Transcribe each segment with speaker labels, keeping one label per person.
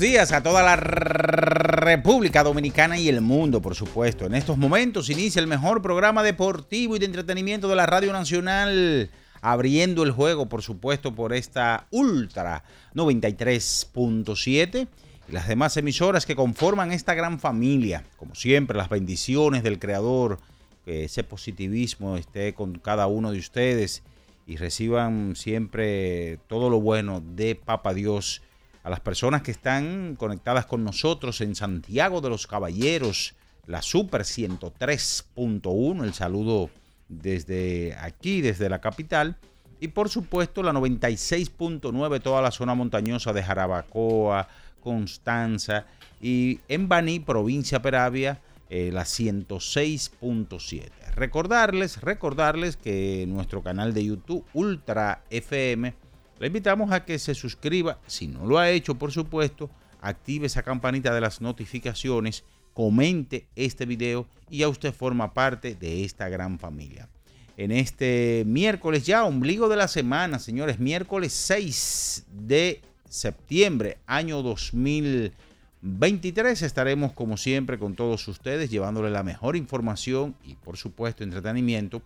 Speaker 1: Días, a toda la República Dominicana y el mundo, por supuesto. En estos momentos inicia el mejor programa deportivo y de entretenimiento de la Radio Nacional, abriendo el juego, por supuesto, por esta Ultra 93.7 y las demás emisoras que conforman esta gran familia. Como siempre, las bendiciones del Creador, que ese positivismo esté con cada uno de ustedes y reciban siempre todo lo bueno de Papa Dios a las personas que están conectadas con nosotros en Santiago de los Caballeros, la Super 103.1, el saludo desde aquí, desde la capital, y por supuesto la 96.9, toda la zona montañosa de Jarabacoa, Constanza, y en Baní, provincia Peravia, eh, la 106.7. Recordarles, recordarles que nuestro canal de YouTube, Ultra FM, le invitamos a que se suscriba, si no lo ha hecho, por supuesto, active esa campanita de las notificaciones, comente este video y ya usted forma parte de esta gran familia. En este miércoles ya, ombligo de la semana, señores, miércoles 6 de septiembre, año 2023, estaremos como siempre con todos ustedes, llevándole la mejor información y por supuesto entretenimiento.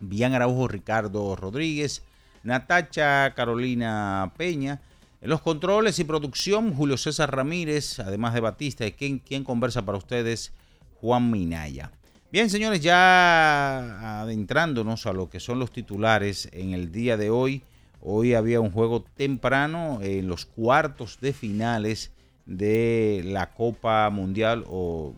Speaker 1: Bian Araujo, Ricardo Rodríguez, Natacha Carolina Peña. En los controles y producción, Julio César Ramírez, además de Batista, y quien, quien conversa para ustedes, Juan Minaya. Bien, señores, ya adentrándonos a lo que son los titulares en el día de hoy. Hoy había un juego temprano en los cuartos de finales de la Copa Mundial o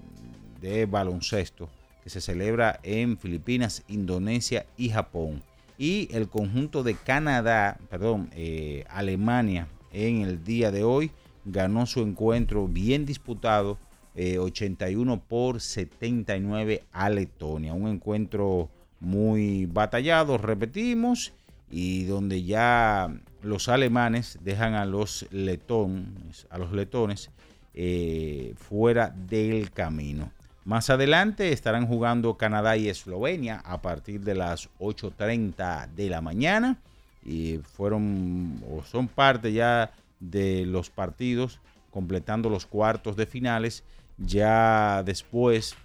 Speaker 1: de baloncesto que se celebra en Filipinas, Indonesia y Japón y el conjunto de Canadá, perdón, eh, Alemania en el día de hoy ganó su encuentro bien disputado, eh, 81 por 79 a Letonia. Un encuentro muy batallado, repetimos, y donde ya los alemanes dejan a los letones, a los letones eh, fuera del camino. Más adelante estarán jugando Canadá y Eslovenia a partir de las 8.30 de la mañana. Y fueron o son parte ya de los partidos completando los cuartos de finales. Ya después,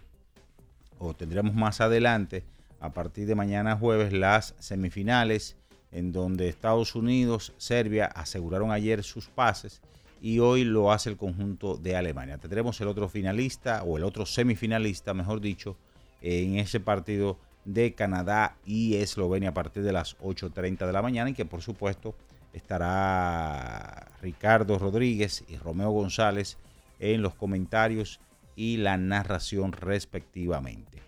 Speaker 1: o tendremos más adelante, a partir de mañana jueves, las semifinales en donde Estados Unidos, Serbia aseguraron ayer sus pases y hoy lo hace el conjunto de Alemania. Tendremos el otro finalista o el otro semifinalista, mejor dicho, en ese partido de Canadá y Eslovenia a partir de las 8.30 de la mañana y que por supuesto estará Ricardo Rodríguez y Romeo González en los comentarios y la narración respectivamente.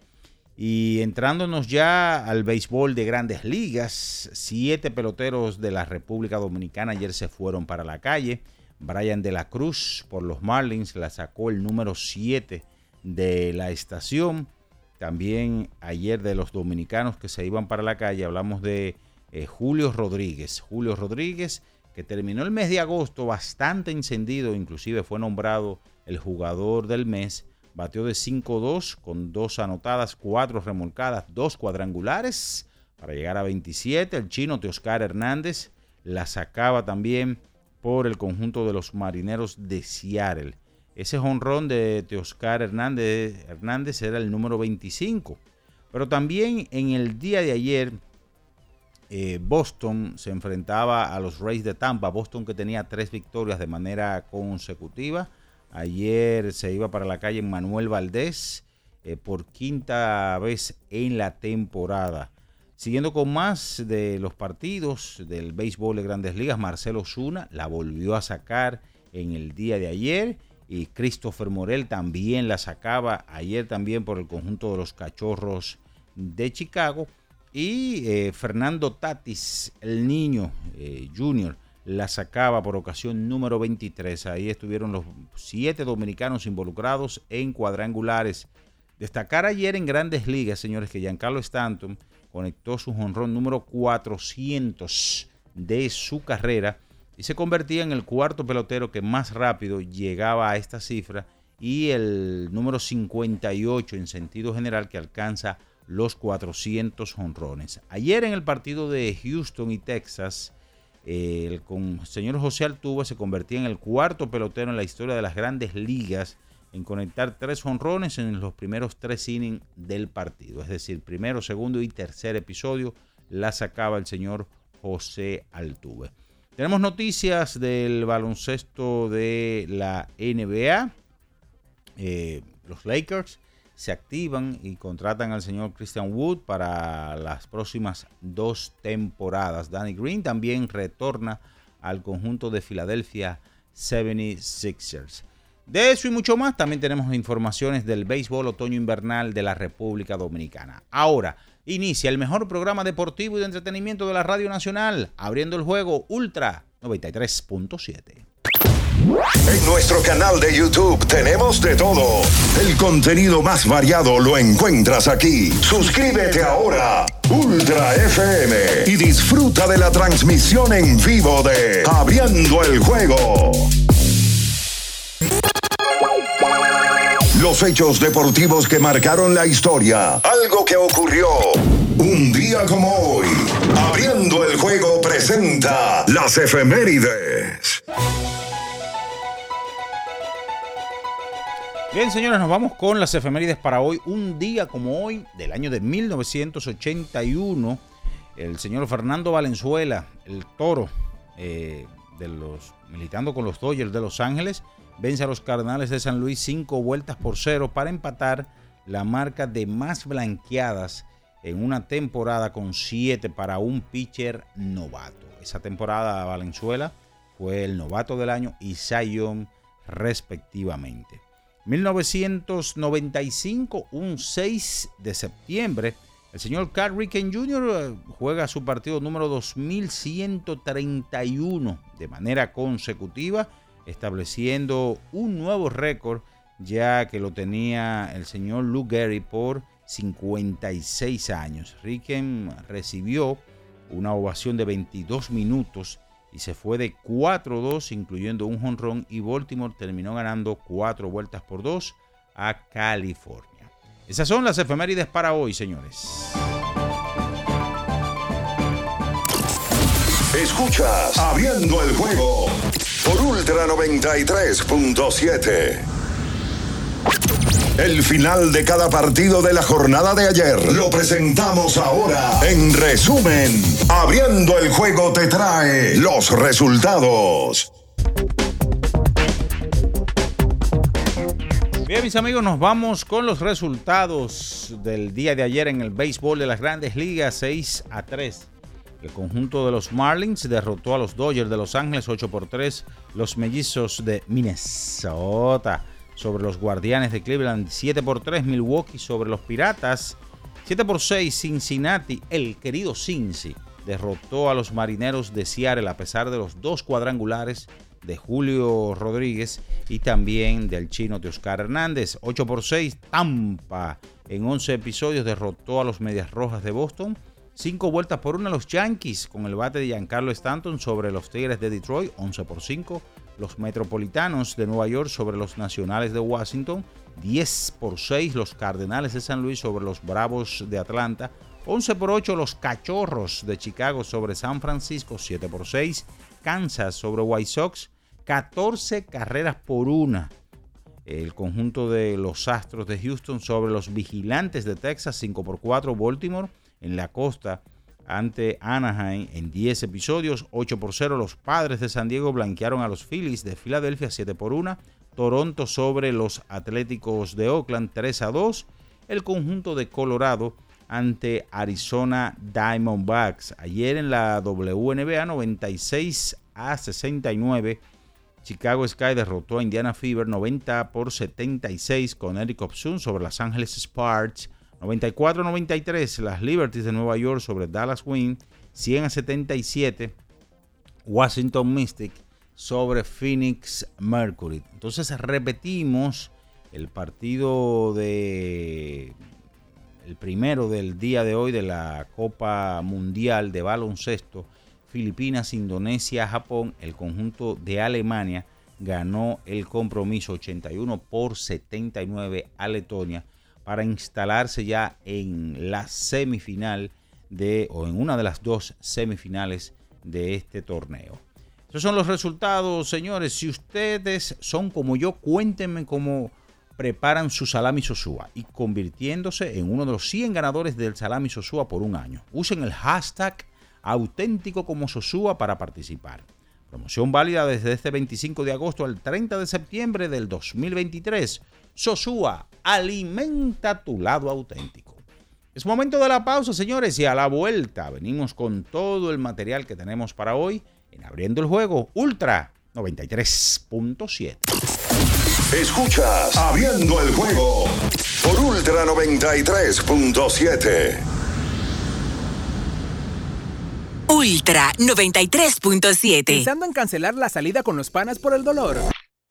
Speaker 1: Y entrándonos ya al béisbol de grandes ligas, siete peloteros de la República Dominicana ayer se fueron para la calle. Brian de la Cruz por los Marlins la sacó el número 7 de la estación. También ayer de los dominicanos que se iban para la calle hablamos de eh, Julio Rodríguez. Julio Rodríguez que terminó el mes de agosto bastante encendido, inclusive fue nombrado el jugador del mes Bateó de 5-2 con dos anotadas, cuatro remolcadas, dos cuadrangulares para llegar a 27. El chino Teoscar Hernández la sacaba también por el conjunto de los marineros de Seattle. Ese jonrón de Teoscar Hernández, Hernández era el número 25. Pero también en el día de ayer, eh, Boston se enfrentaba a los Rays de Tampa. Boston que tenía tres victorias de manera consecutiva Ayer se iba para la calle Manuel Valdés eh, por quinta vez en la temporada. Siguiendo con más de los partidos del béisbol de grandes ligas, Marcelo Zuna la volvió a sacar en el día de ayer y Christopher Morel también la sacaba ayer también por el conjunto de los cachorros de Chicago. Y eh, Fernando Tatis, el niño eh, junior, la sacaba por ocasión número 23. Ahí estuvieron los siete dominicanos involucrados en cuadrangulares. Destacar ayer en grandes ligas, señores, que Giancarlo Stanton conectó su jonrón número 400 de su carrera y se convertía en el cuarto pelotero que más rápido llegaba a esta cifra y el número 58 en sentido general que alcanza los 400 jonrones. Ayer en el partido de Houston y Texas, el señor José Altuve se convertía en el cuarto pelotero en la historia de las grandes ligas en conectar tres honrones en los primeros tres innings del partido. Es decir, primero, segundo y tercer episodio la sacaba el señor José Altuve. Tenemos noticias del baloncesto de la NBA. Eh, los Lakers se activan y contratan al señor Christian Wood para las próximas dos temporadas. Danny Green también retorna al conjunto de Philadelphia 76ers. De eso y mucho más, también tenemos informaciones del béisbol otoño-invernal de la República Dominicana. Ahora, inicia el mejor programa deportivo y de entretenimiento de la Radio Nacional, abriendo el juego Ultra 93.7.
Speaker 2: En nuestro canal de YouTube tenemos de todo. El contenido más variado lo encuentras aquí. Suscríbete ahora, Ultra FM, y disfruta de la transmisión en vivo de Abriendo el Juego. Los hechos deportivos que marcaron la historia. Algo que ocurrió un día como hoy. Abriendo el Juego presenta las efemérides.
Speaker 1: Bien, señores, nos vamos con las efemérides para hoy. Un día como hoy, del año de 1981, el señor Fernando Valenzuela, el toro, eh, de los, militando con los Dodgers de Los Ángeles, vence a los Cardenales de San Luis cinco vueltas por cero para empatar la marca de más blanqueadas en una temporada con siete para un pitcher novato. Esa temporada Valenzuela fue el novato del año y Cy respectivamente. 1995, un 6 de septiembre, el señor Carl Ricken Jr. Eh, juega su partido número 2131 de manera consecutiva, estableciendo un nuevo récord, ya que lo tenía el señor Lou Gehrig por 56 años. Ricken recibió una ovación de 22 minutos y se fue de 4-2, incluyendo un jonrón, y Baltimore terminó ganando 4 vueltas por 2 a California. Esas son las efemérides para hoy, señores.
Speaker 2: Escuchas Abriendo el juego por Ultra 93.7. El final de cada partido de la jornada de ayer lo presentamos ahora. En resumen, abriendo el juego te trae los resultados.
Speaker 1: Bien, mis amigos, nos vamos con los resultados del día de ayer en el béisbol de las grandes ligas 6 a 3. El conjunto de los Marlins derrotó a los Dodgers de Los Ángeles 8 por 3. Los mellizos de Minnesota sobre los Guardianes de Cleveland 7 por 3. Milwaukee sobre los Piratas 7 por 6. Cincinnati, el querido Cincy, derrotó a los Marineros de Seattle a pesar de los dos cuadrangulares de Julio Rodríguez y también del chino de Oscar Hernández. 8 por 6, Tampa en 11 episodios derrotó a los Medias Rojas de Boston. 5 vueltas por una los Yankees con el bate de Giancarlo Stanton sobre los Tigres de Detroit, 11 por 5. Los Metropolitanos de Nueva York sobre los Nacionales de Washington, 10 por 6. Los Cardenales de San Luis sobre los Bravos de Atlanta, 11 por 8 los Cachorros de Chicago sobre San Francisco, 7 por 6. Kansas sobre White Sox, 14 carreras por una. El conjunto de los Astros de Houston sobre los Vigilantes de Texas, 5 por 4. Baltimore en la costa ante Anaheim en 10 episodios, 8 por 0. Los Padres de San Diego blanquearon a los Phillies de Filadelfia, 7 por 1. Toronto sobre los Atléticos de Oakland, 3 a 2. El conjunto de Colorado ante Arizona Diamondbacks. Ayer en la WNBA 96 a 69 Chicago Sky derrotó a Indiana Fever 90 por 76 con Eric Obsun sobre Los Angeles Sparks. 94-93 las Liberties de Nueva York sobre Dallas Wing. 100 a 77 Washington Mystic sobre Phoenix Mercury. Entonces repetimos el partido de el primero del día de hoy de la Copa Mundial de Baloncesto Filipinas, Indonesia, Japón, el conjunto de Alemania ganó el compromiso 81 por 79 a Letonia para instalarse ya en la semifinal de, o en una de las dos semifinales de este torneo. Esos son los resultados, señores. Si ustedes son como yo, cuéntenme cómo preparan su salami Sosúa y convirtiéndose en uno de los 100 ganadores del salami Sosúa por un año. Usen el hashtag auténtico como Sosúa para participar. Promoción válida desde este 25 de agosto al 30 de septiembre del 2023. Sosúa, alimenta tu lado auténtico. Es momento de la pausa, señores, y a la vuelta venimos con todo el material que tenemos para hoy en Abriendo el Juego Ultra 93.7.
Speaker 2: Escuchas Abriendo el Juego por Ultra 93.7.
Speaker 3: Ultra 93.7.
Speaker 4: ¿Pensando en cancelar la salida con los panas por el dolor?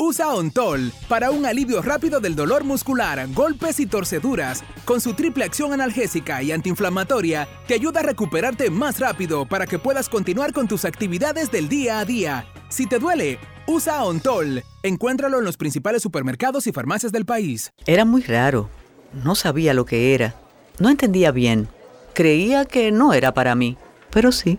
Speaker 4: Usa Ontol para un alivio rápido del dolor muscular, golpes y torceduras. Con su triple acción analgésica y antiinflamatoria, te ayuda a recuperarte más rápido para que puedas continuar con tus actividades del día a día. Si te duele, usa Ontol. Encuéntralo en los principales supermercados y farmacias del país.
Speaker 5: Era muy raro. No sabía lo que era. No entendía bien. Creía que no era para mí, pero sí.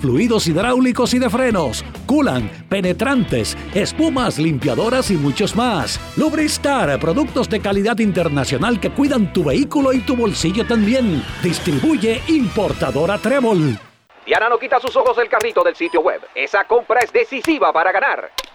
Speaker 6: fluidos hidráulicos y de frenos, culan, penetrantes, espumas, limpiadoras y muchos más. Lubristar, productos de calidad internacional que cuidan tu vehículo y tu bolsillo también. Distribuye importadora Trébol.
Speaker 7: Diana no quita sus ojos del carrito del sitio web. Esa compra es decisiva para ganar.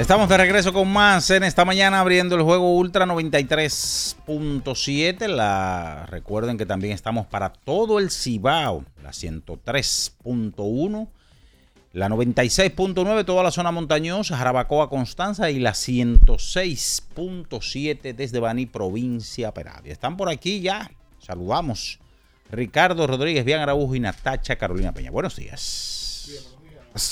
Speaker 1: Estamos de regreso con más en esta mañana abriendo el juego Ultra 93.7. La recuerden que también estamos para todo el Cibao, la 103.1, la 96.9 toda la zona montañosa, Jarabacoa, Constanza y la 106.7 desde Baní, provincia Peravia. Están por aquí ya. Saludamos. Ricardo Rodríguez, Bian Araújo y Natacha Carolina Peña. Buenos días.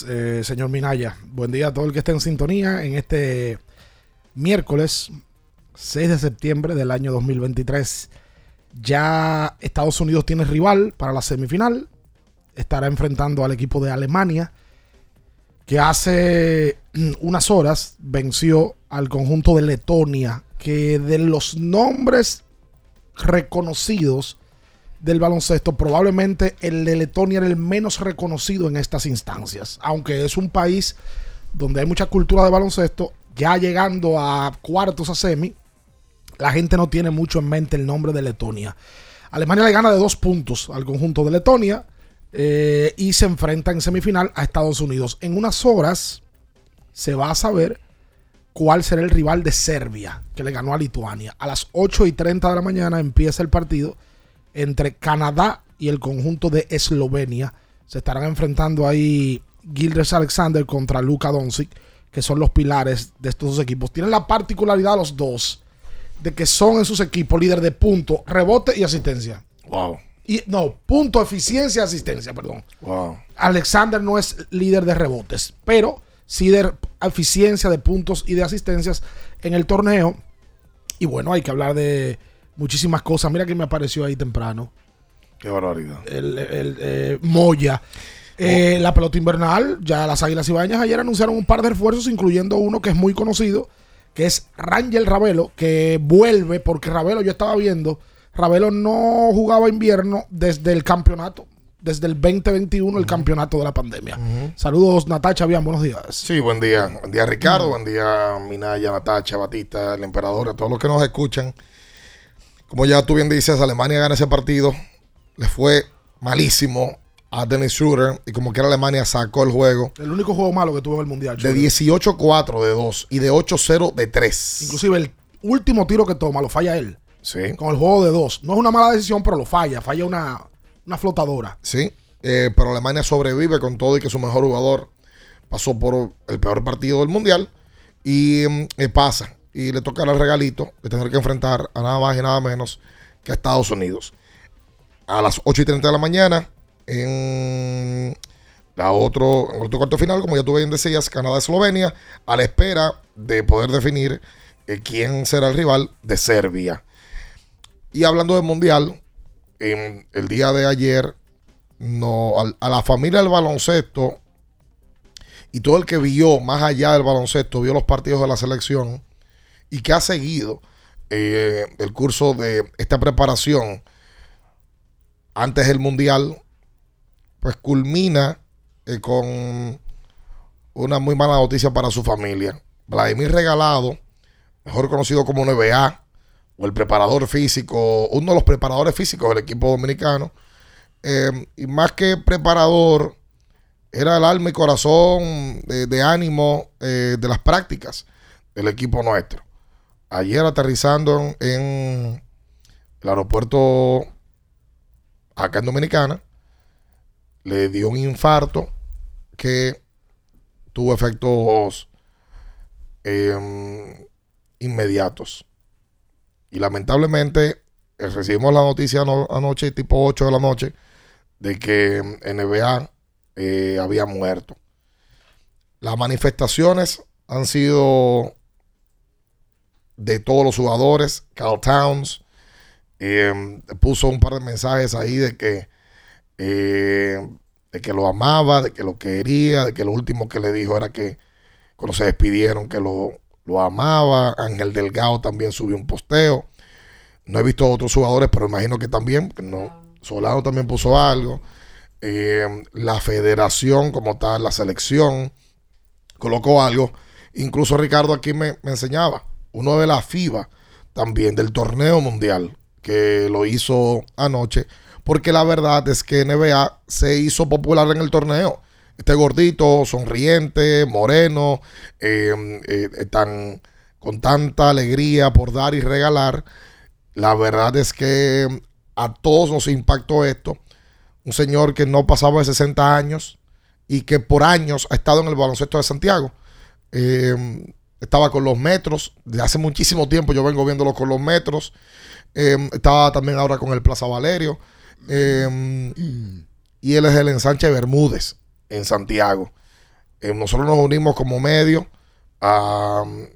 Speaker 8: Eh, señor Minaya. Buen día a todo el que esté en sintonía en este miércoles 6 de septiembre del año 2023. Ya Estados Unidos tiene rival para la semifinal. Estará enfrentando al equipo de Alemania, que hace unas horas venció al conjunto de Letonia, que de los nombres reconocidos del baloncesto, probablemente el de Letonia era el menos reconocido en estas instancias. Aunque es un país donde hay mucha cultura de baloncesto, ya llegando a cuartos a semi, la gente no tiene mucho en mente el nombre de Letonia. Alemania le gana de dos puntos al conjunto de Letonia eh, y se enfrenta en semifinal a Estados Unidos. En unas horas se va a saber cuál será el rival de Serbia, que le ganó a Lituania. A las 8 y 30 de la mañana empieza el partido entre Canadá y el conjunto de Eslovenia. Se estarán enfrentando ahí Gildres Alexander contra Luka Doncic, que son los pilares de estos dos equipos. Tienen la particularidad los dos de que son en sus equipos líder de punto, rebote y asistencia.
Speaker 9: Wow.
Speaker 8: Y, no, punto, eficiencia y asistencia, perdón.
Speaker 9: Wow.
Speaker 8: Alexander no es líder de rebotes, pero sí de eficiencia de puntos y de asistencias en el torneo. Y bueno, hay que hablar de muchísimas cosas. Mira que me apareció ahí temprano.
Speaker 9: Qué barbaridad.
Speaker 8: El, el, eh, Moya. Eh,
Speaker 9: Oh.
Speaker 8: La pelota invernal, ya las Águilas Ibañas ayer anunciaron un par de refuerzos, incluyendo uno que es muy conocido, que es Rangel Ravelo, que vuelve porque Ravelo, yo estaba viendo, Ravelo no jugaba invierno desde el campeonato, desde el 2021, el campeonato de la pandemia. Saludos, Natacha, bien, buenos días.
Speaker 9: Sí, buen día. Buen día, Ricardo. Buen día, Minaya, Natacha, Batista, el emperador, a todos los que nos escuchan. Como ya tú bien dices, Alemania gana ese partido. Le fue malísimo a Dennis Schroeder. Y como quiera Alemania sacó el juego.
Speaker 8: El único juego malo que tuvo en el Mundial.
Speaker 9: De
Speaker 8: Jordan.
Speaker 9: 18-4 de 2 y de 8-0 de 3.
Speaker 8: Inclusive el último tiro que toma lo falla él.
Speaker 9: Sí.
Speaker 8: Con el juego de dos. No es una mala decisión, pero lo falla. Falla una, una flotadora.
Speaker 9: Sí, eh, pero Alemania sobrevive con todo y que su mejor jugador pasó por el peor partido del mundial y mm, eh, pasa. Y le toca el regalito de tener que enfrentar a nada más y nada menos que a Estados Unidos. A las 8 y 30 de la mañana en La otro, otro cuarto final, como ya tú bien decías, Canadá-Eslovenia, a la espera de poder definir eh, quién será el rival de Serbia. Y hablando del Mundial, en el día de ayer, no, a, la familia del baloncesto y todo el que vio más allá del baloncesto, vio los partidos de la selección y que ha seguido eh, el curso de esta preparación antes del Mundial, pues culmina eh, con una muy mala noticia para su familia. Vladimir Regalado, mejor conocido como NBA, o el preparador físico, uno de los preparadores físicos del equipo dominicano, eh, y más que preparador, era el alma y corazón de, ánimo de las prácticas del equipo nuestro. Ayer aterrizando en, el aeropuerto acá en Dominicana, le dio un infarto que tuvo efectos eh, inmediatos. Y lamentablemente eh, recibimos la noticia ano- anoche, tipo 8 de la noche, de que NBA eh, había muerto. Las manifestaciones han sido de todos los jugadores. Carl Towns eh, puso un par de mensajes ahí de que, eh, de que lo amaba, de que lo quería, de que lo último que le dijo era que cuando se despidieron que lo, lo amaba. Ángel Delgado también subió un posteo. No he visto otros jugadores, pero imagino que también, no, Solano también puso algo. Eh, la federación como tal, la selección, colocó algo. Incluso Ricardo aquí me, me enseñaba, uno de la FIBA también, del torneo mundial, que lo hizo anoche, porque la verdad es que NBA se hizo popular en el torneo. Este gordito, sonriente, moreno, eh, eh, tan, con tanta alegría por dar y regalar. La verdad es que a todos nos impactó esto. Un señor que no pasaba de 60 años y que por años ha estado en el baloncesto de Santiago. Eh, estaba con los metros, de hace muchísimo tiempo yo vengo viéndolo con los metros. Eh, estaba también ahora con el Plaza Valerio. Eh, y él es el ensanche Bermúdez en Santiago. Eh, nosotros nos unimos como medio a um,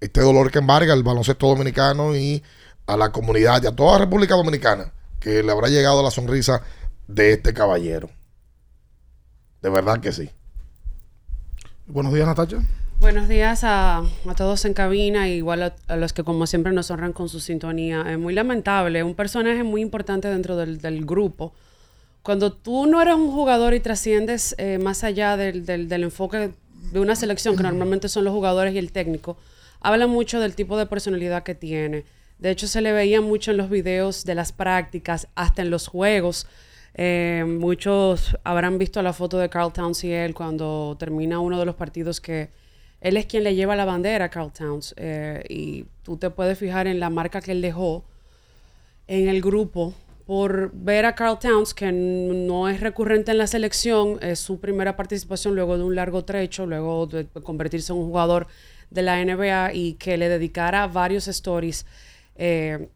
Speaker 9: este dolor que embarga el baloncesto dominicano y a la comunidad y a toda la República Dominicana que le habrá llegado la sonrisa de este caballero. De verdad que sí.
Speaker 8: Buenos días, Natacha.
Speaker 10: Buenos días a, a todos en cabina, igual a, a los que como siempre nos honran con su sintonía. Es muy lamentable, un personaje muy importante dentro del, del grupo. Cuando tú no eres un jugador y trasciendes eh, más allá del, del- del enfoque de una selección, que normalmente son los jugadores y el técnico, habla mucho del tipo de personalidad que tiene. De hecho, se le veía mucho en los videos de las prácticas, hasta en los juegos. Eh, muchos habrán visto la foto de Carl Towns y él cuando termina uno de los partidos que él es quien le lleva la bandera a Carl Towns. eh, y tú te puedes fijar en la marca que él dejó en el grupo por ver a Carl Towns, que no es recurrente en la selección, es su primera participación luego de un largo trecho, luego de convertirse en un jugador de la NBA y que le dedicara varios stories eh,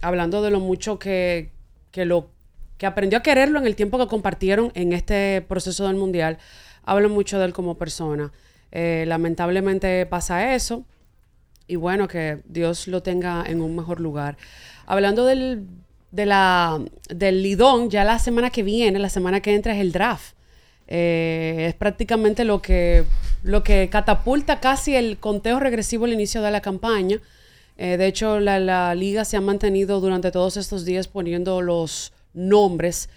Speaker 10: hablando de lo mucho que, que lo que aprendió a quererlo en el tiempo que compartieron en este proceso del mundial. Habla mucho de él como persona. Eh, lamentablemente pasa eso y bueno, que Dios lo tenga en un mejor lugar. Hablando del, de la, del Lidón, ya la semana que viene, la semana que entra es el draft. Eh, es prácticamente lo que, lo que catapulta casi el conteo regresivo al inicio de la campaña. Eh, de hecho, la, la liga se ha mantenido durante todos estos días poniendo los nombres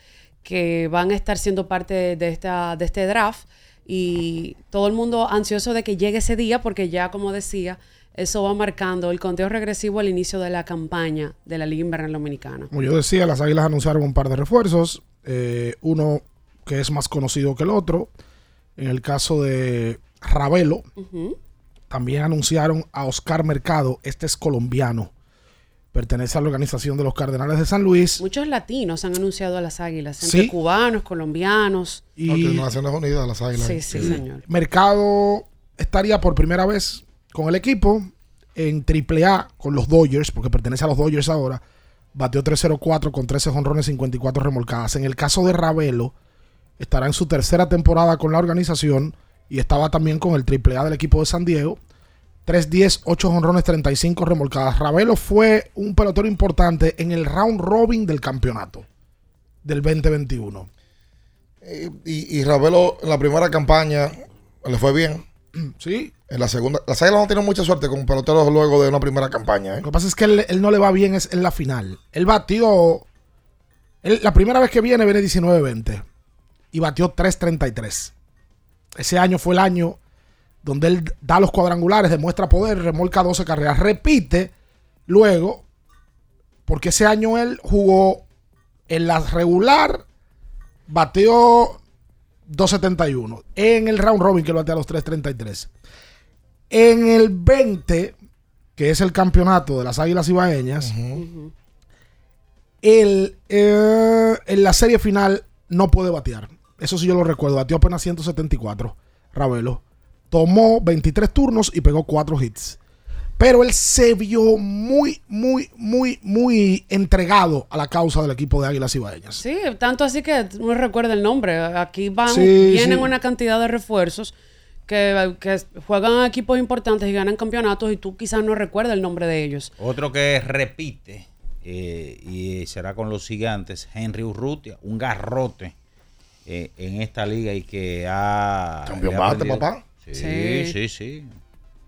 Speaker 10: que van a estar siendo parte de, esta, de este draft y todo el mundo ansioso de que llegue ese día porque ya, como decía, eso va marcando el conteo regresivo al inicio de la campaña de la Liga Invernal Dominicana.
Speaker 8: Como yo decía, las Águilas anunciaron un par de refuerzos. eh, uno que es más conocido que el otro. En el caso de Ravelo, también anunciaron a Oscar Mercado. Este es colombiano. Pertenece a la organización de los Cardenales de San Luis.
Speaker 10: Muchos latinos han anunciado a las Águilas, entre
Speaker 8: Sí.
Speaker 10: cubanos, colombianos.
Speaker 8: Y
Speaker 9: Naciones Unidas, las águilas.
Speaker 10: Sí, sí, señor.
Speaker 8: Mercado estaría por primera vez con el equipo en AAA con los Dodgers, porque pertenece a los Dodgers ahora. Bateó 304 con 13 jonrones, 54 remolcadas. En el caso de Ravelo, Estará en su tercera temporada con la organización y estaba también con el AAA del equipo de San Diego. 3-10, 8 honrones, 35 remolcadas. Ravelo fue un pelotero importante en el round robin del campeonato del 2021.
Speaker 9: Eh, y, y Ravelo en la primera campaña le fue bien.
Speaker 8: Sí.
Speaker 9: En la segunda. Las Águilas no tienen mucha suerte con peloteros luego de una primera campaña. ¿eh?
Speaker 8: Lo que pasa es que él, él no le va bien es en la final. Él batió. él- la primera vez que viene, viene 19-20. Y batió 3-33. Ese año fue el año donde él da los cuadrangulares, demuestra poder, remolca 12 carreras. Repite luego, porque ese año él jugó en la regular, bateó 2.71. En el round robin que lo batea a los 3.33. En el 20, que es el campeonato de las Águilas Ibaeñas, eh, en la serie final no puede batear. Eso sí yo lo recuerdo. Batió apenas 174, Ravelo. Tomó 23 turnos y pegó 4 hits. Pero él se vio muy, muy, muy, muy entregado a la causa del equipo de Águilas Ibaeñas.
Speaker 10: Sí, tanto así que no recuerda el nombre. Aquí van,
Speaker 8: Sí,
Speaker 10: vienen
Speaker 8: sí.
Speaker 10: una cantidad de refuerzos que, que juegan a equipos importantes y ganan campeonatos y tú quizás no recuerdas el nombre de ellos.
Speaker 1: Otro que repite eh, y será con los gigantes, Henry Urrutia, un garrote eh, en esta liga y que ha.
Speaker 9: Campeón bate, papá.
Speaker 1: Sí,
Speaker 10: Sí.
Speaker 1: sí, sí.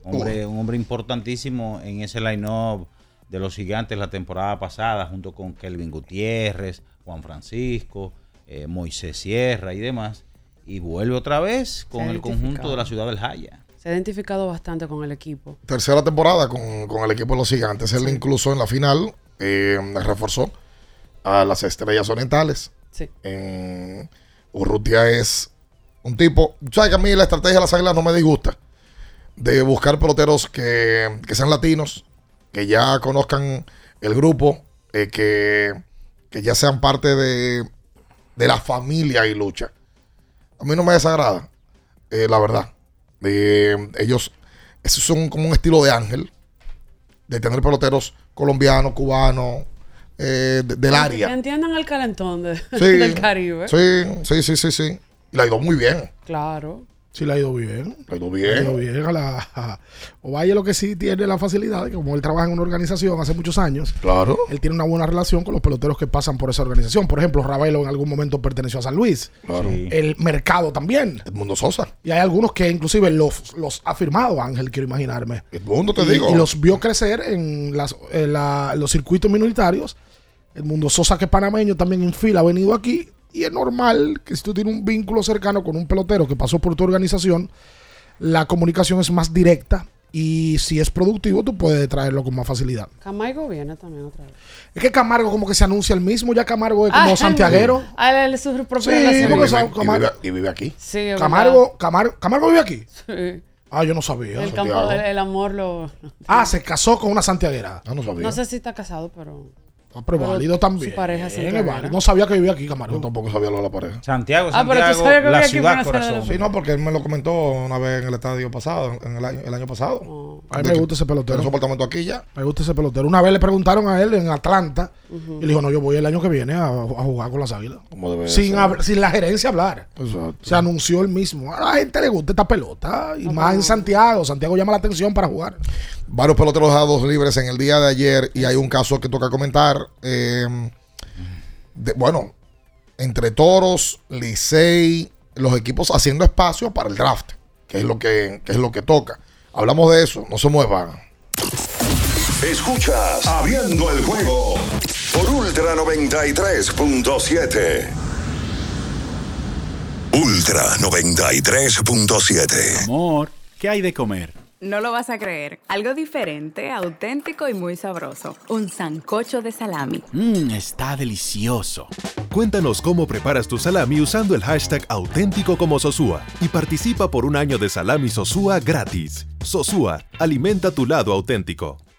Speaker 1: Hombre, un hombre importantísimo en ese line-up de los gigantes la temporada pasada, junto con Kelvin Gutiérrez, Juan Francisco, eh, Moisés Sierra y demás. Y vuelve otra vez con el conjunto de la ciudad del Jaya.
Speaker 10: Se ha identificado bastante con el equipo.
Speaker 9: Tercera temporada con, con el equipo de los gigantes. Él incluso en la final eh, reforzó a las estrellas orientales.
Speaker 10: Sí.
Speaker 9: En Urrutia es un tipo. ¿Sabes que a mí la estrategia de las águilas no me disgusta? De buscar peloteros que, que sean latinos, que ya conozcan el grupo, eh, que, que ya sean parte de, de la familia y lucha. A mí no me desagrada, eh, la verdad. Eh, ellos, eso es un- como un estilo de ángel, de tener peloteros colombianos, cubanos, eh, de- del área.
Speaker 10: Entiendan el calentón de-
Speaker 9: Sí,
Speaker 10: del Caribe.
Speaker 9: Sí, sí, sí, sí, sí. Y le ha ido muy bien.
Speaker 10: Claro.
Speaker 8: Sí, le ha ido bien.
Speaker 9: Le ha ido
Speaker 8: Le ha ido
Speaker 9: bien.
Speaker 8: bien a la. a- Ovalle lo que sí tiene la facilidad, que como él trabaja en una organización hace muchos años,
Speaker 9: Claro.
Speaker 8: él tiene una buena relación con los peloteros que pasan por esa organización. Por ejemplo, Ravelo en algún momento perteneció a San Luis.
Speaker 9: Claro.
Speaker 1: Sí.
Speaker 8: El mercado también.
Speaker 9: Edmundo Sosa.
Speaker 8: Y hay algunos que inclusive los, los ha firmado Ángel, quiero imaginarme.
Speaker 9: Edmundo, te
Speaker 8: y,
Speaker 9: digo.
Speaker 8: y los vio crecer en, las, en la- los circuitos minoritarios. El mundo Sosa, que es panameño, también en fila ha venido aquí. Y es normal que si tú tienes un vínculo cercano con un pelotero que pasó por tu organización, la comunicación es más directa. Y si es productivo, tú puedes traerlo con más facilidad.
Speaker 10: Camargo viene también otra vez.
Speaker 8: Es que Camargo como que se anuncia el mismo, ya Camargo es
Speaker 10: Ah,
Speaker 8: como
Speaker 10: él-
Speaker 8: santiaguero.
Speaker 10: Ah, él es su propia
Speaker 8: Sí, porque
Speaker 9: y
Speaker 8: Camargo.
Speaker 9: vive- y vive aquí.
Speaker 10: Sí,
Speaker 8: Camargo, Camargo, Camargo vive aquí.
Speaker 10: Sí.
Speaker 8: Ah, yo no sabía.
Speaker 10: El, campo, el amor lo...
Speaker 8: Ah, se casó con una santiaguera.
Speaker 9: Ah, no sabía.
Speaker 10: No sé si está casado, pero...
Speaker 8: Ah, pero
Speaker 10: Pero
Speaker 8: válido también.
Speaker 10: su pareja sí
Speaker 8: válido.
Speaker 10: era.
Speaker 8: No sabía que vivía aquí, Camargo.
Speaker 9: Yo tampoco sabía lo de la pareja.
Speaker 1: Santiago,
Speaker 10: Ah, pero tú sabes que
Speaker 1: la ciudad corazón.
Speaker 9: Sí, no, porque él me lo comentó una vez en el estadio pasado, en el año, el año pasado.
Speaker 10: Oh.
Speaker 8: A mí me gusta ese pelotero.
Speaker 9: su apartamento aquí ya.
Speaker 8: Me gusta ese pelotero. Una vez le preguntaron a él en Atlanta y le dijo, no, yo voy el año que viene a, a jugar con las águilas.
Speaker 9: Como debe
Speaker 8: Sin, sin la gerencia hablar.
Speaker 9: Exacto.
Speaker 8: Se anunció él mismo. A la gente le gusta esta pelota. Y más en Santiago. Santiago llama la atención para jugar.
Speaker 9: Varios peloteros dejados libres en el día de ayer y hay un caso que toca comentar. Eh, de- bueno, entre Toros, Licey, los equipos haciendo espacio para el draft, que es lo que, que es lo que toca. Hablamos de eso, no se muevan.
Speaker 2: Escuchas Abriendo el juego por Ultra 93.7. Ultra 93.7.
Speaker 11: Amor, ¿qué hay de comer?
Speaker 12: No lo vas a creer. Algo diferente, auténtico y muy sabroso. Un sancocho de salami.
Speaker 11: Mmm, está delicioso.
Speaker 13: Cuéntanos cómo preparas tu salami usando el hashtag auténtico como Sosúa y participa por un año de salami Sosúa gratis. Sosúa, alimenta tu lado auténtico.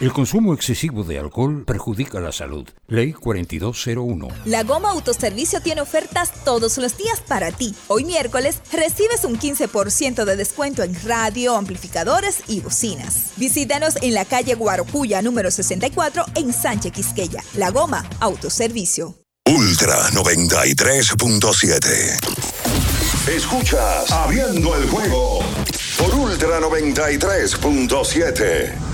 Speaker 14: El consumo excesivo de alcohol perjudica la salud. Ley 4201.
Speaker 15: La Goma Autoservicio tiene ofertas todos los días para ti. Hoy miércoles recibes un 15% de descuento en radio, amplificadores y bocinas. Visítanos en la calle Guarocuya número 64 en Sánchez Quisqueya. La Goma Autoservicio.
Speaker 2: Ultra 93.7. Escuchas Abriendo el juego por Ultra 93.7.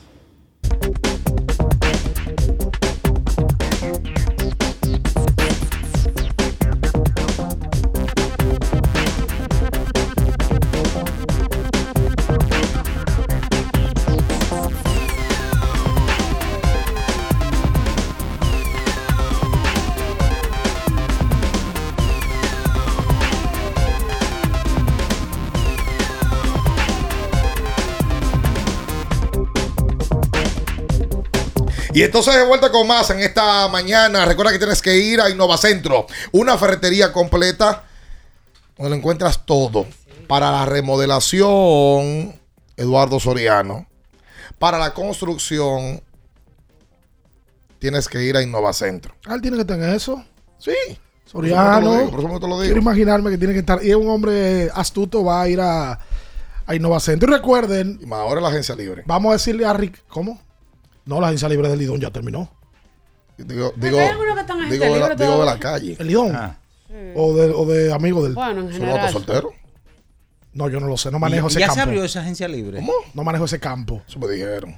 Speaker 9: Y entonces de vuelta con más en esta mañana. Recuerda que tienes que ir a Innovacentro, una ferretería completa donde lo encuentras todo. Para la remodelación, Eduardo Soriano. Para la construcción, tienes que ir a Innovacentro.
Speaker 8: Ah, él tiene que tener eso.
Speaker 9: Sí.
Speaker 8: Soriano.
Speaker 9: Por eso me te lo digo.
Speaker 8: Quiero imaginarme que tiene que estar. Y es un hombre astuto, va a ir a, a Innovacentro. Y recuerden.
Speaker 9: Y más ahora la agencia libre.
Speaker 8: Vamos a decirle a Rick. ¿Cómo? No, la agencia libre del Lidón ya terminó.
Speaker 9: Digo, digo,
Speaker 10: hay algunos que están en
Speaker 9: digo,
Speaker 10: este
Speaker 9: de la, digo de la calle.
Speaker 8: ¿El Lidón?
Speaker 9: Ah.
Speaker 8: O, de, o de amigo del.
Speaker 10: Bueno, en
Speaker 9: ¿Son
Speaker 10: general.
Speaker 9: otros solteros?
Speaker 8: No, yo no lo sé. No manejo
Speaker 1: ¿Y-
Speaker 8: ese
Speaker 1: ya
Speaker 8: campo.
Speaker 1: se abrió esa agencia libre?
Speaker 8: No manejo ese campo.
Speaker 9: Eso me dijeron.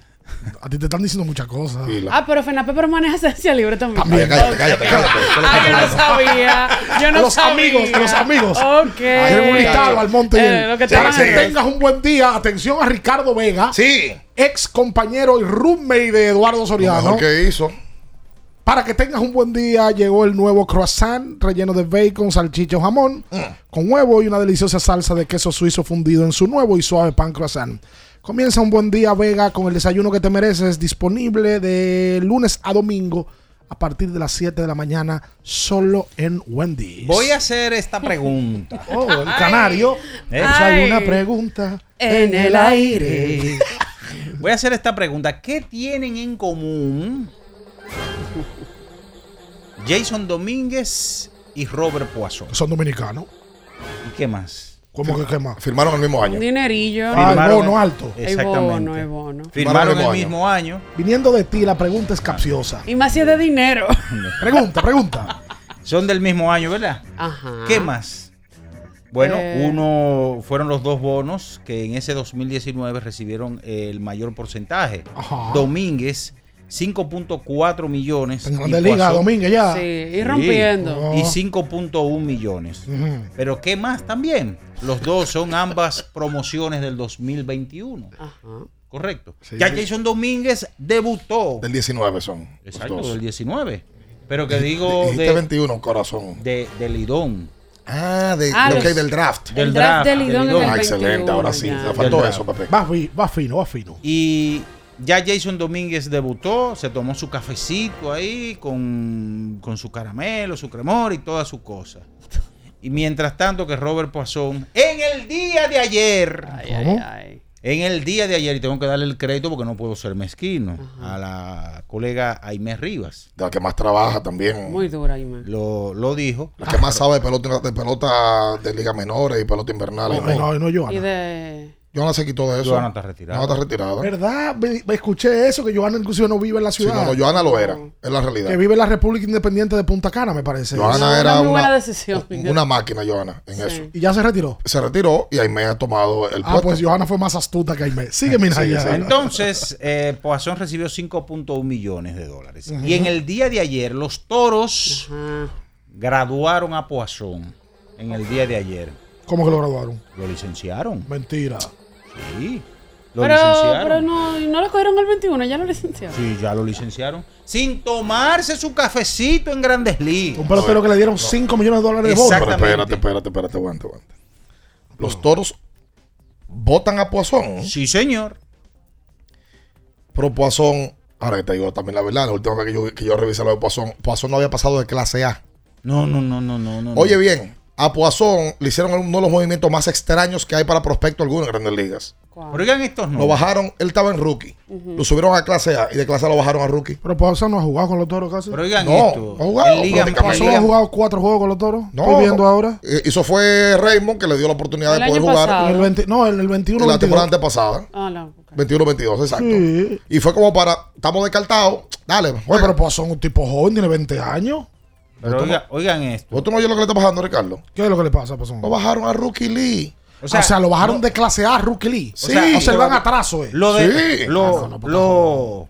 Speaker 8: A ti te están diciendo muchas cosas.
Speaker 10: Ah, pero Fenape maneja esencia libre también.
Speaker 8: También, cállate, cállate, cállate.
Speaker 10: Ah, yo no sabía. Yo no
Speaker 8: A los
Speaker 10: sabía.
Speaker 8: amigos, a los amigos.
Speaker 10: Ok.
Speaker 8: Un listado al monte.
Speaker 10: Eh, lo que
Speaker 8: Para
Speaker 10: estaban
Speaker 8: que tengas un buen día, atención a Ricardo Vega.
Speaker 9: Sí.
Speaker 8: Ex compañero y roommate de Eduardo
Speaker 9: Lo
Speaker 8: Soriano.
Speaker 9: que hizo.
Speaker 8: Para que tengas un buen día, llegó el nuevo croissant relleno de bacon, salchicha o jamón,
Speaker 9: Mm.
Speaker 8: con huevo y una deliciosa salsa de queso suizo fundido en su nuevo y suave pan croissant. Comienza un buen día, Vega, con el desayuno que te mereces, disponible de lunes a domingo a partir de las 7 de la mañana, solo en Wendy's.
Speaker 1: Voy a hacer esta pregunta.
Speaker 8: Oh, el canario. Pues hay una pregunta en el aire.
Speaker 1: Voy a hacer esta pregunta. ¿Qué tienen en común Jason Domínguez y Robert Poisson?
Speaker 8: Son dominicanos.
Speaker 1: ¿Y qué más?
Speaker 8: ¿Cómo que qué más?
Speaker 9: Firmaron el mismo
Speaker 10: Un
Speaker 9: año.
Speaker 10: dinerillo.
Speaker 8: Ah, el bono alto.
Speaker 1: Exactamente.
Speaker 10: bono, hay bono.
Speaker 1: Firmaron el
Speaker 9: año.
Speaker 1: mismo año.
Speaker 8: Viniendo de ti, la pregunta es capciosa.
Speaker 10: Y más si es de dinero.
Speaker 8: Pregunta, pregunta.
Speaker 1: Son del mismo año, ¿verdad?
Speaker 10: Ajá.
Speaker 1: ¿Qué más? Bueno,
Speaker 10: Eh.
Speaker 1: uno fueron los dos bonos que en ese 2019 recibieron el mayor porcentaje.
Speaker 8: Ajá.
Speaker 1: Domínguez, 5.4 millones.
Speaker 8: En
Speaker 1: y
Speaker 8: Grande Liga, Domínguez ya.
Speaker 10: Sí, y rompiendo.
Speaker 8: Oh.
Speaker 1: Y 5.1 millones.
Speaker 8: Ujú.
Speaker 1: Pero ¿qué más también? Los dos son ambas promociones del 2021.
Speaker 10: Ajá.
Speaker 1: Correcto.
Speaker 8: Sí,
Speaker 1: ya
Speaker 8: sí.
Speaker 1: Jason Domínguez debutó.
Speaker 9: Del 19 son.
Speaker 1: Exacto,
Speaker 9: dos.
Speaker 1: del 19. Pero que digo
Speaker 9: Dijiste
Speaker 1: de,
Speaker 9: 21, corazón.
Speaker 1: de, de Lidón.
Speaker 9: Ah, de,
Speaker 10: Ah,
Speaker 9: lo
Speaker 10: los-
Speaker 9: que hay del draft.
Speaker 1: Del
Speaker 10: El draft de
Speaker 1: draft,
Speaker 10: Lidón el
Speaker 9: Ah,
Speaker 10: 21.
Speaker 9: excelente, ahora sí.
Speaker 10: ya.
Speaker 9: Le faltó
Speaker 1: draft.
Speaker 9: eso, Pepe.
Speaker 8: Va, va fino, va fino.
Speaker 1: Y ya Jason Domínguez debutó, se tomó su cafecito ahí con, con su caramelo, su cremor y toda su cosa. Y mientras tanto que Robert Poisson, en el día de ayer,
Speaker 10: Ay, ay,
Speaker 8: ¿Cómo?
Speaker 10: ay.
Speaker 1: en el día de ayer, y tengo que darle el crédito porque no puedo ser mezquino, a la colega Aimé Rivas,
Speaker 9: De la que más trabaja también.
Speaker 10: Muy dura, Ime.
Speaker 1: lo, lo dijo.
Speaker 9: La que más sabe de pelota, de pelota de liga menores y pelota invernal.
Speaker 8: No, no, no,
Speaker 10: Y
Speaker 8: Joana.
Speaker 10: de.
Speaker 9: Joana se quitó de eso.
Speaker 1: Joana está retirada.
Speaker 9: Joana está retirada.
Speaker 8: ¿Verdad? Me, me escuché eso, que Joana inclusive no vive en la
Speaker 9: Sí,
Speaker 8: ciudad.
Speaker 9: no, no, Joana lo era. Es la realidad.
Speaker 8: que vive en la República Independiente de Punta Cana, me parece.
Speaker 9: Joana
Speaker 10: No,
Speaker 9: era
Speaker 10: una buena decisión.
Speaker 9: una máquina, Joana, en
Speaker 10: Sí.
Speaker 9: eso.
Speaker 8: Y ya se retiró.
Speaker 9: Se retiró y Aimé ha tomado el
Speaker 8: Ah,
Speaker 9: puesto.
Speaker 8: pues Joana fue más astuta que Aime. Sigue, mi
Speaker 9: Sí, sí.
Speaker 1: Entonces, eh, Poisson recibió 5.1 millones de dólares. Y en el día de ayer, los toros graduaron a Poisson. En el día de ayer.
Speaker 8: ¿Cómo que lo graduaron?
Speaker 1: Lo licenciaron.
Speaker 8: Mentira.
Speaker 1: Sí. Lo
Speaker 10: Pero,
Speaker 1: licenciaron.
Speaker 10: pero no, no lo cogieron el 21, ya lo licenciaron.
Speaker 1: Sí, ya lo licenciaron. Sin tomarse su cafecito en grandes ligas.
Speaker 8: Un pelotero que le dieron 5 millones de dólares de bono.
Speaker 9: Pero
Speaker 1: Exactamente.
Speaker 9: espérate, espérate, espérate, aguante, aguante. Los toros votan a Poisson.
Speaker 1: Sí, señor.
Speaker 9: Pero Poisson, ahora que te digo también la verdad, la última vez que yo, que yo revisé lo de Poisson, Poisson no había pasado de clase A.
Speaker 1: No, no, no, no, no. no
Speaker 9: Oye
Speaker 1: no.
Speaker 9: bien, a Poisson le hicieron uno de los movimientos más extraños que hay para prospecto alguno en grandes ligas.
Speaker 1: Oigan estos no.
Speaker 9: Lo bajaron, él estaba en rookie. Lo subieron a clase A y de clase A lo bajaron a rookie.
Speaker 8: Pero Poisson no ha jugado con los toros casi.
Speaker 1: Pero oigan
Speaker 9: No,
Speaker 1: esto.
Speaker 9: no ha jugado.
Speaker 8: Poisson ha jugado cuatro juegos con los toros.
Speaker 9: No,
Speaker 8: Estoy viendo ahora.
Speaker 9: Eh, Eso fue Raymond que le dio la oportunidad
Speaker 10: El
Speaker 9: de poder
Speaker 10: año
Speaker 9: jugar
Speaker 10: pasado.
Speaker 8: En el 20 no, en el 21
Speaker 9: en la temporada
Speaker 8: 22.
Speaker 9: antepasada.
Speaker 10: Ah, no. ok.
Speaker 9: 21-22, exacto.
Speaker 8: Sí.
Speaker 9: Y fue como para, estamos descartados, dale,
Speaker 8: Oye, pero Poisson es un tipo joven, tiene 20 años.
Speaker 1: Pero oiga- oigan esto.
Speaker 9: ¿Vos tú no oyes lo que le está pasando, Ricardo?
Speaker 8: ¿Qué es lo que le pasa Poisson?
Speaker 9: Lo bajaron a Rookie Lee.
Speaker 1: O
Speaker 8: O sea, lo bajaron de clase A a Rookie Lee.
Speaker 9: Sí.
Speaker 8: O sea, van atraso, eh.
Speaker 1: Lo de.
Speaker 9: Sí.
Speaker 1: Lo,
Speaker 8: Ah, no,
Speaker 1: lo,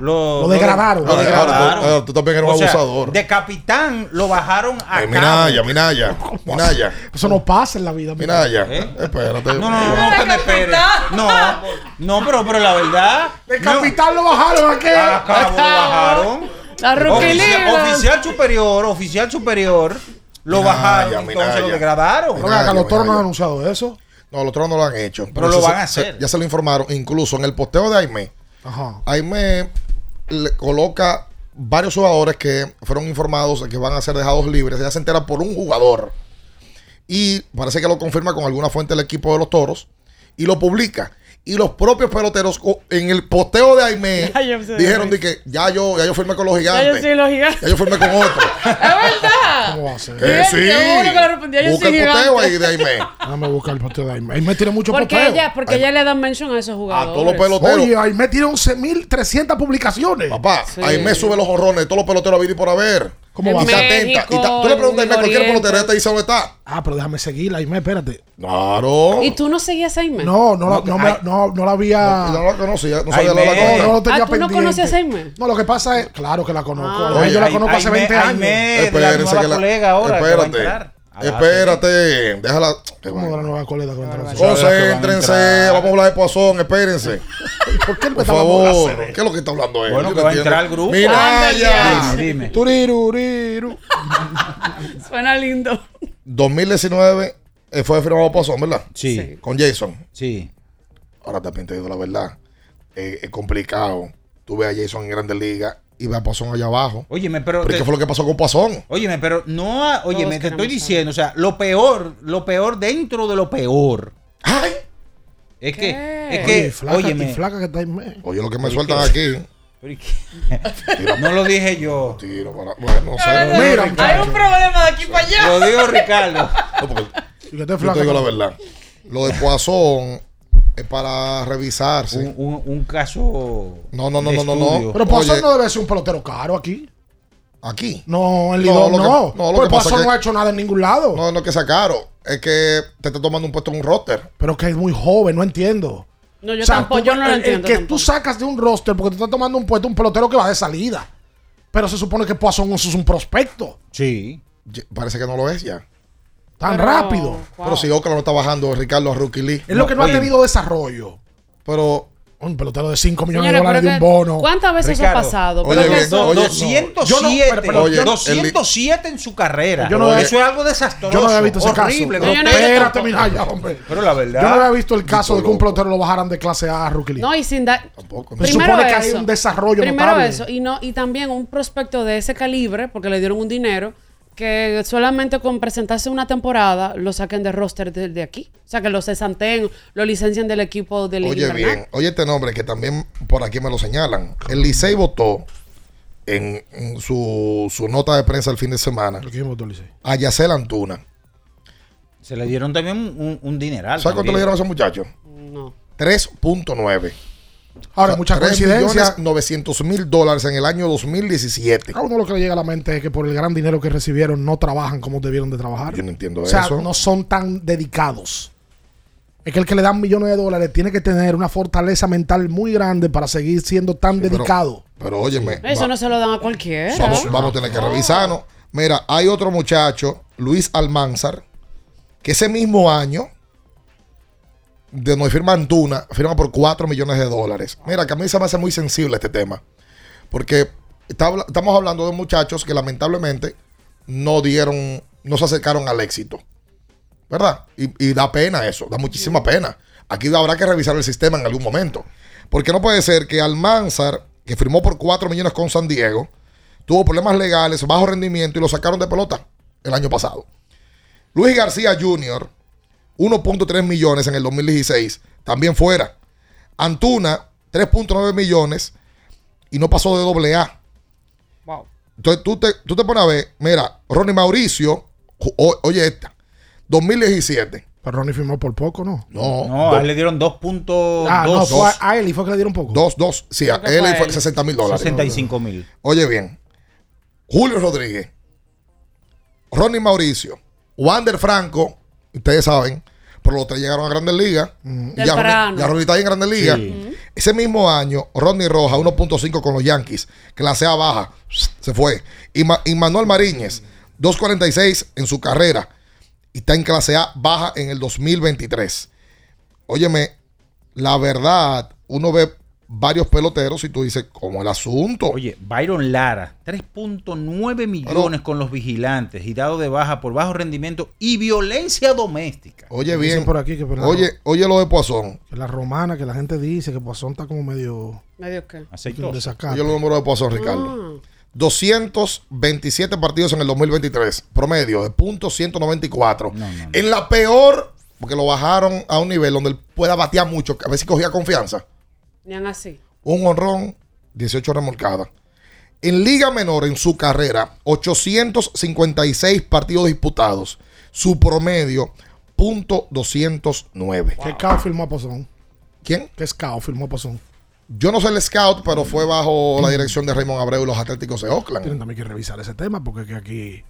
Speaker 1: lo,
Speaker 8: Lo degradaron.
Speaker 1: Lo
Speaker 9: Ahora,
Speaker 1: degradaron.
Speaker 9: tú, también eres un
Speaker 1: sea,
Speaker 9: abusador.
Speaker 1: de capitán lo bajaron a cabo.
Speaker 9: Minaya, Minaya, Minaya,
Speaker 8: Eso no pasa en la vida. mira.
Speaker 9: Minaya.
Speaker 1: ¿Eh?
Speaker 9: Espérate.
Speaker 1: No, no, no, no, que me espere. No, no, pero, pero la verdad.
Speaker 8: De
Speaker 1: no,
Speaker 8: capitán lo bajaron a qué?
Speaker 1: a cabo lo bajaron.
Speaker 10: La
Speaker 1: Oficial, superior, oficial superior. Lo
Speaker 9: Minaya,
Speaker 1: bajaron, entonces
Speaker 9: Minaya.
Speaker 1: lo degradaron.
Speaker 8: Que los
Speaker 9: Minaya,
Speaker 8: toros no han
Speaker 9: Minaya.
Speaker 8: anunciado eso.
Speaker 9: No, los otros no lo han hecho.
Speaker 1: Pero lo van
Speaker 9: se-
Speaker 1: a hacer.
Speaker 9: se- ya se lo informaron. Incluso en el posteo de Aime,
Speaker 8: Ajá.
Speaker 9: Aime le coloca varios jugadores que fueron informados de que van a ser dejados libres. Ya se entera por un jugador. Y parece que lo confirma con alguna fuente del equipo de los toros. Y lo publica. Y los propios peloteros en el posteo de Aime dijeron de que ya yo, ya yo firmé con los
Speaker 10: Ya yo
Speaker 9: gigantes.
Speaker 10: soy los gigantes.
Speaker 9: Ya yo firmé con otro.
Speaker 10: Es verdad.
Speaker 8: ¿Cómo va a ser?
Speaker 9: Que sí.
Speaker 10: que le respondí, yo
Speaker 9: Busca
Speaker 10: soy
Speaker 9: el posteo ahí de Aime.
Speaker 8: Déjame buscar el posteo de Aime. Aime tiene mucho
Speaker 10: Porque
Speaker 8: posteo.
Speaker 10: ella, porque ella le dan mention a esos
Speaker 9: A
Speaker 10: jugadores.
Speaker 9: todos los peloteros.
Speaker 8: Oye, Aime tiene 11.300 publicaciones.
Speaker 9: Papá,
Speaker 10: Sí.
Speaker 9: Aime sube los jorrones. Todos los peloteros a y por haber.
Speaker 8: ¿Cómo
Speaker 9: y
Speaker 8: va?
Speaker 9: está atenta. Y está- tú le preguntas a Aime, cualquier pelotero, te dice dónde está.
Speaker 8: Ah, pero déjame seguirla, Aime, espérate.
Speaker 9: Claro.
Speaker 10: ¿Y tú no seguías a Aime?
Speaker 8: No, no, la- no, me- no, no la había.
Speaker 9: No, no la conocía, no sabía la
Speaker 8: me-
Speaker 9: conocía.
Speaker 8: no, no lo tenía
Speaker 10: Ah, ¿tú no
Speaker 8: pendiente.
Speaker 10: conoces a Aime?
Speaker 8: No, lo que pasa es, claro que la conozco.
Speaker 10: Ah.
Speaker 8: Yo la conozco hace
Speaker 9: Aime,
Speaker 8: 20 años.
Speaker 9: Aime, la Espérense nueva que la- colega ahora que va a espérate. Espérate, déjala.
Speaker 8: ¿Cómo de la nueva colega que va a entrar?
Speaker 9: Concéntrense, vamos a hablar de Poisson, espérense.
Speaker 8: ¿Por qué él me
Speaker 9: Por
Speaker 8: está hablando de la
Speaker 9: favor? ¿qué es lo que está hablando él?
Speaker 1: Bueno, que va a entrar al grupo.
Speaker 9: Mira,
Speaker 1: Dime, dime.
Speaker 8: Turiruriru.
Speaker 10: Suena lindo.
Speaker 9: 2019 eh, fue firmado Poisson, ¿verdad?
Speaker 1: Sí. Sí.
Speaker 9: Con Jason.
Speaker 1: Sí.
Speaker 9: Ahora también te digo la verdad. eh, es complicado. Tú ves a Jason en Grandes Ligas y ves a Poisson allá abajo.
Speaker 1: Óyeme, pero.
Speaker 9: ¿Pero
Speaker 1: te-
Speaker 9: qué fue lo que pasó con Poisson?
Speaker 1: Óyeme, pero no. ha- Óyeme,
Speaker 9: Todos
Speaker 1: te estoy diciendo, o sea, lo peor, lo peor dentro de lo peor. Es que, es que,
Speaker 8: Oye, flaca,
Speaker 1: óyeme.
Speaker 8: y flaca que está Aime.
Speaker 9: Oye, lo que me
Speaker 1: ¿Y
Speaker 9: sueltan
Speaker 1: qué?
Speaker 9: aquí.
Speaker 1: Pero ¿y qué? No lo dije yo.
Speaker 9: Tiro para. Bueno, no sé.
Speaker 1: Mira,
Speaker 10: Hay un problema de aquí para allá.
Speaker 1: Lo dijo Ricardo.
Speaker 9: Yo te digo la verdad. Lo de Poisson es para revisarse.
Speaker 1: Un, un- un caso.
Speaker 9: No, no, no,
Speaker 1: de
Speaker 9: no, no, no.
Speaker 8: Pero Poisson
Speaker 9: Oye.
Speaker 8: no debe ser un pelotero caro aquí.
Speaker 9: Aquí.
Speaker 8: No, en
Speaker 9: No,
Speaker 8: Lidón
Speaker 9: lo que-
Speaker 8: no.
Speaker 9: no, lo
Speaker 8: Porque
Speaker 9: que pasa
Speaker 8: Poisson
Speaker 9: que-
Speaker 8: no ha hecho nada en ningún lado.
Speaker 9: No, no es que sea caro. Es que te está tomando un puesto en un roster.
Speaker 8: Pero que es muy joven, no entiendo.
Speaker 10: No, yo
Speaker 8: O sea,
Speaker 10: tampoco,
Speaker 8: tú-
Speaker 10: yo no lo
Speaker 8: el-
Speaker 10: entiendo.
Speaker 8: El que
Speaker 10: tampoco.
Speaker 8: tú sacas de un roster porque te está tomando un puesto, un pelotero que va de salida. Pero se supone que Poisson es un prospecto.
Speaker 1: Sí.
Speaker 9: Parece que no lo es ya.
Speaker 8: Tan
Speaker 10: Pero-
Speaker 8: rápido.
Speaker 10: Wow.
Speaker 9: Pero si Oakland no está bajando Ricardo a Rookie League.
Speaker 8: Es lo que no
Speaker 1: oye.
Speaker 8: ha tenido desarrollo.
Speaker 9: Pero.
Speaker 8: Un pelotero de 5 millones
Speaker 10: Señores,
Speaker 8: de dólares de un bono.
Speaker 10: ¿Cuántas veces eso ha
Speaker 1: Ricardo,
Speaker 10: pasado?
Speaker 9: oye,
Speaker 10: Pero
Speaker 9: bien,
Speaker 10: eso-
Speaker 9: oye, no.
Speaker 1: 207,
Speaker 8: Yo no- pero- pero-
Speaker 9: Oye, el-
Speaker 1: 207 en su carrera.
Speaker 8: Yo no había-
Speaker 1: Eso es algo desastroso.
Speaker 8: Yo no había visto ese
Speaker 1: horrible.
Speaker 8: caso.
Speaker 10: No, no visto
Speaker 8: espérate, mira ya, hombre.
Speaker 1: Pero la verdad.
Speaker 8: Yo no había visto el caso de que un pelotero lo bajaran de clase A a rookie league.
Speaker 10: No, y sin dar.
Speaker 9: Tampoco.
Speaker 8: Se
Speaker 10: Primero
Speaker 8: supone que hay
Speaker 10: eso.
Speaker 8: un desarrollo
Speaker 10: Primero
Speaker 8: notable.
Speaker 10: eso. Y, no, y también un prospecto de ese calibre, porque le dieron un dinero, que solamente con presentarse una temporada lo saquen de roster de, de aquí. O sea, que lo cesanteen, lo licencien del equipo de Liga
Speaker 9: Oye,
Speaker 10: Invernal.
Speaker 9: bien. Oye, este nombre que también por aquí me lo señalan. El Licey votó en, en su, su nota de prensa el fin de semana
Speaker 8: ¿Quién votó, Licey?
Speaker 9: a Yacel Antuna.
Speaker 1: Se le dieron también un, un dineral.
Speaker 9: ¿Sabes cuánto le dieron a esos muchachos?
Speaker 10: No.
Speaker 9: 3.9.
Speaker 8: Ahora, mucha coincidencia.
Speaker 9: 900 mil dólares en el año 2017.
Speaker 8: A uno lo que le llega a la mente es que por el gran dinero que recibieron no trabajan como debieron de trabajar.
Speaker 9: Yo no entiendo
Speaker 8: o sea,
Speaker 9: eso.
Speaker 8: no son tan dedicados. Es que el que le dan millones de dólares tiene que tener una fortaleza mental muy grande para seguir siendo tan
Speaker 9: pero-
Speaker 8: dedicado.
Speaker 9: Pero óyeme,
Speaker 10: Eso
Speaker 9: va-
Speaker 10: no se lo dan a cualquiera.
Speaker 9: vamos, vamos a tener que revisarnos. Mira, hay otro muchacho, Luis Almanzar, que ese mismo año, de donde firma Antuna, firma por 4 millones de dólares. Mira, que a mí se me hace muy sensible este tema. Porque está estamos hablando de muchachos que lamentablemente no dieron, no se acercaron al éxito. ¿Verdad? Y, y da pena eso, da muchísima pena. Aquí habrá que revisar el sistema en algún momento. Porque no puede ser que Almanzar, que firmó por 4 millones con San Diego, tuvo problemas legales, bajo rendimiento y lo sacaron de pelota el año pasado. Luis García Jr., 1.3 millones en el 2016, también fuera. Antuna, 3.9 millones y no pasó de doble A.
Speaker 10: Wow.
Speaker 9: Entonces tú te, tú te pones a ver, mira, Ronnie Mauricio, o- oye esta, 2017.
Speaker 8: Pero Ronnie firmó por poco, ¿no?
Speaker 9: No,
Speaker 1: No, a él le dieron 2.2.
Speaker 8: Ah, no,
Speaker 9: dos.
Speaker 8: fue a, a él y fue que le dieron poco.
Speaker 9: dos, dos. Sí, a él
Speaker 10: fue
Speaker 9: fue
Speaker 10: él.
Speaker 9: 60 mil dólares.
Speaker 1: 65 mil.
Speaker 9: Oye bien, Julio Rodríguez, Ronnie Mauricio, Wander Franco, ustedes saben, por los tres llegaron a Grandes Ligas. Y ya. Ronnie, ya Ronnie está ahí en Grandes Ligas.
Speaker 1: Sí.
Speaker 9: Ese mismo año, Ronnie Roja, 1.5 con los Yankees, clase A baja, se fue. Y, Ma- y Manuel Mariñez, 2.46 en su carrera, y está en clase A baja en el 2023. Óyeme, la verdad, uno ve varios peloteros y tú dices, ¿cómo el asunto?
Speaker 1: Oye, Byron Lara, 3.9 millones con los vigilantes y dado de baja por bajo rendimiento y violencia doméstica.
Speaker 9: Oye, bien.
Speaker 8: por aquí que, pero-
Speaker 9: Oye, oye lo de Poisson.
Speaker 8: que la romana, que la gente dice que Poisson está como medio
Speaker 10: ¿Medio qué?
Speaker 9: Oye los números de Poisson, Ricardo.
Speaker 10: Ah.
Speaker 9: 227 partidos en el 2023. Promedio de punto 194.
Speaker 1: No, no, no.
Speaker 9: En la peor, porque lo bajaron a un nivel donde él pueda batear mucho, a ver si cogía confianza.
Speaker 10: Ni han así.
Speaker 9: Un honrón, 18 remolcadas. En Liga Menor, en su carrera, 856 partidos disputados. Su promedio, punto 209.
Speaker 8: ¿Qué cao firmó a Poisson?
Speaker 9: ¿Quién?
Speaker 8: ¿Qué cao firmó a Poisson?
Speaker 9: Yo no soy el scout, pero fue bajo la dirección de Raymond Abreu y los Atléticos de Oakland.
Speaker 8: Tienen también que revisar ese tema porque que aquí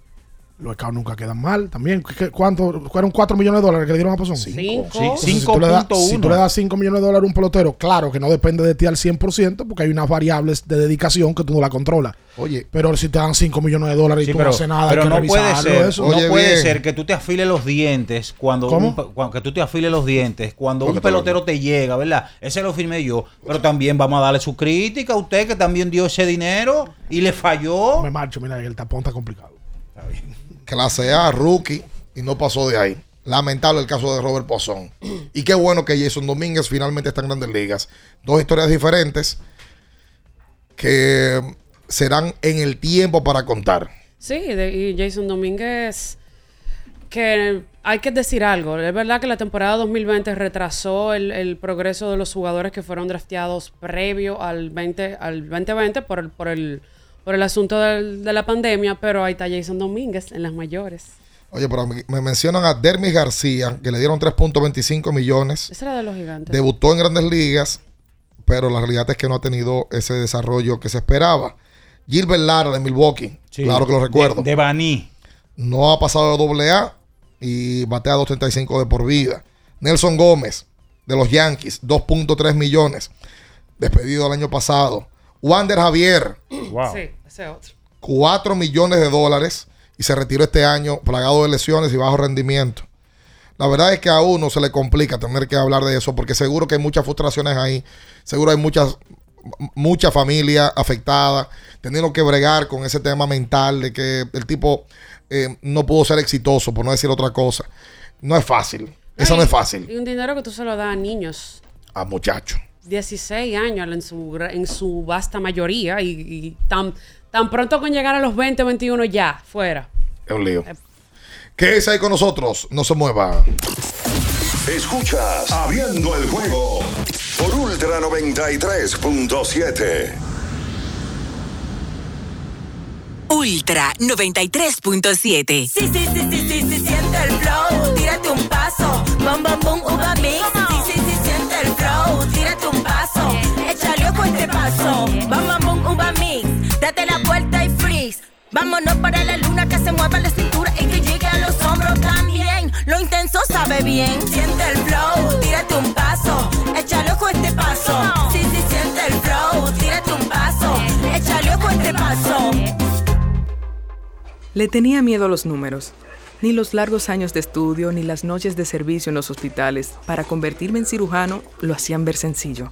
Speaker 8: los scouts nunca quedan mal. También, ¿qué- qué- ¿cuánto? ¿Fueron 4 millones de dólares que le dieron a Pozón?
Speaker 10: Cinco.
Speaker 1: Sí,
Speaker 8: Entonces, si, tú le das,
Speaker 1: 5.1.
Speaker 8: si tú le das 5 millones de dólares a un pelotero, claro que no depende de ti al 100% porque hay unas variables de dedicación que tú no la controlas.
Speaker 9: Oye,
Speaker 8: Pero si te dan 5 millones de dólares y
Speaker 1: Sí,
Speaker 8: tú
Speaker 1: pero,
Speaker 8: no haces nada,
Speaker 1: pero
Speaker 8: hay que
Speaker 1: no puede ser,
Speaker 8: eso.
Speaker 9: Oye,
Speaker 1: no puede
Speaker 9: bien.
Speaker 1: ser que tú te afiles los dientes cuando,
Speaker 8: ¿Cómo?
Speaker 1: un cuando- que tú te afiles los dientes cuando
Speaker 9: Porque
Speaker 1: un
Speaker 9: te
Speaker 1: pelotero te llega, ¿verdad? Ese lo firmé yo, pero también vamos a darle su crítica a usted que también dio ese dinero y le falló.
Speaker 8: Me marcho, mira, el tapón está complicado.
Speaker 9: Clase A, rookie, y no pasó de ahí. Lamentable el caso de Robert Pozón. Y qué bueno que Jason Domínguez finalmente está en grandes ligas. Dos historias diferentes que serán en el tiempo para contar.
Speaker 10: Sí, de- y Jason Domínguez, que hay que decir algo. Es verdad que la temporada 2020 retrasó el, el progreso de los jugadores que fueron drafteados previo al 20, al 2020 por el, por el, por el asunto del- de la pandemia, pero ahí está Jason Domínguez en las mayores.
Speaker 9: Oye, pero me me mencionan a Dermis García, que le dieron 3.25 millones.
Speaker 10: Ese era de los gigantes.
Speaker 9: Debutó en grandes ligas, pero la realidad es que no ha tenido ese desarrollo que se esperaba. Gilbert Lara de Milwaukee,
Speaker 1: Sí,
Speaker 9: claro que lo recuerdo.
Speaker 1: De, de Baní.
Speaker 9: no ha pasado de doble A y batea 2.35 de por vida. Nelson Gómez de los Yankees, 2.3 millones, despedido el año pasado. Wander Javier,
Speaker 10: Sí, ese otro.
Speaker 9: 4 millones de dólares y se retiró este año plagado de lesiones y bajo rendimiento. La verdad es que a uno se le complica tener que hablar de eso porque seguro que hay muchas frustraciones ahí, seguro hay muchas mucha familia afectada, teniendo que bregar con ese tema mental de que el tipo eh, no pudo ser exitoso, por no decir otra cosa. No es fácil. Eso no es fácil.
Speaker 10: Y un dinero que tú se lo das a niños.
Speaker 9: A muchachos. 16
Speaker 10: años en su, en su vasta mayoría y, y tan, tan pronto con llegar a los 20, 21 ya, fuera.
Speaker 9: Es un lío. Quédese ahí con nosotros, no se mueva.
Speaker 2: Escuchas Abriendo el juego por Ultra 93.7.
Speaker 16: Ultra 93.7.
Speaker 17: Sí, sí, sí, sí, sí, sí, siente el flow. Tírate un paso. Bum, bum, bum, uva mix. Un. Échale ojo a este paso. Bum, bum, bum, uva mix. Date la vuelta y freeze. Vámonos para la luna que se mueva la cintura y que llegue a los hombros también. Lo intenso sabe bien. Siente el flow. Tírate un paso. Échale ojo a este paso. Sí, sí, siente el flow. Tírate un paso. Échale ojo a este paso.
Speaker 18: Le tenía miedo a los números. Ni los largos años de estudio ni las noches de servicio en los hospitales para convertirme en cirujano lo hacían ver sencillo.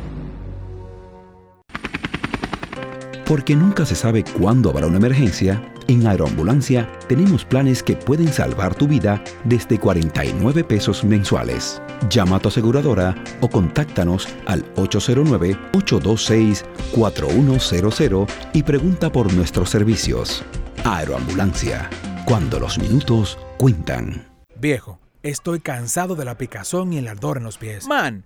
Speaker 19: Porque nunca se sabe cuándo habrá una emergencia, en Aeroambulancia tenemos planes que pueden salvar tu vida desde 49 pesos mensuales. Llama a tu aseguradora o contáctanos al 809-826-4100 y pregunta por nuestros servicios. Aeroambulancia, cuando los minutos cuentan.
Speaker 4: Viejo, estoy cansado de la picazón y el ardor en los pies. Man,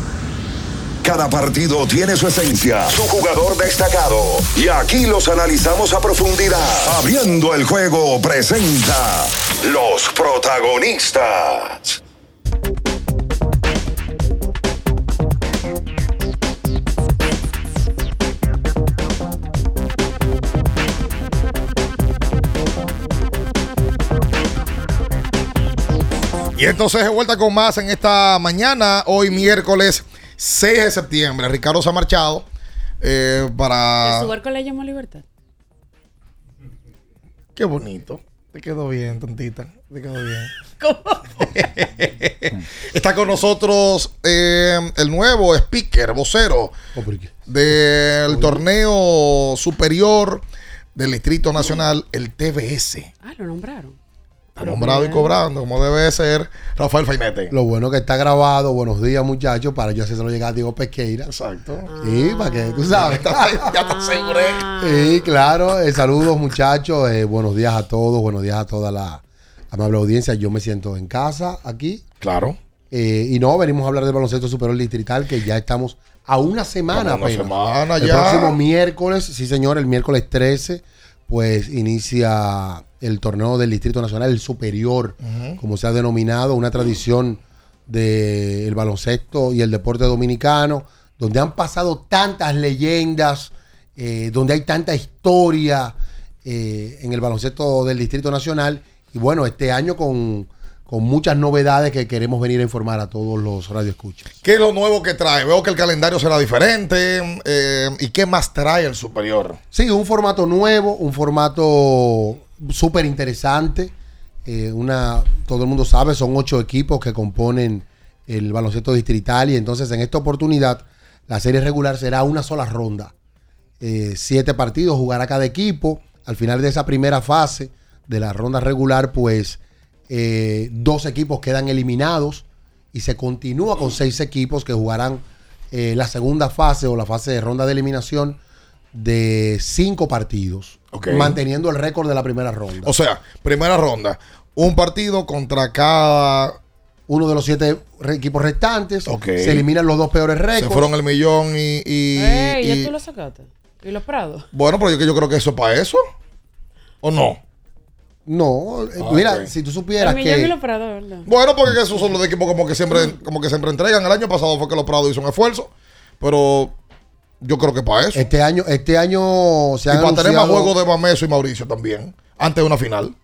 Speaker 2: Cada partido tiene su esencia, su jugador destacado. Y aquí los analizamos a profundidad. Abriendo el juego presenta los protagonistas.
Speaker 9: Y entonces de vuelta con más en esta mañana, hoy miércoles 6 de septiembre. Ricardo se ha marchado eh, para...
Speaker 10: ¿El subarco le llamó libertad?
Speaker 9: Qué bonito. Te quedó bien, tontita. Te quedó bien. Está con nosotros eh, el nuevo speaker, vocero del torneo superior del Distrito Nacional, el TBS.
Speaker 10: Ah, lo nombraron.
Speaker 9: Está nombrado y cobrando, como debe ser Rafael Fainete.
Speaker 20: Lo bueno que está grabado. Buenos días, muchachos, para yo hacérselo llegar a Diego Pesqueira.
Speaker 9: Exacto.
Speaker 20: Sí, para que tú sabes.
Speaker 9: ya te aseguré.
Speaker 20: Sí, claro. Eh, saludos, muchachos. Eh, buenos días a todos. Buenos días a toda la amable audiencia. Yo me siento en casa aquí.
Speaker 9: Claro.
Speaker 20: Eh, y no, venimos a hablar del baloncesto superior distrital, que ya estamos a una semana.
Speaker 9: A una
Speaker 20: apenas.
Speaker 9: semana
Speaker 20: el
Speaker 9: ya.
Speaker 20: próximo miércoles, sí señor, el miércoles 13, pues inicia el torneo del Distrito Nacional, el superior, como se ha denominado, una tradición del baloncesto y el deporte dominicano, donde han pasado tantas leyendas, eh, donde hay tanta historia eh, en el baloncesto del Distrito Nacional. Y bueno, este año con, con muchas novedades que queremos venir a informar a todos los radioescuchas.
Speaker 9: ¿Qué es lo nuevo que trae? Veo que el calendario será diferente. eh, ¿Y qué más trae el superior?
Speaker 20: Sí, un formato nuevo, un formato súper interesante. Eh, una, todo el mundo sabe, son ocho equipos que componen el baloncesto distrital y entonces en esta oportunidad la serie regular será una sola ronda. Eh, siete partidos jugará cada equipo. Al final de esa primera fase de la ronda regular, pues eh, dos equipos quedan eliminados y se continúa con seis equipos que jugarán la segunda fase o la fase de ronda de eliminación de cinco partidos, Manteniendo el récord de la primera ronda.
Speaker 9: O sea, primera ronda. Un partido contra cada.
Speaker 20: Uno de los siete re- equipos restantes.
Speaker 9: Ok.
Speaker 20: Se eliminan los dos peores
Speaker 9: Se
Speaker 20: récords.
Speaker 9: fueron el millón y. y-
Speaker 10: Ey,
Speaker 9: y-
Speaker 10: ¿ya tú lo sacaste? ¿Y los prados?
Speaker 9: Bueno, pero yo, yo creo que eso es para eso. ¿O no?
Speaker 20: No, eh,
Speaker 9: Ah,
Speaker 20: mira, si tú supieras
Speaker 10: El millón y
Speaker 20: que
Speaker 10: los prados, ¿verdad?
Speaker 9: Bueno, porque esos son los equipos como que siempre, como que siempre entregan. El año pasado fue que los Prados hizo un esfuerzo. Pero yo creo que para eso.
Speaker 20: este año, este año se
Speaker 9: y
Speaker 20: han
Speaker 9: para tener más juegos de Bameso y Mauricio también. Antes de una final.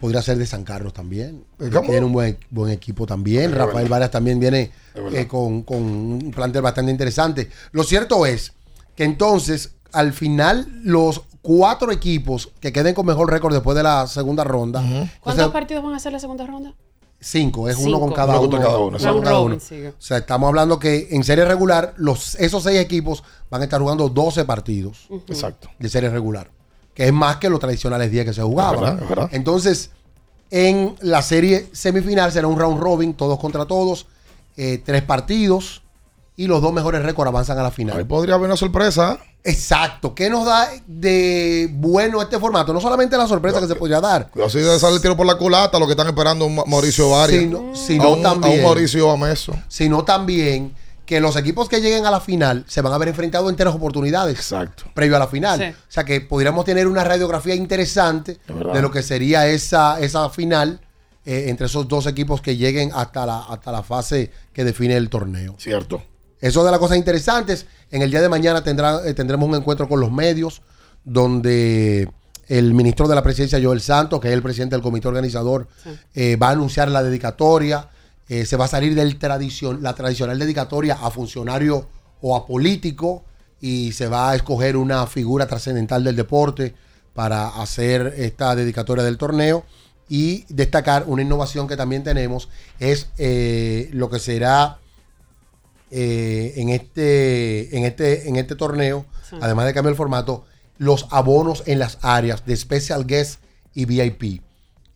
Speaker 20: Podría ser de San Carlos también. Tiene un buen, buen equipo también.
Speaker 9: Es
Speaker 20: Rafael
Speaker 9: verdad.
Speaker 20: Varias también viene eh, con, con un plantel bastante interesante. Lo cierto es que entonces, al final, los cuatro equipos que queden con mejor récord después de la segunda ronda,
Speaker 10: ¿Cuántos
Speaker 20: o sea,
Speaker 10: partidos van a hacer la segunda ronda?
Speaker 20: Cinco, es uno
Speaker 10: Cinco.
Speaker 20: con cada
Speaker 9: Uno
Speaker 20: uno.
Speaker 9: contra cada uno, exacto.
Speaker 20: cada uno.
Speaker 10: robin.
Speaker 20: O sea, estamos hablando que en serie regular, los, esos seis equipos van a estar jugando 12 partidos
Speaker 9: Exacto.
Speaker 20: de serie regular, que es más que los tradicionales 10 que se
Speaker 9: Es
Speaker 20: jugaban.
Speaker 9: verdad, es verdad.
Speaker 20: Entonces, en la serie semifinal será un round robin, todos contra todos, eh, tres partidos y los dos mejores récords avanzan a la final.
Speaker 9: Ahí podría haber una sorpresa.
Speaker 20: Exacto. ¿Qué nos da de bueno este formato? No solamente la sorpresa que se podría dar,
Speaker 9: Así de sale el tiro por la culata, lo que están esperando Mauricio Varias.
Speaker 20: sino,
Speaker 9: a,
Speaker 20: sino
Speaker 9: un, a un
Speaker 20: también,
Speaker 9: Mauricio Bameso.
Speaker 20: sino también que los equipos que lleguen a la final se van a ver enfrentados en tres oportunidades
Speaker 9: Exacto.
Speaker 20: previo a la final.
Speaker 10: Sí.
Speaker 20: O sea que podríamos tener una radiografía interesante de lo que sería esa, esa final eh, entre esos dos equipos que lleguen hasta la, hasta la fase que define el torneo.
Speaker 9: Cierto.
Speaker 20: Eso de las cosas interesantes. En el día de mañana tendrá, eh, tendremos un encuentro con los medios donde el ministro de la presidencia, Joel Santos, que es el presidente del comité organizador, eh, va a anunciar la dedicatoria. Eh, se va a salir del tradición, la tradicional dedicatoria a funcionario o a político y se va a escoger una figura trascendental del deporte para hacer esta dedicatoria del torneo y destacar una innovación que también tenemos es eh, lo que será eh, en este en este en este torneo
Speaker 10: Sí.
Speaker 20: además de cambiar el formato los abonos en las áreas de Special Guest y VIP,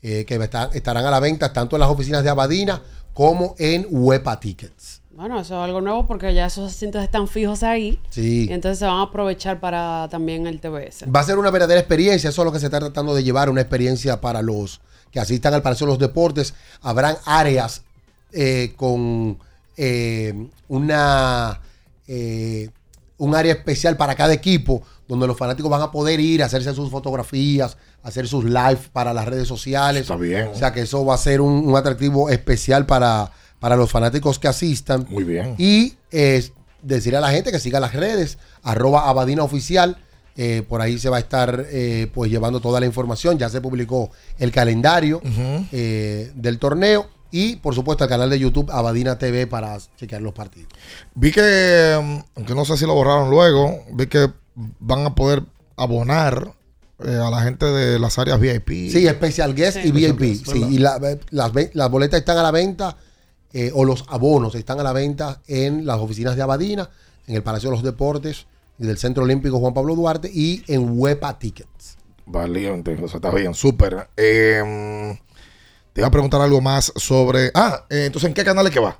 Speaker 20: eh, que está- estarán a la venta tanto en las oficinas de Abadina como en Huepa Tickets.
Speaker 10: Bueno, eso es algo nuevo porque ya esos asientos están fijos ahí.
Speaker 20: Sí.
Speaker 10: Y entonces se van a aprovechar para también el TBS.
Speaker 20: Va a ser una verdadera experiencia, eso es lo que se está tratando de llevar, una experiencia para los que asistan al Palacio de los Deportes. Habrán áreas eh, con eh, una eh, un área especial para cada equipo, donde los fanáticos van a poder ir a hacerse sus fotografías, hacer sus live para las redes sociales.
Speaker 9: Está bien.
Speaker 20: O sea que eso va a ser un, un atractivo especial para, para los fanáticos que asistan.
Speaker 9: Muy bien.
Speaker 20: Y eh, decirle a la gente que siga las redes, arroba Abadina Oficial. eh, por ahí se va a estar eh, pues llevando toda la información. Ya se publicó el calendario eh, del torneo. Y por supuesto el canal de YouTube Abadina TV para chequear los partidos.
Speaker 9: Vi que, mm, aunque no sé si lo borraron luego, vi que van a poder abonar eh, a la gente de las áreas VIP.
Speaker 20: Sí, Special Guest y
Speaker 9: Special
Speaker 20: VIP.
Speaker 9: Guest,
Speaker 20: sí, y la- las, las boletas están a la venta, eh, o los abonos están a la venta en las oficinas de Abadina, en el Palacio de los Deportes y del Centro Olímpico Juan Pablo Duarte y en Huepa Tickets.
Speaker 9: Valiente, o sea, está bien, súper. Eh, te iba a preguntar algo más sobre. Ah, eh, entonces, ¿en qué canal es que va?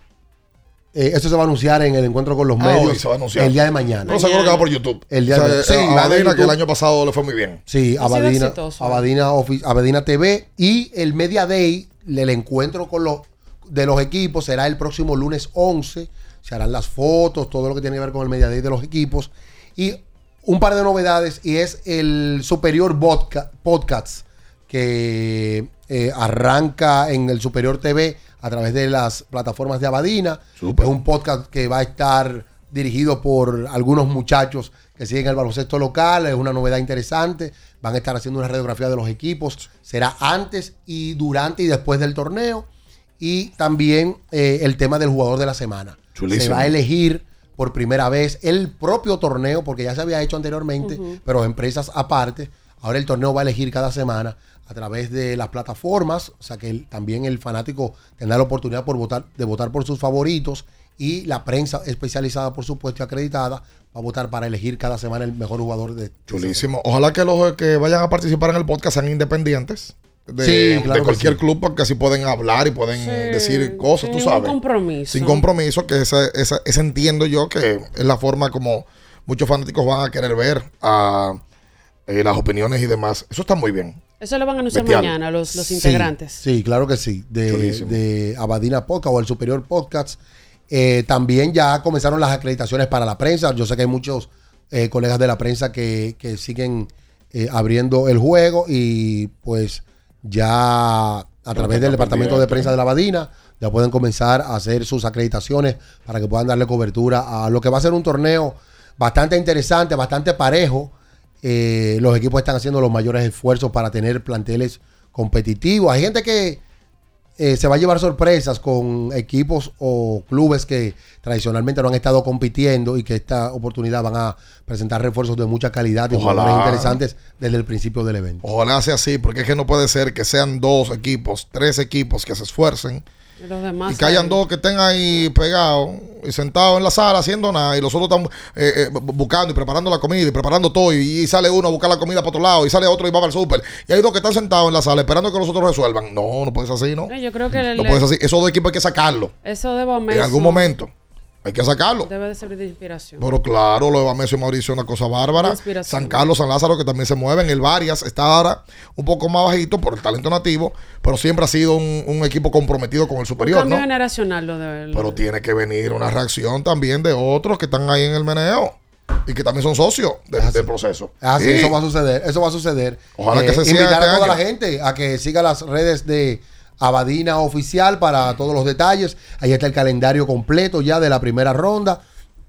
Speaker 20: Eh, eso se va a anunciar en el encuentro con los
Speaker 9: Ah,
Speaker 20: medios
Speaker 9: hoy se va a anunciar.
Speaker 20: el día de mañana.
Speaker 9: Pero seguro que va por YouTube.
Speaker 20: El día
Speaker 9: O sea,
Speaker 20: de, sí,
Speaker 9: Abadina, que el año pasado le fue muy bien.
Speaker 20: Sí, Abadina,
Speaker 10: exitoso.
Speaker 20: Abadina, Abadina TV y el Media Day, el encuentro con los de los equipos será el próximo lunes 11. Se harán las fotos, todo lo que tiene que ver con el Media Day de los equipos. Y un par de novedades y es el Superior Vodka- Podcast que eh, arranca en el Superior TV a través de las plataformas de Abadina. Es un podcast que va a estar dirigido por algunos muchachos que siguen el baloncesto local. Es una novedad interesante. Van a estar haciendo una radiografía de los equipos. Será antes y durante y después del torneo. Y también eh, el tema del jugador de la semana.
Speaker 9: Chulísimo.
Speaker 20: Se va a elegir por primera vez el propio torneo, porque ya se había hecho anteriormente, pero empresas aparte. Ahora el torneo va a elegir cada semana a través de las plataformas, o sea que el- también el fanático tendrá la oportunidad por votar, de votar por sus favoritos y la prensa especializada, por supuesto, y acreditada, va a votar para elegir cada semana el mejor jugador de...
Speaker 9: Chulísimo. Ojalá que los que vayan a participar en el podcast sean independientes. De,
Speaker 20: Sí, claro
Speaker 9: de
Speaker 20: que
Speaker 9: cualquier
Speaker 20: sí.
Speaker 9: club, porque así pueden hablar y pueden decir cosas,
Speaker 10: sin
Speaker 9: tú sabes.
Speaker 10: compromiso.
Speaker 9: Sin compromiso, que ese, ese, ese entiendo yo que es la forma como muchos fanáticos van a querer ver a eh, las opiniones y demás. Eso está muy bien.
Speaker 10: Eso lo van a anunciar
Speaker 9: Bestial.
Speaker 10: mañana los, los
Speaker 20: Sí,
Speaker 10: integrantes.
Speaker 20: Sí, claro que sí. De, de Abadina Podcast o el Superior Podcast. Eh, también ya comenzaron las acreditaciones para la prensa. Yo sé que hay muchos eh, colegas de la prensa que, que siguen eh, abriendo el juego y pues ya a través del departamento de prensa de la Abadina ya pueden comenzar a hacer sus acreditaciones para que puedan darle cobertura a lo que va a ser un torneo bastante interesante, bastante parejo. Eh, los equipos están haciendo los mayores esfuerzos para tener planteles competitivos. Hay gente que eh, se va a llevar sorpresas con equipos o clubes que tradicionalmente no han estado compitiendo y que esta oportunidad van a presentar refuerzos de mucha calidad y jugadores interesantes desde el principio del evento.
Speaker 9: Ojalá sea así, porque es que no puede ser que sean dos equipos, tres equipos que se esfuercen
Speaker 10: los demás
Speaker 9: y que hayan dos que estén ahí pegados y sentados en la sala haciendo nada y los otros están eh, eh, bu- buscando y preparando la comida y preparando todo y, y sale uno a buscar la comida para otro lado y sale otro y va para el súper y hay dos que están sentados en la sala esperando que los otros resuelvan. No, no puedes así, ¿no?
Speaker 10: No, Yo creo que el-
Speaker 9: No puedes así. Esos dos equipos hay que sacarlo.
Speaker 10: eso de Bameso
Speaker 9: En algún momento hay que sacarlo.
Speaker 10: debe de servir de inspiración.
Speaker 9: Pero claro, lo de Bamesio y Mauricio es una cosa bárbara.
Speaker 10: Inspiración.
Speaker 9: San Carlos, San Lázaro, que también se mueven. El Varias está ahora un poco más bajito por el talento nativo, pero siempre ha sido un, un equipo comprometido con el
Speaker 10: Un
Speaker 9: superior,
Speaker 10: cambio
Speaker 9: ¿no?
Speaker 10: generacional lo de
Speaker 9: Pero tiene que venir una reacción también de otros que están ahí en el meneo y que también son socios de- del proceso.
Speaker 20: Ah, sí,
Speaker 9: Sí.
Speaker 20: eso va a suceder, eso va a suceder.
Speaker 9: Ojalá que se siga
Speaker 20: Invitar
Speaker 9: este
Speaker 20: a toda
Speaker 9: año.
Speaker 20: la gente a que siga las redes de Abadina Oficial para todos los detalles. Ahí está el calendario completo ya de la primera ronda.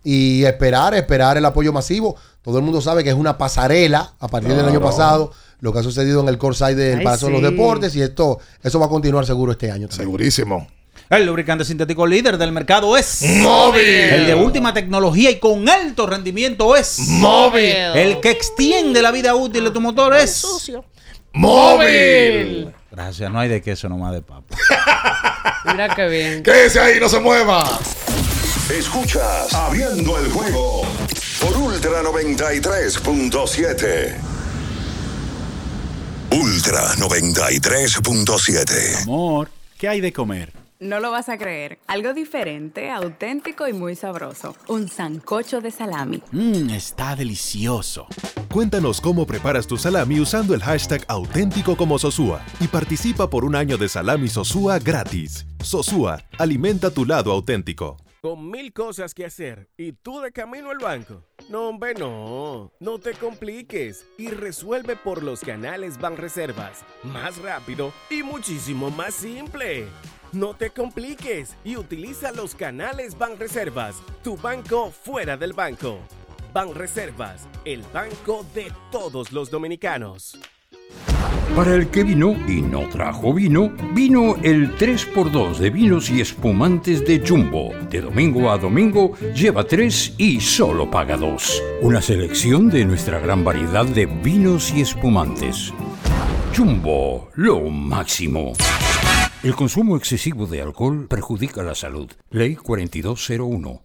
Speaker 20: Y esperar, esperar el apoyo masivo. Todo el mundo sabe que es una pasarela a partir del año pasado, lo que ha sucedido en el Corsay del
Speaker 1: Ay,
Speaker 20: Palacio de los. Deportes. Y esto, eso va a continuar seguro este año. también.
Speaker 9: Segurísimo.
Speaker 1: El lubricante sintético líder del mercado es
Speaker 20: Móvil.
Speaker 1: El de última tecnología y con alto rendimiento es
Speaker 9: Móvil.
Speaker 1: El que extiende la vida útil de tu motor es
Speaker 9: Móvil.
Speaker 1: Gracias, no hay de queso nomás de papa.
Speaker 10: Mira qué bien.
Speaker 9: Quédese ahí, no se mueva.
Speaker 2: Escuchas Abriendo el juego por Ultra 93.7. Ultra 93.7.
Speaker 21: Amor, ¿qué hay de comer?
Speaker 22: No lo vas a creer. Algo diferente, auténtico y muy sabroso. Un sancocho de salami.
Speaker 21: Mmm, está delicioso.
Speaker 23: Cuéntanos cómo preparas tu salami usando el hashtag auténtico como Sosúa y participa por un año de salami Sosúa gratis. Sosúa, alimenta tu lado auténtico.
Speaker 24: Con mil cosas que hacer y tú de camino al banco. No, hombre, no. No te compliques y resuelve por los canales Banreservas. Más rápido y muchísimo más simple. No te compliques y utiliza los canales Banreservas, tu banco fuera del banco. Banreservas, el banco de todos los dominicanos.
Speaker 14: Para el que vino y no trajo vino, vino el 3x2 de vinos y espumantes de Jumbo. De domingo a domingo lleva 3 y solo paga 2. Una selección de nuestra gran variedad de vinos y espumantes. Jumbo, lo máximo. El consumo excesivo de alcohol perjudica la salud. Ley 4201.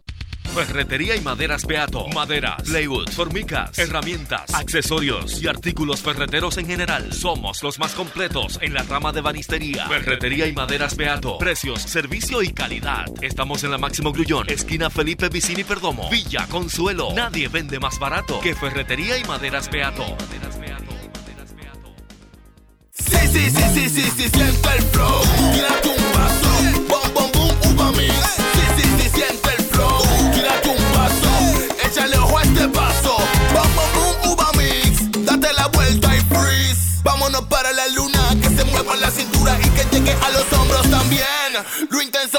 Speaker 25: Ferretería y maderas Beato. Maderas, plywood, formicas, herramientas, accesorios y artículos ferreteros en general. Somos los más completos en la rama de banistería. Ferretería y maderas Beato. Precios, servicio y calidad. Estamos en la Máximo Grullón, esquina Felipe Vicini Perdomo. Villa Consuelo. Nadie vende más barato que Ferretería y maderas Beato.
Speaker 26: Sí, sí, sí, sí, sí, sí, siente el flow. Tírate un paso. Bom, bom, boom, uva mix. Sí, sí, sí, siente el flow. Tírate un paso. Échale ojo a este paso. Bom, bom, boom, uva mix. Date la vuelta y freeze. Vámonos para la luna. Que se mueva la cintura y que llegue a los hombros también. Lo intenso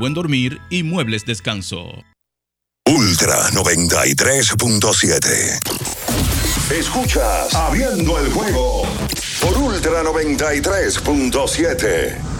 Speaker 27: buen dormir y muebles descanso.
Speaker 2: Ultra 93.7. Escuchas Abriendo el juego por Ultra 93.7.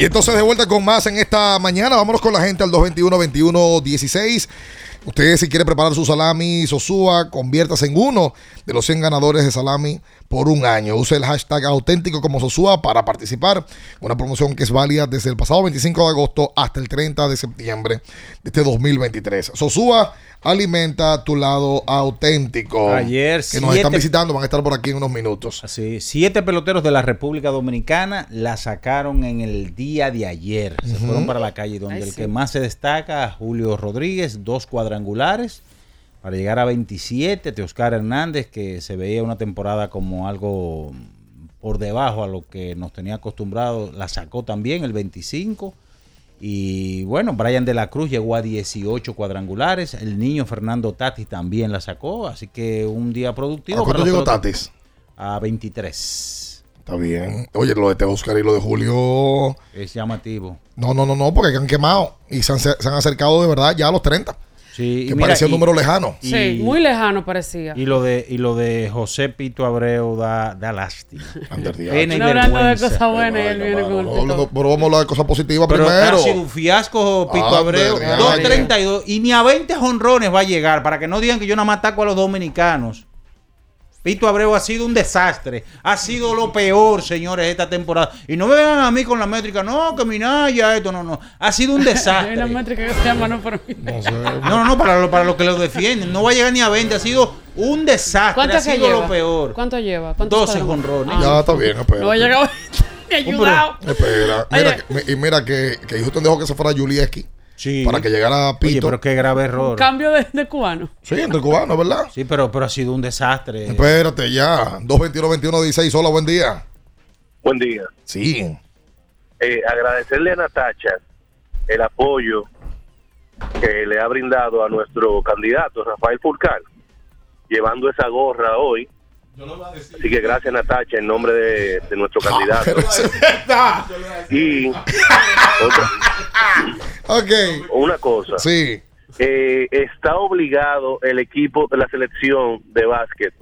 Speaker 9: Y entonces de vuelta con más en esta mañana. Vámonos con la gente al 221-21-16. Usted si quiere preparar su salami Sosúa, conviértase en uno de los 100 ganadores de salami por un año. Use el hashtag auténtico como Sosúa para participar. Una promoción que es válida desde el pasado 25 de agosto hasta el 30 de septiembre de este 2023. Sosúa alimenta tu lado auténtico.
Speaker 1: Ayer,
Speaker 9: Que nos están visitando, van a estar por aquí en unos minutos.
Speaker 1: Así, siete peloteros de la República Dominicana la sacaron en el día de ayer. Se fueron para la calle, donde
Speaker 9: Ay,
Speaker 1: el
Speaker 9: sí.
Speaker 1: que más se destaca, Julio Rodríguez, dos cuadrangulares para llegar a 27. Teoscar Hernández, que se veía una temporada como algo por debajo a lo que nos tenía acostumbrado, la sacó también el 25. Y bueno, Brian de la Cruz llegó a 18 cuadrangulares. El niño Fernando Tatis también la sacó. Así que un día productivo.
Speaker 9: ¿A cuánto llegó. Tatis?
Speaker 1: A 23.
Speaker 9: Está bien. Oye, lo de Teoscar y lo de Julio.
Speaker 1: Es llamativo.
Speaker 9: No, no, no, no, porque han quemado y se han, se han acercado de verdad ya a los 30.
Speaker 1: Sí,
Speaker 9: que
Speaker 1: y mira,
Speaker 9: parecía un
Speaker 1: y-
Speaker 9: número lejano.
Speaker 10: Sí, muy lejano parecía.
Speaker 1: Y lo de, y lo de José Pito Abreu da, da lástima.
Speaker 10: Uno hablando de cosas buenas y él viene con
Speaker 9: No, no, pero vamos a hablar de cosas positivas
Speaker 1: Pero
Speaker 9: primero.
Speaker 1: ha sido un fiasco Pito
Speaker 9: Ah,
Speaker 1: Abreu.
Speaker 9: verdad.
Speaker 1: 2.32 y ni a 20 jonrones va a llegar para que no digan que yo nada más ataco a los dominicanos. Pito Abreu ha sido un desastre. Ha sido lo peor, señores, esta temporada. Y no me vengan a mí con la métrica. No, que Minaya, esto, no, no. Ha sido un
Speaker 10: Hay una
Speaker 1: desastre.
Speaker 10: métrica que se llama no por mí.
Speaker 1: No, no, no, para lo, para lo que lo defienden. No va a llegar ni a 20. Ha sido un desastre.
Speaker 10: ¿Cuánto
Speaker 1: Ha sido
Speaker 10: lleva?
Speaker 1: lo peor.
Speaker 10: ¿Cuánto lleva? ¿Cuántos
Speaker 1: 12
Speaker 10: cuadrangulares?
Speaker 1: jonrones.
Speaker 10: Ah.
Speaker 9: Ya está bien, espera.
Speaker 10: No va a llegar ni ayudado.
Speaker 9: Espera. Mira, que- y mira que, que Houston dejó que se fuera Julieski.
Speaker 1: Sí.
Speaker 9: Para que llegara Pito.
Speaker 1: Oye, pero qué grave error.
Speaker 10: Cambio de, de cubano.
Speaker 9: Sí, entre cubanos, ¿verdad?
Speaker 1: Sí, pero, pero ha sido un desastre.
Speaker 9: Espérate ya. 221-21-16. Hola, buen día.
Speaker 28: Buen día.
Speaker 9: Sí.
Speaker 28: Eh, agradecerle a Natacha el apoyo que le ha brindado a nuestro candidato Rafael Furcal, llevando esa gorra hoy. Así que gracias Natacha en nombre de, de nuestro candidato. Y otra-
Speaker 9: Ok.
Speaker 28: una cosa.
Speaker 9: Sí.
Speaker 28: Eh, está obligado el equipo de la selección de básquet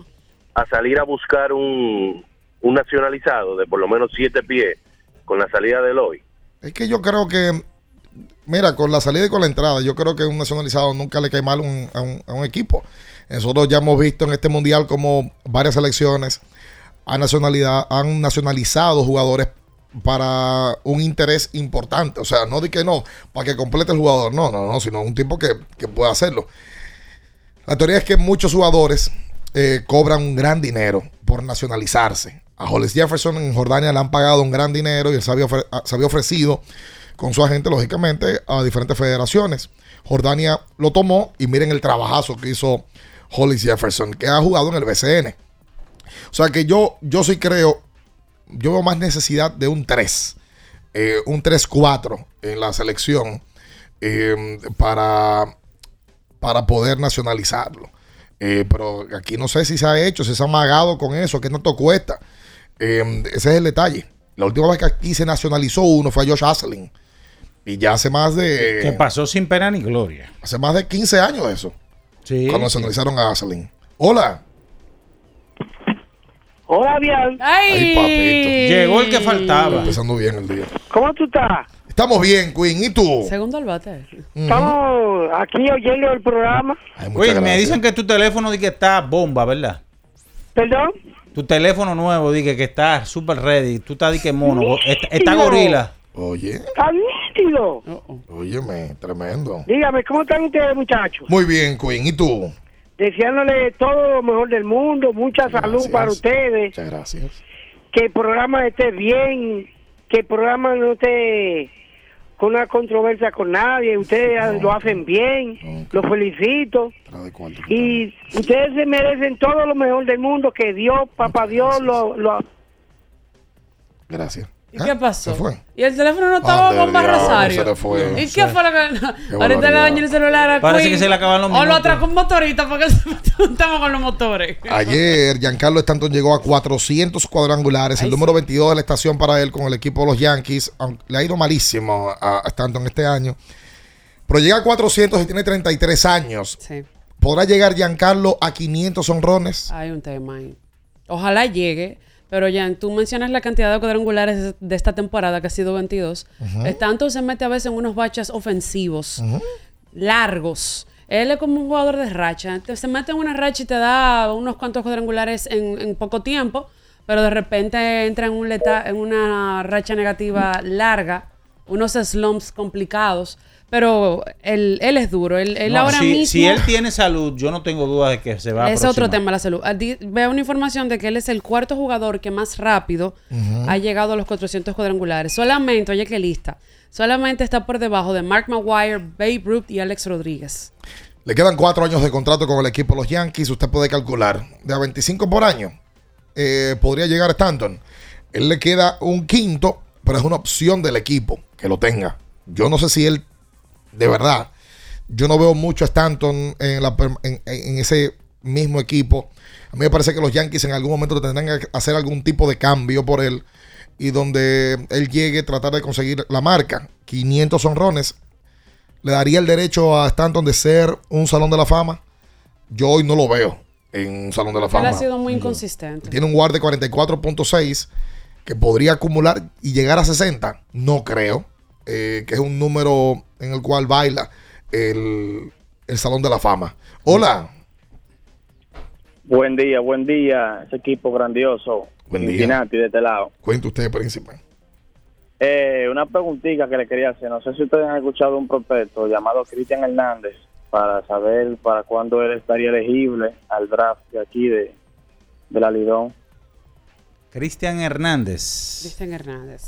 Speaker 28: a salir a buscar un, un nacionalizado de por lo menos siete pies con la salida del hoy.
Speaker 9: Es que yo creo que, mira, con la salida y con la entrada, yo creo que un nacionalizado nunca le cae mal un- a, un, a un equipo. Nosotros ya hemos visto en este mundial como varias selecciones han, nacionalidad, han nacionalizado jugadores para un interés importante. O sea, no de que no, para que complete el jugador, no, no, no, sino un tipo que, que pueda hacerlo. La teoría es que muchos jugadores eh, cobran un gran dinero por nacionalizarse. A Hollis Jefferson en Jordania le han pagado un gran dinero y él se había, se había ofrecido con su agente, lógicamente, a diferentes federaciones. Jordania lo tomó y miren el trabajazo que hizo Hollis Jefferson, que ha jugado en el BCN. O sea que yo, yo sí creo, yo veo más necesidad de un 3, eh, un 3-4 en la selección eh, para, para poder nacionalizarlo. Eh, pero aquí no sé si se ha hecho, si se ha amagado con eso, que tanto cuesta. Eh, ese es el detalle. La última vez que aquí se nacionalizó uno fue a Josh Haslin. Y ya hace más de.
Speaker 1: Que pasó sin pena ni gloria.
Speaker 9: Hace más de 15 años eso.
Speaker 1: Sí.
Speaker 9: Cuando nacionalizaron a Haslin. Hola.
Speaker 29: Hola, bien.
Speaker 9: Ay, papito.
Speaker 1: Llegó el que faltaba.
Speaker 9: Empezando bien el día.
Speaker 29: ¿Cómo tú estás?
Speaker 9: Estamos bien, Queen. ¿Y tú?
Speaker 10: Segundo al bate.
Speaker 29: Estamos aquí oyendo el programa.
Speaker 1: Oye, me dicen que tu teléfono dice que está bomba, ¿verdad?
Speaker 29: ¿Perdón?
Speaker 1: Tu teléfono nuevo dice que está super ready. Tú estás di que mono. Está, está gorila.
Speaker 9: Oye,
Speaker 29: Está nítido.
Speaker 9: óyeme, tremendo.
Speaker 29: Dígame, ¿cómo están ustedes, muchachos?
Speaker 9: Muy bien, Queen. ¿Y tú?
Speaker 29: Deseándole todo lo mejor del mundo, mucha salud para ustedes.
Speaker 9: Muchas gracias.
Speaker 29: Que el programa esté bien, que el programa no esté con una controversia con nadie. Ustedes lo hacen bien, los felicito. Y ustedes se merecen todo lo mejor del mundo, que Dios, papá Dios, lo, lo
Speaker 9: Gracias.
Speaker 10: ¿Y qué pasó?
Speaker 9: Se fue.
Speaker 10: Y el teléfono no estaba Rosario.
Speaker 9: se le fue.
Speaker 10: ¿Y qué fue lo que.? Ahorita le dañó el celular a
Speaker 1: Parece
Speaker 10: Queen.
Speaker 1: que se le acaban los
Speaker 10: O lo
Speaker 1: minutos.
Speaker 10: atracó un motorista porque estamos con los motores.
Speaker 9: Ayer Giancarlo Stanton llegó a 400 cuadrangulares, el número 22 de la estación para él con el equipo de los Yankees. aunque Le ha ido malísimo a a Stanton este año. Pero llega a 400 y tiene 33 años.
Speaker 10: Sí.
Speaker 9: ¿Podrá llegar Giancarlo a 500 honrones?
Speaker 10: Hay un tema ahí. Ojalá llegue. Pero ya, tú mencionas la cantidad de cuadrangulares de esta temporada, que ha sido 22.
Speaker 9: Ujú.
Speaker 10: Stanton se mete a veces en unos baches ofensivos, largos. Él es como un jugador de racha. Te- se mete en una racha y te da unos cuantos cuadrangulares en, en poco tiempo, pero de repente entra en, un leta- en una racha negativa larga, unos slumps complicados. Pero él, él es duro. Él, él
Speaker 1: No,
Speaker 10: ahora
Speaker 1: si,
Speaker 10: mismo...
Speaker 1: si él tiene salud, yo no tengo duda de que se va a
Speaker 10: Es otro tema la salud. Ah, Veo una información de que él es el cuarto jugador que más rápido ha llegado a los 400 cuadrangulares. Solamente, oye qué lista, solamente está por debajo de Mark Maguire, Babe Ruth y Alex Rodríguez.
Speaker 9: Le quedan cuatro años de contrato con el equipo de los Yankees. Usted puede calcular. De a 25 por año eh, podría llegar a Stanton. Él le queda un quinto, pero es una opción del equipo que lo tenga. Yo no sé si él, de verdad, yo no veo mucho a Stanton en, la per- en- en ese mismo equipo. A mí me parece que los Yankees en algún momento tendrán que hacer algún tipo de cambio por él y donde él llegue a tratar de conseguir la marca. 500 honrones. ¿Le daría el derecho a Stanton de ser un salón de la fama? Yo hoy no lo veo en un salón de la
Speaker 10: Él
Speaker 9: fama.
Speaker 10: ha sido muy inconsistente.
Speaker 9: Tiene un guard de 44.6 que podría acumular y llegar a 60. No creo. eh, que es un número en el cual baila el, el Salón de la Fama. Hola.
Speaker 30: Buen día, buen día, ese equipo grandioso.
Speaker 9: Buen día.
Speaker 30: Cincinnati de este lado.
Speaker 9: Cuente usted, príncipe.
Speaker 30: Eh, una preguntita que le quería hacer. No sé si ustedes han escuchado un prospecto llamado Cristian Hernández para saber para cuándo él estaría elegible al draft de aquí de, de la Lidón.
Speaker 1: Cristian Hernández.
Speaker 10: Cristian Hernández.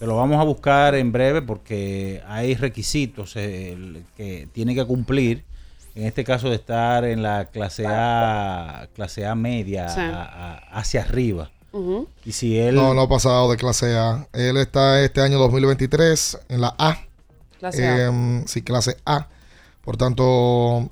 Speaker 1: Te lo vamos a buscar en breve porque hay requisitos eh, el- que tiene que cumplir. En este caso de estar en la clase A, clase A media,
Speaker 10: Sí.
Speaker 1: a- a- hacia arriba. Y si él
Speaker 9: No, no ha pasado de clase A. Él está este año 2023 en la A.
Speaker 10: Clase A.
Speaker 9: Em, sí, clase A. Por tanto,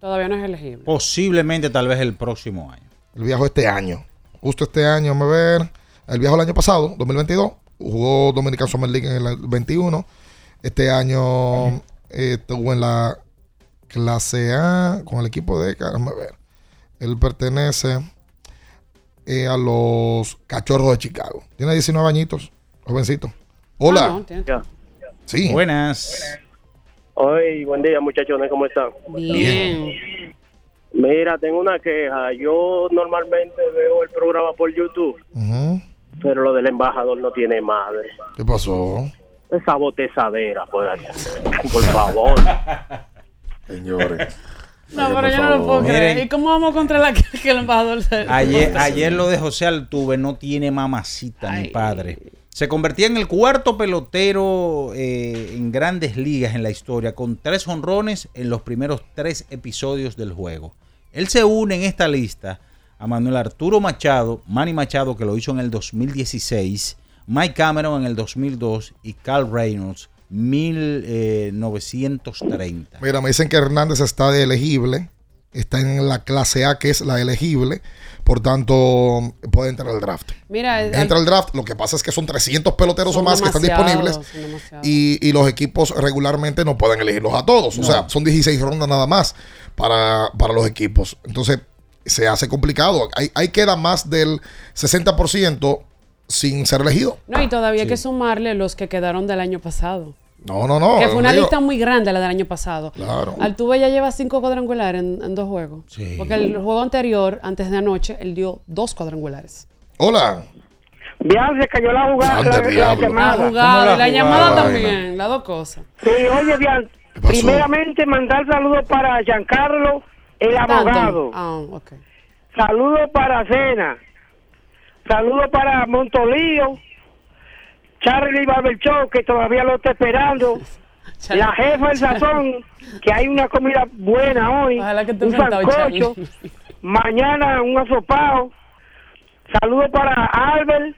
Speaker 10: Todavía no es elegible.
Speaker 1: posiblemente tal vez el próximo año.
Speaker 9: él viajó este año. Justo este año, vamos a ver. Él viajó el año pasado, 2022. Jugó Dominican Summer League en el 21. Este año eh, estuvo en la clase A con el equipo de... Vamos a ver. Él pertenece eh, a los Cachorros de Chicago. Tiene 19 añitos, jovencito. Hola.
Speaker 10: Ah, no,
Speaker 9: Sí.
Speaker 1: Buenas.
Speaker 28: Hoy, buen día, muchachones, ¿cómo están?
Speaker 10: Bien.
Speaker 28: Mira, tengo una queja. Yo normalmente veo el programa por YouTube. Pero lo del embajador no tiene madre.
Speaker 9: ¿Qué pasó?
Speaker 28: Esa botezadera, por, por favor.
Speaker 9: Señores.
Speaker 10: No, pero yo no lo puedo
Speaker 1: Miren.
Speaker 10: creer. ¿Y cómo vamos contra la que, que el embajador se-
Speaker 1: Ayer, ayer lo de José Altuve no tiene mamacita, mi padre. Se convertía en el cuarto pelotero eh, en grandes ligas en la historia, con tres honrones en los primeros tres episodios del juego. Él se une en esta lista a Manuel Arturo Machado, Manny Machado, que lo hizo en el 2016, Mike Cameron en el 2002 y Carl Reynolds, eh, 1930.
Speaker 9: Mira, me dicen que Hernández está de elegible. Está en la clase A, que es la elegible. Por tanto, puede entrar al draft.
Speaker 10: Mira, el-
Speaker 9: Entra al draft. Lo que pasa es que son 300 peloteros
Speaker 10: Son
Speaker 9: o más que están disponibles. Y, y los equipos regularmente no pueden elegirlos a todos. O sea, son 16 rondas nada más para, para los equipos. Entonces, se hace complicado. Ahí, ahí queda más del 60% sin ser elegido.
Speaker 10: No, y todavía hay que sumarle los que quedaron del año pasado.
Speaker 9: No, no, no.
Speaker 10: que fue una
Speaker 9: digo-
Speaker 10: lista muy grande la del año pasado.
Speaker 9: Claro.
Speaker 10: Altuve ya lleva cinco cuadrangulares en, en dos juegos.
Speaker 1: Sí.
Speaker 10: Porque el juego anterior, antes de anoche, él dio dos cuadrangulares.
Speaker 9: Hola.
Speaker 29: Bien, se cayó la jugada, la, la
Speaker 9: diablo.
Speaker 10: La
Speaker 29: llamada.
Speaker 10: jugada y la llamada también, las dos cosas.
Speaker 29: Sí, oye, Bian,
Speaker 9: pasó?
Speaker 29: primeramente mandar saludos para Giancarlo, el abogado.
Speaker 10: Ah, ok.
Speaker 29: Saludos para Cena. Saludos para Montolío. Charlie Barberchó, que todavía lo está esperando. La jefa del sazón, que hay una comida buena hoy. Un sancocho. Mañana un asopado. Saludos para Albert,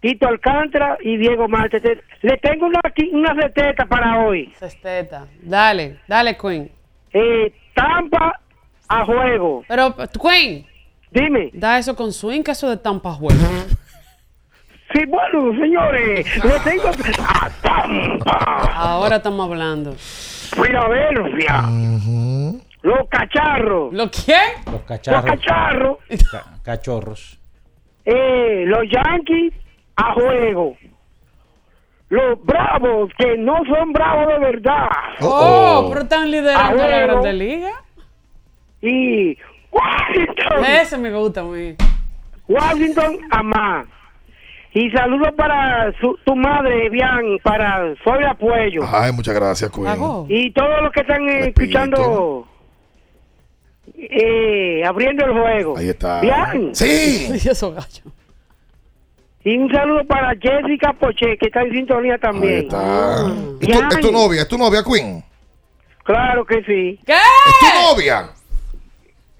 Speaker 29: Tito Alcántara y Diego Marte. Te- Le tengo una, una receta para hoy.
Speaker 10: Cesteta. Dale, dale, Queen.
Speaker 29: Eh, Tampa a juego.
Speaker 10: Pero, Queen.
Speaker 29: Dime.
Speaker 10: Da eso con swing, que eso de tampa juego.
Speaker 29: Sí, bueno, señores, le tengo a Tampa.
Speaker 10: Ahora estamos hablando.
Speaker 29: Filadelfia. Los cacharros.
Speaker 10: ¿Lo quién?
Speaker 1: Los
Speaker 29: Los
Speaker 1: cacharros.
Speaker 29: cacharros.
Speaker 1: ca- cachorros.
Speaker 29: Eh, los Yankees a juego. Los bravos, que no son bravos de verdad.
Speaker 10: Oh, pero están liderando la. Grande Liga.
Speaker 29: Y Washington.
Speaker 10: Ese me gusta mí.
Speaker 29: Washington a más. Y saludos para su- tu madre, Bian, para Soy Apoyo.
Speaker 9: Ay, muchas gracias, Queen.
Speaker 29: Y todos los que están eh, escuchando, eh, abriendo el juego.
Speaker 9: Ahí está.
Speaker 29: Bian.
Speaker 9: Sí.
Speaker 10: Eso gallo.
Speaker 29: Y un saludo para Jessica Poche, que está en sintonía
Speaker 9: Ahí
Speaker 29: también.
Speaker 9: está. ¿Es tu,
Speaker 29: Bian.
Speaker 9: es tu novia? ¿Es tu novia, Queen?
Speaker 29: Claro que sí.
Speaker 10: ¿Qué?
Speaker 9: ¿Es tu novia?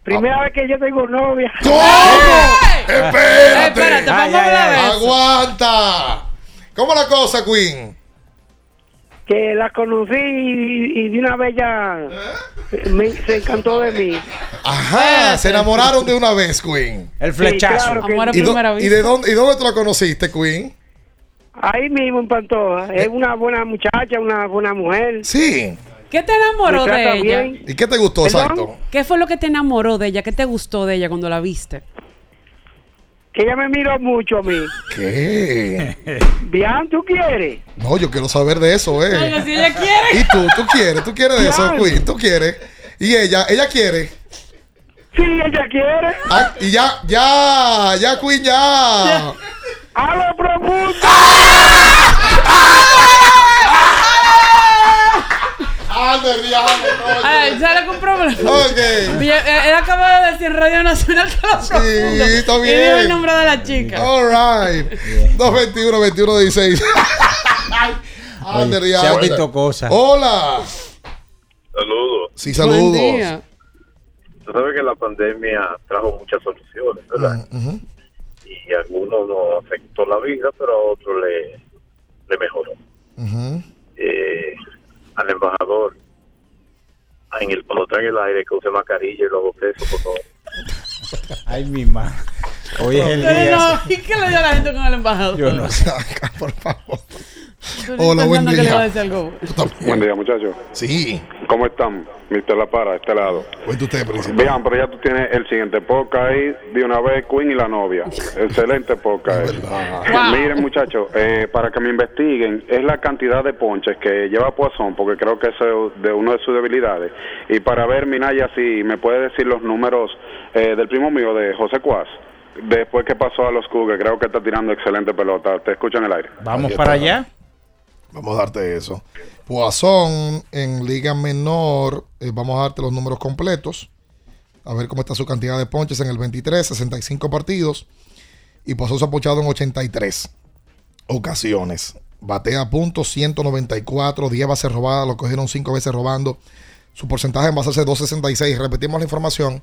Speaker 29: Primera vez que yo tengo novia.
Speaker 9: ¿Cómo? Espérate.
Speaker 10: Espérate, vamos a hablar.
Speaker 9: Aguanta. ¿Cómo la cosa, Queen?
Speaker 29: Que la conocí y, y de una vez ya me- se encantó de mí.
Speaker 9: Ajá, se enamoraron de una vez, Queen.
Speaker 1: El
Speaker 29: flechazo. claro que
Speaker 10: Amor a
Speaker 9: ¿Y, do- de dónde, ¿Y dónde tú la conociste, Queen?
Speaker 29: Ahí mismo en Pantoja. Es una buena muchacha, una buena mujer.
Speaker 9: Sí.
Speaker 10: ¿Qué te enamoró de ella?
Speaker 29: bien.
Speaker 9: ¿Y qué te gustó,
Speaker 29: ¿Perdón?
Speaker 9: exacto?
Speaker 10: ¿Qué fue lo que te enamoró de ella? ¿Qué te gustó de ella cuando la viste?
Speaker 29: Que ella me miró mucho a mí.
Speaker 9: ¿Qué?
Speaker 29: Bien, ¿tú quieres?
Speaker 9: No, yo quiero saber de eso, eh.
Speaker 10: Oiga, si ella quiere.
Speaker 9: ¿Y tú? ¿Tú quieres? ¿Tú quieres de eso. Queen? ¿Tú quieres? ¿Y ella? ¿Ella quiere?
Speaker 29: Sí, ella quiere.
Speaker 9: Ah, y ya, ya, ya, Queen, ya.
Speaker 29: ¡A lo profundo!
Speaker 9: ¡Ande, diablo!
Speaker 10: Ay, ¿sabes algún problema?
Speaker 9: Ok.
Speaker 10: Bien, eh, Él acaba de decir en Radio Nacional que lo profundo.
Speaker 9: está
Speaker 10: Y dijo
Speaker 9: bien.
Speaker 10: el nombre de la chica.
Speaker 9: All right. 221 21 16. Ande,
Speaker 1: Oye,
Speaker 9: diablo.
Speaker 1: se han visto cosas.
Speaker 9: Hola.
Speaker 28: Saludos.
Speaker 9: Sí, saludos.
Speaker 28: Tú sabes que la pandemia trajo muchas soluciones, ¿verdad?
Speaker 9: Ujú.
Speaker 28: Y a algunos nos afectó la vida, pero a otros le, le mejoró.
Speaker 9: Ujú.
Speaker 28: Eh, al embajador, en el, cuando está en el aire, que use mascarilla y lo bote eso, por favor.
Speaker 1: Ay, mi madre. Hoy es el
Speaker 10: Pero
Speaker 1: día.
Speaker 10: no, ¿y qué le dio a la gente con el embajador?
Speaker 1: Yo no sé.
Speaker 9: Por favor. Hola, buen
Speaker 10: pensando que le iba a
Speaker 9: día.
Speaker 10: decir algo.
Speaker 31: Buen día, muchachos.
Speaker 9: Sí.
Speaker 31: ¿Cómo están? Mr. La Para, este lado.
Speaker 9: Cuente usted, principal.
Speaker 31: Bien, pero ya tú tienes el siguiente podcast ahí, de una vez, Queen y la novia. Excelente podcast.
Speaker 10: Wow.
Speaker 31: Miren, muchachos, eh, para que me investiguen, es la cantidad de ponches que lleva Poisson, porque creo que eso es de una de sus debilidades. Y para ver, Minaya, si me puede decir los números eh, del primo mío, de José Cuas. Después que pasó a los Cougars, creo que está tirando excelente pelota. Te escucho en el aire.
Speaker 1: Vamos para allá.
Speaker 9: Vamos a darte eso. Poisson en Liga Menor, eh, vamos a darte los números completos. A ver cómo está su cantidad de ponches en el 23, 65 partidos. Y Poisson se ha ponchado en 83 ocasiones. Batea a puntos 194, 10 bases robadas, lo cogieron 5 veces robando. Su porcentaje en base es 266. Repetimos la información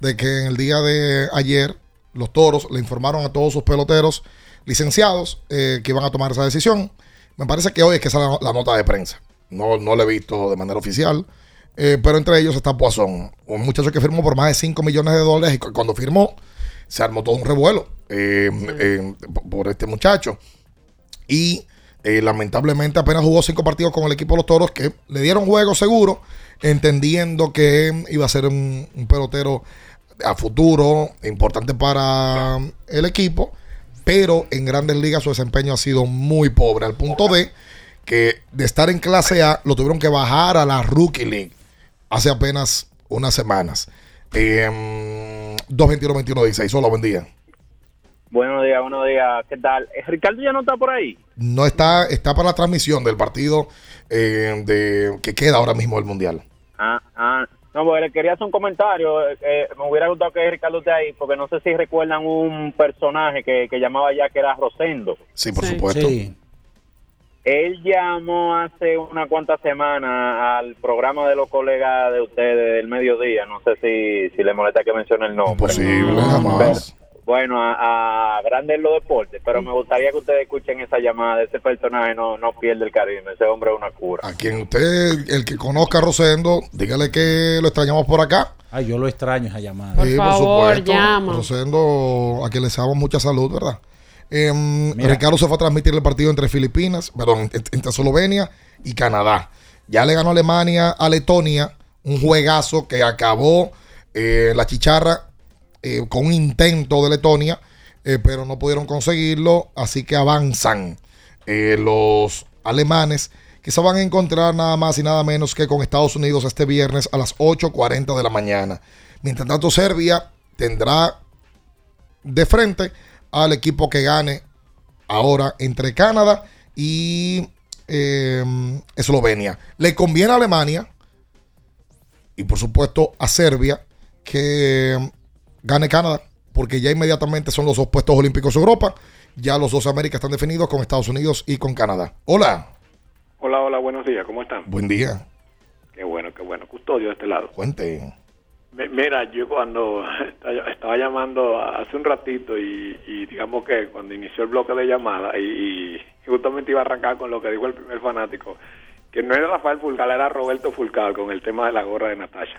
Speaker 9: de que en el día de ayer los toros le informaron a todos sus peloteros licenciados eh, que iban a tomar esa decisión. Me parece que hoy es que sale la, nota de prensa. No, no la he visto de manera oficial. Eh, pero entre ellos está Poisson, un muchacho que firmó por más de 5 millones de dólares y cu- cuando firmó se armó todo un revuelo eh, por- este muchacho. Y lamentablemente apenas jugó cinco partidos con el equipo de los toros que le dieron juego seguro, entendiendo que iba a ser un pelotero a futuro importante para el equipo, pero en grandes ligas su desempeño ha sido muy pobre, al punto de que de estar en clase A lo tuvieron que bajar a la Rookie League hace apenas unas semanas. Eh, 221-21-16, hola, buen día.
Speaker 30: Buenos días, buenos días. ¿Qué tal? Eh, Ricardo ya no está por ahí.
Speaker 9: No está, está para la transmisión del partido eh, de, que queda ahora mismo del Mundial.
Speaker 30: Ah, ah. No, porque le quería hacer un comentario. eh, me hubiera gustado que Ricardo esté ahí, porque no sé si recuerdan un personaje que, que llamaba ya que era Rosendo.
Speaker 9: Sí, por supuesto.
Speaker 30: Él llamó hace unas cuantas semanas al programa de los colegas de ustedes del mediodía. No sé si, si le molesta que mencione el nombre.
Speaker 9: Imposible, jamás.
Speaker 30: Bueno, a, a Grandes los Deportes, pero me gustaría que ustedes escuchen esa llamada. Ese personaje no, no pierde el cariño. Ese hombre es una cura.
Speaker 9: A quien usted, el que conozca a Rosendo, dígale que lo extrañamos por acá.
Speaker 1: Ay, yo lo extraño esa llamada.
Speaker 9: Sí, Rosendo, a quien le deseamos mucha salud, ¿verdad? Em. Ricardo se fue a transmitir el partido entre Filipinas, perdón, ent- entre Eslovenia y Canadá. Ya le ganó Alemania a Letonia, un juegazo que acabó eh, la chicharra eh, con un intento de Letonia, eh, pero no pudieron conseguirlo, así que avanzan eh, los alemanes que se van a encontrar nada más y nada menos que con Estados Unidos este viernes a las 8.40 de la mañana. Mientras tanto, Serbia tendrá de frente al equipo que gane ahora entre Canadá y eh, Eslovenia. Le conviene a Alemania y por supuesto a Serbia que eh, gane Canadá porque ya inmediatamente son los dos puestos olímpicos de Europa. Ya los dos Américas están definidos con Estados Unidos y con Canadá. Hola,
Speaker 31: Hola, hola, buenos días, ¿cómo están?
Speaker 9: buen día.
Speaker 31: Qué bueno, qué bueno. Custodio de este lado.
Speaker 9: Cuente.
Speaker 31: Mi- Mira, yo cuando estaba llamando hace un ratito y, y digamos que cuando inició el bloque de llamada y, y justamente iba a arrancar con lo que dijo el primer fanático,
Speaker 32: que no era Rafael Fulcal, era Roberto Fulcal con el tema de la gorra de Natasha.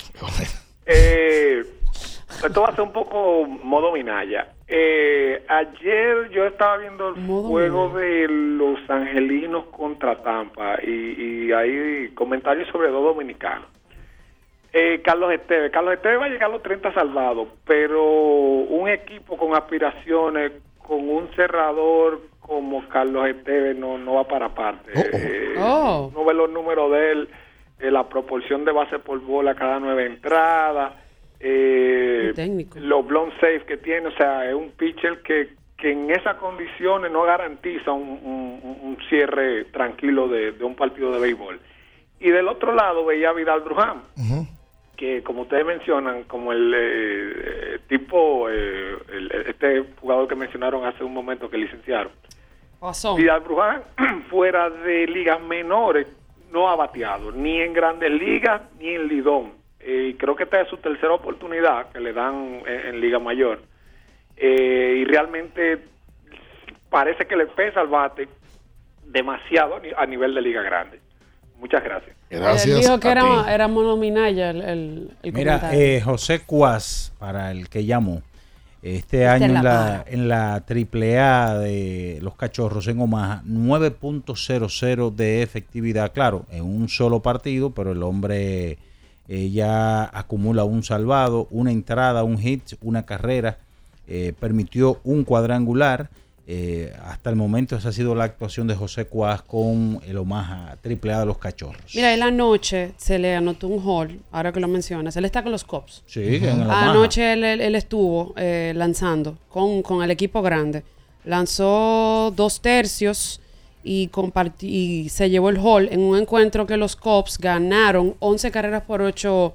Speaker 32: Eh, esto va a ser un poco modo Minaya. Eh, ayer yo estaba viendo el juego de los angelinos contra Tampa y, y hay comentarios sobre dos dominicanos. Eh, Carlos Esteve. Carlos Esteve va a llegar a los 30 salvados, pero un equipo con aspiraciones, con un cerrador como Carlos Esteve no, no va para parte. Eh,
Speaker 10: Oh.
Speaker 32: No ve los números de él, eh, la proporción de base por bola cada nueve entradas, eh, los blown safe que tiene, o sea, es un pitcher que, que en esas condiciones no garantiza un, un- un cierre tranquilo de, de un partido de béisbol. Y del otro lado veía a Vidal Bruján, que como ustedes mencionan, como el eh, tipo, eh, el- este jugador que mencionaron hace un momento que licenciaron,
Speaker 10: Pasó.
Speaker 32: Vidal Bruján, fuera de ligas menores, no ha bateado, ni en grandes ligas, ni en Lidón. Eh, y creo que esta es su tercera oportunidad que le dan en, en Liga Mayor. Eh, y realmente parece que le pesa al bate demasiado a ni- a nivel de Liga Grande. Muchas gracias.
Speaker 10: Él dijo que era, era monominaya el, el, el
Speaker 1: Mira, eh, José Cuas, para el que llamó, este año
Speaker 10: la
Speaker 1: en la, en la AAA de los cachorros en Omaha, 9.00 de efectividad, claro, en un solo partido, pero el hombre eh, ya acumula un salvado, una entrada, un hit, una carrera, eh, permitió un cuadrangular. eh, hasta el momento esa ha sido la actuación de José Cuas con el Omaha AAA de los cachorros.
Speaker 10: Mira, él anoche se le anotó un hall, ahora que lo mencionas. Él está con los Cops.
Speaker 1: Sí, en el Omaha.
Speaker 10: Anoche él, él- él estuvo eh, lanzando con, con el equipo grande. Lanzó dos tercios y, y se llevó el hall en un encuentro que los Cops ganaron 11 carreras por 8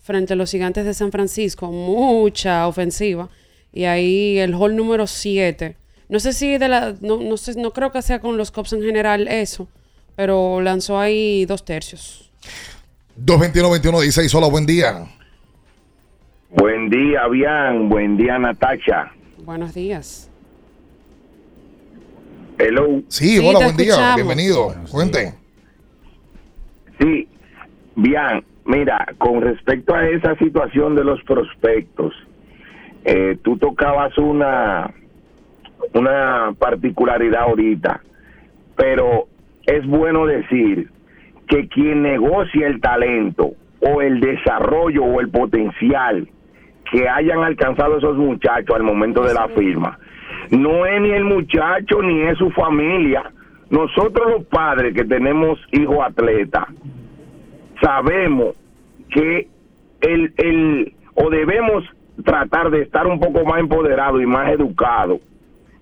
Speaker 10: frente a los gigantes de San Francisco. Mucha ofensiva. Y ahí el hall número 7. No sé si de la. No, no, sé, no creo que sea con los Cops en general eso. Pero lanzó ahí dos tercios.
Speaker 9: 221-21 hola, buen día.
Speaker 33: Buen día, bien. Buen día, Natacha.
Speaker 10: Buenos días.
Speaker 33: Hello.
Speaker 9: Sí,
Speaker 10: Sí,
Speaker 9: hola, buen día. Bienvenido. Cuente.
Speaker 33: Sí, bien. Mira, con respecto a esa situación de los prospectos, eh, tú tocabas una, una particularidad ahorita, pero es bueno decir que quien negocia el talento o el desarrollo o el potencial que hayan alcanzado esos muchachos al momento de la firma, no es ni el muchacho ni es su familia. Nosotros los padres que tenemos hijos atletas, sabemos que el, el o debemos tratar de estar un poco más empoderados y más educados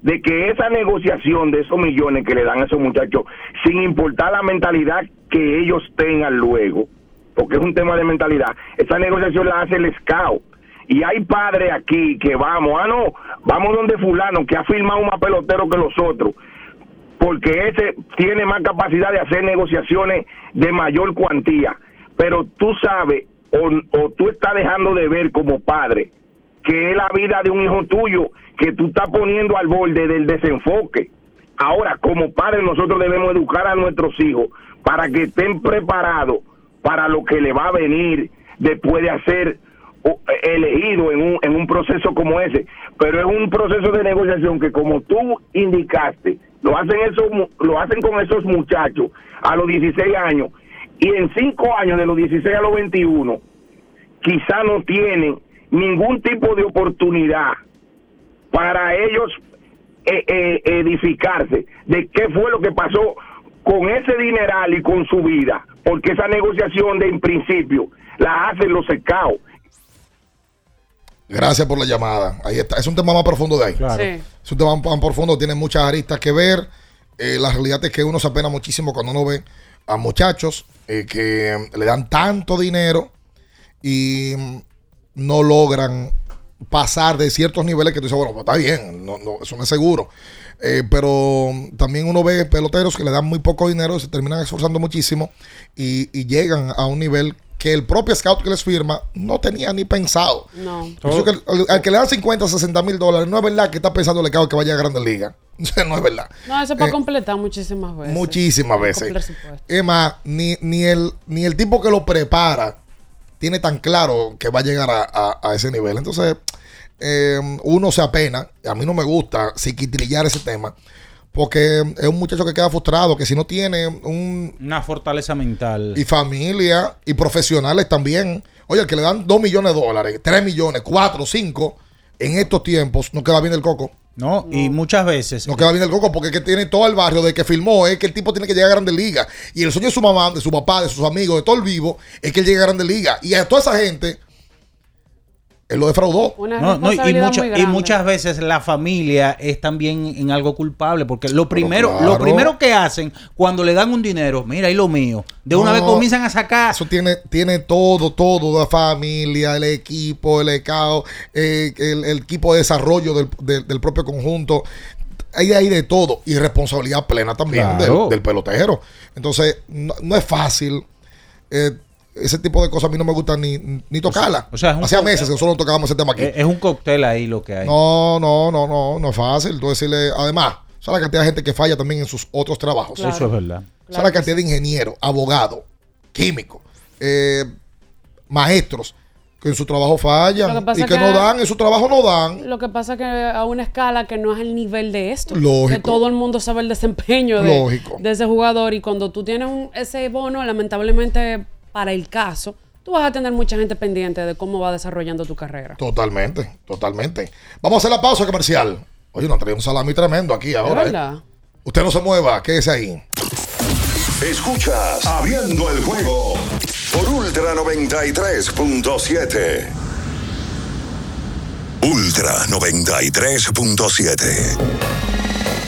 Speaker 33: de que esa negociación de esos millones que le dan a esos muchachos, sin importar la mentalidad que ellos tengan luego, porque es un tema de mentalidad, esa negociación la hace el scout. Y hay padres aquí que vamos, ah, no, vamos donde fulano, que ha firmado más pelotero que los otros, porque ese tiene más capacidad de hacer negociaciones de mayor cuantía. Pero tú sabes, o, o tú estás dejando de ver como padre, que es la vida de un hijo tuyo que tú estás poniendo al borde del desenfoque. Ahora, como padres, nosotros debemos educar a nuestros hijos para que estén preparados para lo que le va a venir después de hacer elegido en un, en un proceso como ese. Pero es un proceso de negociación que, como tú indicaste, lo hacen, esos, mu- lo hacen con esos muchachos a los 16 años y en 5 años, de los 16 a los 21, quizá no tienen ningún tipo de oportunidad para ellos eh, eh, edificarse de qué fue lo que pasó con ese dineral y con su vida, porque esa negociación de en principio la hacen los secados.
Speaker 9: Gracias por la llamada. Ahí está. Es un tema más profundo de ahí.
Speaker 10: Sí.
Speaker 9: Es un tema más profundo, tiene muchas aristas que ver. Eh, la realidad es que uno se apena muchísimo cuando uno ve a muchachos eh, que le dan tanto dinero y mm, no logran pasar de ciertos niveles que tú dices, bueno, pues está bien, no, no, eso no es seguro. Eh, pero también uno ve peloteros que le dan muy poco dinero, se terminan esforzando muchísimo y, y llegan a un nivel que el propio scout que les firma no tenía ni pensado.
Speaker 10: No.
Speaker 9: Por eso que al, al que le dan 50, 60 mil dólares, no es verdad que está pensando el scout que vaya a Grandes Ligas. no es verdad.
Speaker 10: No, eso es para
Speaker 9: Eh,
Speaker 10: completar muchísimas veces.
Speaker 9: Muchísimas veces. Es más, ni, ni, el, ni el tipo que lo prepara tiene tan claro que va a llegar a, a- a ese nivel. Entonces, eh, uno se apena. A mí no me gusta psiquitrillar ese tema. Porque es un muchacho que queda frustrado, que si no tiene un,
Speaker 1: Una fortaleza mental.
Speaker 9: y familia y profesionales también. Oye, el que le dan 2 millones de dólares, 3 millones, 4, 5, en estos tiempos no queda bien el coco.
Speaker 1: No, y muchas veces.
Speaker 9: No queda bien el coco porque es que tiene todo el barrio de que filmó, es que el tipo tiene que llegar a Grandes Ligas. Y el sueño de su mamá, de su papá, de sus amigos, de todo el vivo, es que él llegue a Grandes Ligas. Y a toda esa gente, él lo defraudó.
Speaker 10: Una
Speaker 1: No, no, y, mucha-
Speaker 10: muy
Speaker 1: y muchas veces la familia es también en algo culpable, porque lo primero,
Speaker 9: claro.
Speaker 1: lo primero que hacen cuando le dan un dinero, mira, y lo mío, de una
Speaker 9: No,
Speaker 1: vez comienzan a sacar.
Speaker 9: Eso tiene, tiene todo, todo, la familia, el equipo, el ECAO, eh, el, el equipo de desarrollo del, del- del propio conjunto. Hay ahí de todo. Y responsabilidad plena también
Speaker 1: Claro.
Speaker 9: del, del pelotero. Entonces, no, no es fácil. Eh, ese tipo de cosas a mí no me gusta ni, ni tocarla.
Speaker 1: o sea,
Speaker 9: Hacía meses que nosotros no tocábamos ese tema aquí.
Speaker 1: Es, es un cóctel ahí lo que hay.
Speaker 9: No, no, no, no, no es fácil. Tú decirle, además, ¿sabes la cantidad de gente que falla también en sus otros trabajos?
Speaker 1: Eso es verdad.
Speaker 9: ¿Sabes la cantidad de ingenieros, abogados, químicos, eh, maestros que en su trabajo fallan
Speaker 10: que
Speaker 9: y que,
Speaker 10: que-
Speaker 9: no dan, en su trabajo no dan?
Speaker 10: Lo que pasa es que a una escala que no es el nivel de esto.
Speaker 9: Lógico.
Speaker 10: Que todo el mundo sabe el desempeño de,
Speaker 9: Lógico.
Speaker 10: de ese jugador y cuando tú tienes un- ese bono, lamentablemente para el caso, tú vas a tener mucha gente pendiente de cómo va desarrollando tu carrera.
Speaker 9: Totalmente, totalmente. Vamos a hacer la pausa comercial. Oye, nos trae un salami tremendo aquí ahora. ¿eh? Usted no se mueva, quédese ahí.
Speaker 2: Escuchas Abriendo el juego por Ultra 93.7. Ultra 93.7.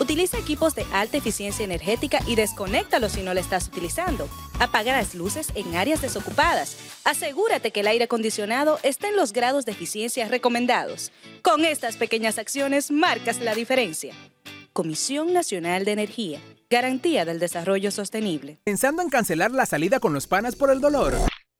Speaker 34: Utiliza equipos de alta eficiencia energética y desconéctalos si no lo estás utilizando. Apaga las luces en áreas desocupadas. Asegúrate que el aire acondicionado esté en los grados de eficiencia recomendados. Con estas pequeñas acciones marcas la diferencia. Comisión Nacional de Energía. Garantía del Desarrollo Sostenible.
Speaker 4: ¿Pensando en cancelar la salida con los panas por el dolor?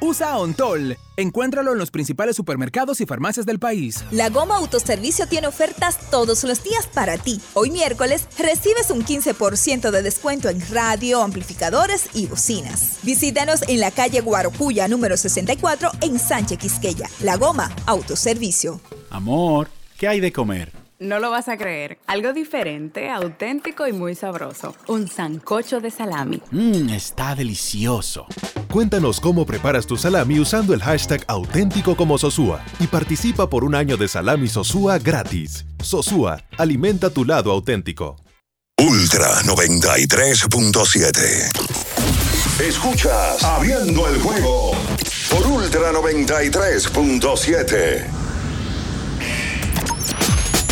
Speaker 4: usa Ontol. Encuéntralo en los principales supermercados y farmacias del país.
Speaker 35: La Goma Autoservicio tiene ofertas todos los días para ti. Hoy miércoles recibes un 15% de descuento en radio, amplificadores y bocinas. Visítanos en la calle Guarocuya número 64 en Sánchez Quisqueya. La Goma Autoservicio.
Speaker 36: Amor, ¿qué hay de comer?
Speaker 37: No lo vas a creer. Algo diferente, auténtico y muy sabroso. Un sancocho de salami.
Speaker 21: Mmm, está delicioso.
Speaker 38: Cuéntanos cómo preparas tu salami usando el hashtag auténtico como Sosúa y participa por un año de salami Sosúa gratis. Sosúa, alimenta tu lado auténtico.
Speaker 2: Ultra 93.7. Escuchas Abriendo el juego por Ultra 93.7.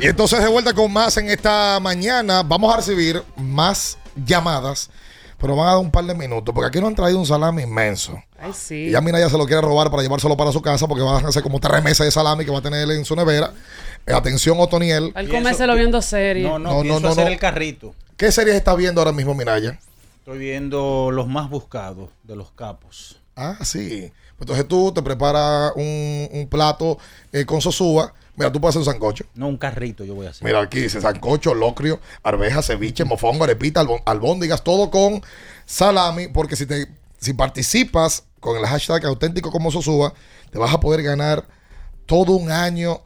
Speaker 9: Y entonces de vuelta con más en esta mañana. Vamos a recibir más llamadas, pero van a dar un par de minutos, porque aquí nos han traído un salami inmenso.
Speaker 10: Ay, sí.
Speaker 9: Y ya Mina ya se lo quiere robar para llevárselo para su casa, porque van a hacer como tres meses de salami que va a tener en su nevera. Eh, atención, Otoniel.
Speaker 10: Al comérselo viendo serie.
Speaker 1: No, no, pienso hacer el carrito.
Speaker 9: ¿Qué series estás viendo ahora mismo, Minaya?
Speaker 1: Estoy viendo los más buscados de los capos.
Speaker 9: Ah, sí. Entonces tú te preparas un, un plato eh, con sosúa. Mira, tú puedes hacer un sancocho.
Speaker 1: No, un carrito yo voy a hacer.
Speaker 9: Mira, aquí dice sancocho, locrio, arveja, ceviche, mofongo, arepita, albón- albóndigas, todo con salami, porque si te si participas con el hashtag auténtico como Sosúa, te vas a poder ganar todo un año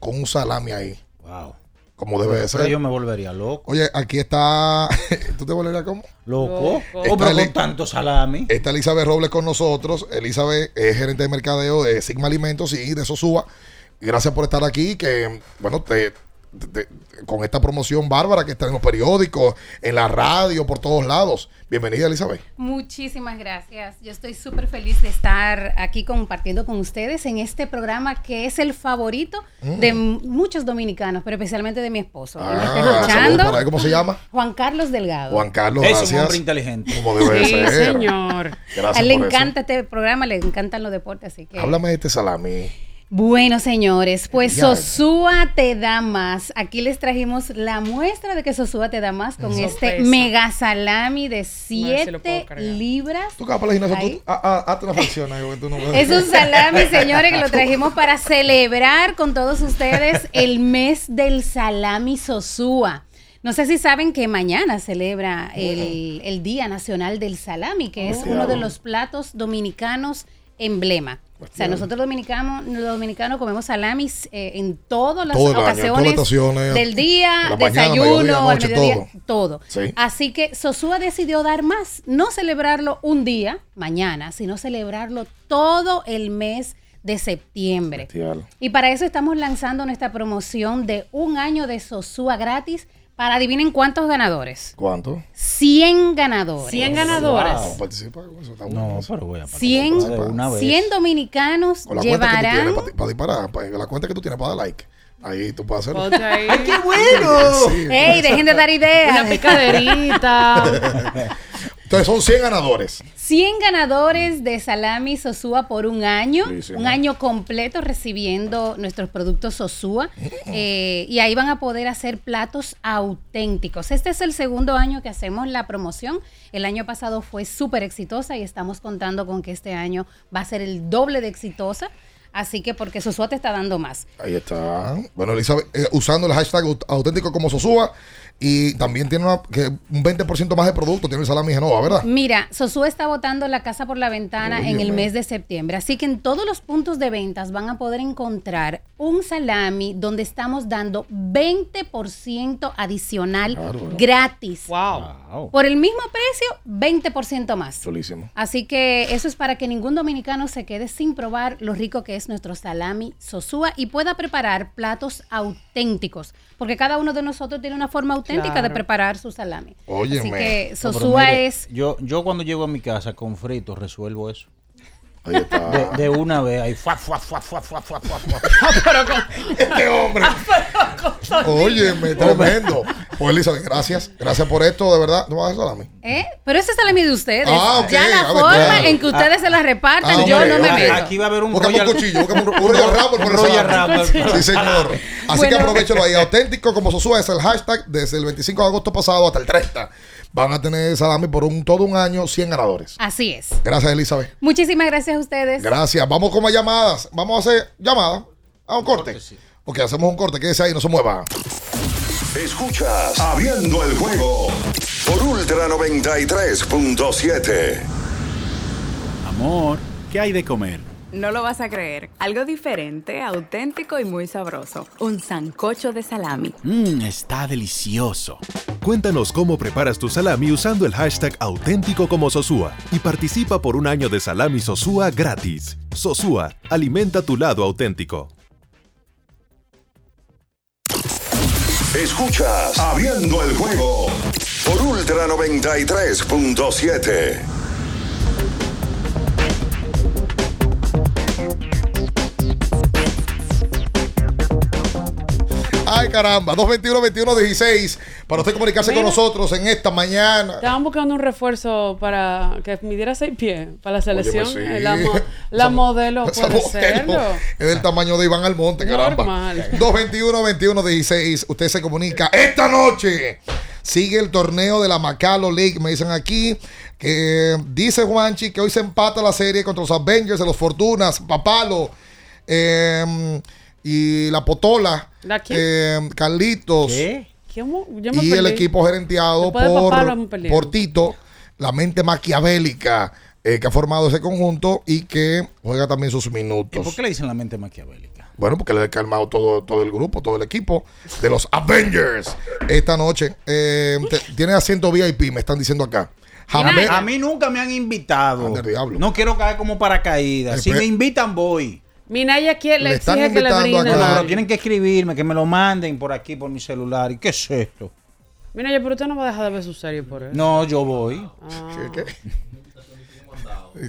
Speaker 9: con un salami ahí.
Speaker 1: Wow.
Speaker 9: Como debe de
Speaker 1: Pero
Speaker 9: ser.
Speaker 1: yo me volvería loco.
Speaker 9: Oye, aquí está. ¿Tú te volverías cómo?
Speaker 1: Loco.
Speaker 9: Está
Speaker 1: Oh, pero
Speaker 9: Eli-
Speaker 1: con tanto salami.
Speaker 9: Está Elizabeth Robles con nosotros. Elizabeth es gerente de mercadeo de Sigma Alimentos y de Sosúa. Gracias por estar aquí. Que, bueno, te, te- te- con esta promoción bárbara que está en los periódicos, en la radio, por todos lados. Bienvenida, Elizabeth.
Speaker 39: Muchísimas gracias. Yo estoy súper feliz de estar aquí compartiendo con ustedes en este programa que es el favorito
Speaker 9: Mm.
Speaker 39: de muchos dominicanos, pero especialmente de mi esposo.
Speaker 9: Ah,
Speaker 39: escuchando.
Speaker 9: por ahí. ¿Cómo se llama?
Speaker 39: Juan Carlos Delgado.
Speaker 9: Juan Carlos,
Speaker 1: Es un
Speaker 9: gracias.
Speaker 1: hombre inteligente.
Speaker 9: Como debe de
Speaker 39: Sí,
Speaker 9: ser.
Speaker 39: señor.
Speaker 9: Gracias
Speaker 39: A él le
Speaker 9: eso.
Speaker 39: encanta este programa, le encantan los deportes, así que...
Speaker 9: Háblame de este salami.
Speaker 39: Bueno, señores, pues
Speaker 9: Ya.
Speaker 39: Sosúa te da más. Aquí les trajimos la muestra de que Sosúa te da más con
Speaker 10: Sorpresa.
Speaker 39: este mega salami de
Speaker 10: si lo
Speaker 39: 7
Speaker 10: puedo creer.
Speaker 39: libras.
Speaker 9: Tú no
Speaker 39: Es un salami, señores, que lo trajimos para celebrar con todos ustedes el mes del salami Sosúa. No sé si saben que mañana celebra el, el Día Nacional del Salami, que es uno de los platos dominicanos emblema. O sea, nosotros dominicanos, los dominicanos comemos salamis eh, en todas las
Speaker 9: Todo año,
Speaker 39: ocasiones
Speaker 9: estaciones,
Speaker 39: del día, desayuno, al mediodía,
Speaker 9: todo.
Speaker 39: todo.
Speaker 9: Sí.
Speaker 39: Así que Sosúa decidió dar más, no celebrarlo un día, mañana, sino celebrarlo todo el mes de septiembre. Y para eso estamos lanzando nuestra promoción de un año de Sosúa gratis para adivinen cuántos ganadores.
Speaker 9: ¿Cuánto?
Speaker 39: 100 ganadores.
Speaker 10: 100 ganadores.
Speaker 9: Wow, participa con eso, está bueno.
Speaker 1: No, pero voy a
Speaker 39: 100,
Speaker 1: una vez.
Speaker 39: 100 dominicanos
Speaker 9: Con la cuenta que tú
Speaker 39: llevarán
Speaker 9: tienes para, para disparar, para, la cuenta que tú tienes para dar like. Ahí tú puedes hacerlo.
Speaker 39: ¡Ay, qué bueno!
Speaker 9: Sí.
Speaker 39: ¡Ey, dejen de dar ideas!
Speaker 10: Una picaderita.
Speaker 9: Entonces son 100 ganadores.
Speaker 39: 100 ganadores de Salami Sosúa por un año, un año completo recibiendo nuestros productos Sosúa eh, y ahí van a poder hacer platos auténticos. Este es el segundo año que hacemos la promoción. El año pasado fue súper exitosa y estamos contando con que este año va a ser el doble de exitosa. Así que porque Sosúa te está dando más.
Speaker 9: Ahí está. Bueno, Elizabeth, eh, usando el hashtag aut- auténtico como Sosúa. Y también tiene una, que un 20% más de producto. Tiene el salami Genova, ¿verdad?
Speaker 39: Mira, Sosúa está botando la casa por la ventana en el mes de septiembre, así que en todos los puntos de ventas van a poder encontrar un salami donde estamos dando 20% adicional
Speaker 9: Claro.
Speaker 39: gratis.
Speaker 10: Wow.
Speaker 39: Por el mismo precio, 20% más.
Speaker 9: Chulísimo.
Speaker 39: Así que eso es para que ningún dominicano se quede sin probar lo rico que es nuestro salami Sosúa y pueda preparar platos auténticos, porque cada uno de nosotros tiene una forma auténtica de
Speaker 1: Claro.
Speaker 39: preparar su salami. Así
Speaker 1: Óyeme.
Speaker 39: que
Speaker 1: No, pero
Speaker 39: Sosúa es
Speaker 1: Yo, yo cuando llego a mi casa con fritos resuelvo eso.
Speaker 9: Ahí está.
Speaker 1: De, de una vez, ahí. Fuá, fuá, fuá, fuá, fuá, fuá, fuá, fuá.
Speaker 9: Este hombre. Óyeme, tremendo. Pues Elizabeth, gracias. Gracias por esto, de verdad. ¿No vas a salami?
Speaker 39: ¿Eh? Pero ese salami de ustedes.
Speaker 9: Ah, ok.
Speaker 39: Ya la
Speaker 9: ver,
Speaker 39: forma
Speaker 9: claro.
Speaker 39: en que ustedes se la repartan,
Speaker 9: Ah,
Speaker 39: yo
Speaker 9: hombre,
Speaker 39: no me meto.
Speaker 1: Aquí va a haber un
Speaker 9: Buscamos un
Speaker 1: Royal-
Speaker 9: cuchillo, buscamos un, un Royal Rumble por
Speaker 1: Un Royal. Rumble.
Speaker 9: Sí, señor. Así
Speaker 39: Bueno.
Speaker 9: que aprovechalo ahí. Auténtico como Sosúa es el hashtag desde el 25 de agosto pasado hasta el 30. Van a tener salami por un todo un año, 100 ganadores.
Speaker 39: Así es.
Speaker 9: Gracias, Elizabeth.
Speaker 39: Muchísimas gracias a ustedes.
Speaker 9: Gracias. Vamos con más llamadas. Vamos a hacer llamadas. A un corte. Ok, hacemos un corte. Quédese ahí, no se mueva.
Speaker 2: Escuchas Abriendo el juego por Ultra 93.7.
Speaker 21: Amor, ¿qué hay de comer?
Speaker 37: No lo vas a creer. Algo diferente, auténtico y muy sabroso. Un sancocho de salami.
Speaker 21: Mmm, está delicioso.
Speaker 38: Cuéntanos cómo preparas tu salami usando el hashtag auténtico como Sosúa y participa por un año de salami Sosúa gratis. Sosúa, alimenta tu lado auténtico.
Speaker 2: Escuchas Abriendo el juego por Ultra 93.7.
Speaker 9: Ay, caramba. 221-21-16. Para usted comunicarse con nosotros en esta mañana.
Speaker 10: Estaban buscando un refuerzo para que midiera seis pies para la selección.
Speaker 9: Óyeme, sí.
Speaker 10: la, mo- la
Speaker 9: Esa-
Speaker 10: modelo
Speaker 9: esa
Speaker 10: puede serlo.
Speaker 9: Es del tamaño de Iván Almonte, caramba.
Speaker 10: Normal.
Speaker 9: 221-21-16. Usted se comunica esta noche. Sigue el torneo de la Macalo League. Me dicen aquí que dice Juanchi que hoy se empata la serie contra los Avengers de los Fortunas, Papalo eh, y la Potola.
Speaker 10: ¿La quién?
Speaker 9: eh, Carlitos.
Speaker 10: ¿Cómo? Yo me
Speaker 9: Y el equipo gerenteado por, por Tito, la mente maquiavélica eh, que ha formado ese conjunto y que juega también sus
Speaker 1: ¿Y
Speaker 9: minutos.
Speaker 1: por qué le dicen la mente maquiavélica?
Speaker 9: Bueno, porque le ha calmado todo, todo el grupo, todo el equipo de los Avengers esta noche. Eh, te- tiene asiento VIP, me están diciendo acá.
Speaker 1: A mí nunca me han invitado. No quiero caer como paracaídas. Si me invitan, voy.
Speaker 10: Minaya quiere, le,
Speaker 9: Le están
Speaker 10: exige que le brinde.
Speaker 1: No, pero tienen que escribirme, que me lo manden por aquí, por mi celular. ¿Y qué es esto?
Speaker 10: Minaya, pero usted no va a dejar de ver su serie por eso.
Speaker 1: No, yo voy.
Speaker 9: ¿Qué,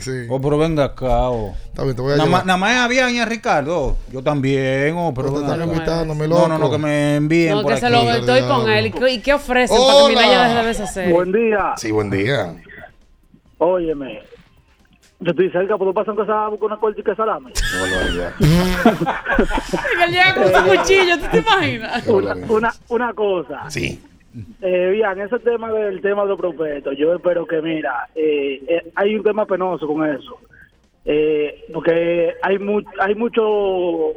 Speaker 9: Sí.
Speaker 1: Oh, pero venga acá. Oh.
Speaker 9: Está bien, te voy a
Speaker 1: Nada más, había a Ricardo. Yo también. Oh, pero No, no, no,
Speaker 9: loco.
Speaker 1: que me envíen
Speaker 10: No,
Speaker 1: por
Speaker 10: que
Speaker 1: aquí.
Speaker 10: se lo estoy con él. ¿Y qué- ¿Y qué ofrecen para que Minaya deje de ver esa serie?
Speaker 30: Buen día.
Speaker 9: Sí, buen día.
Speaker 30: Óyeme. Yo estoy cerca, ¿puedo pasar aunque sea a buscar una cortica de salami?
Speaker 10: Que él llega con su cuchillo, ¿tú te imaginas?
Speaker 30: una, una, una cosa.
Speaker 9: Sí.
Speaker 30: Eh, bien, ese tema del tema de los prospectos, yo espero que, mira, eh, eh, hay un tema penoso con eso. Eh, porque hay, mu hay mucho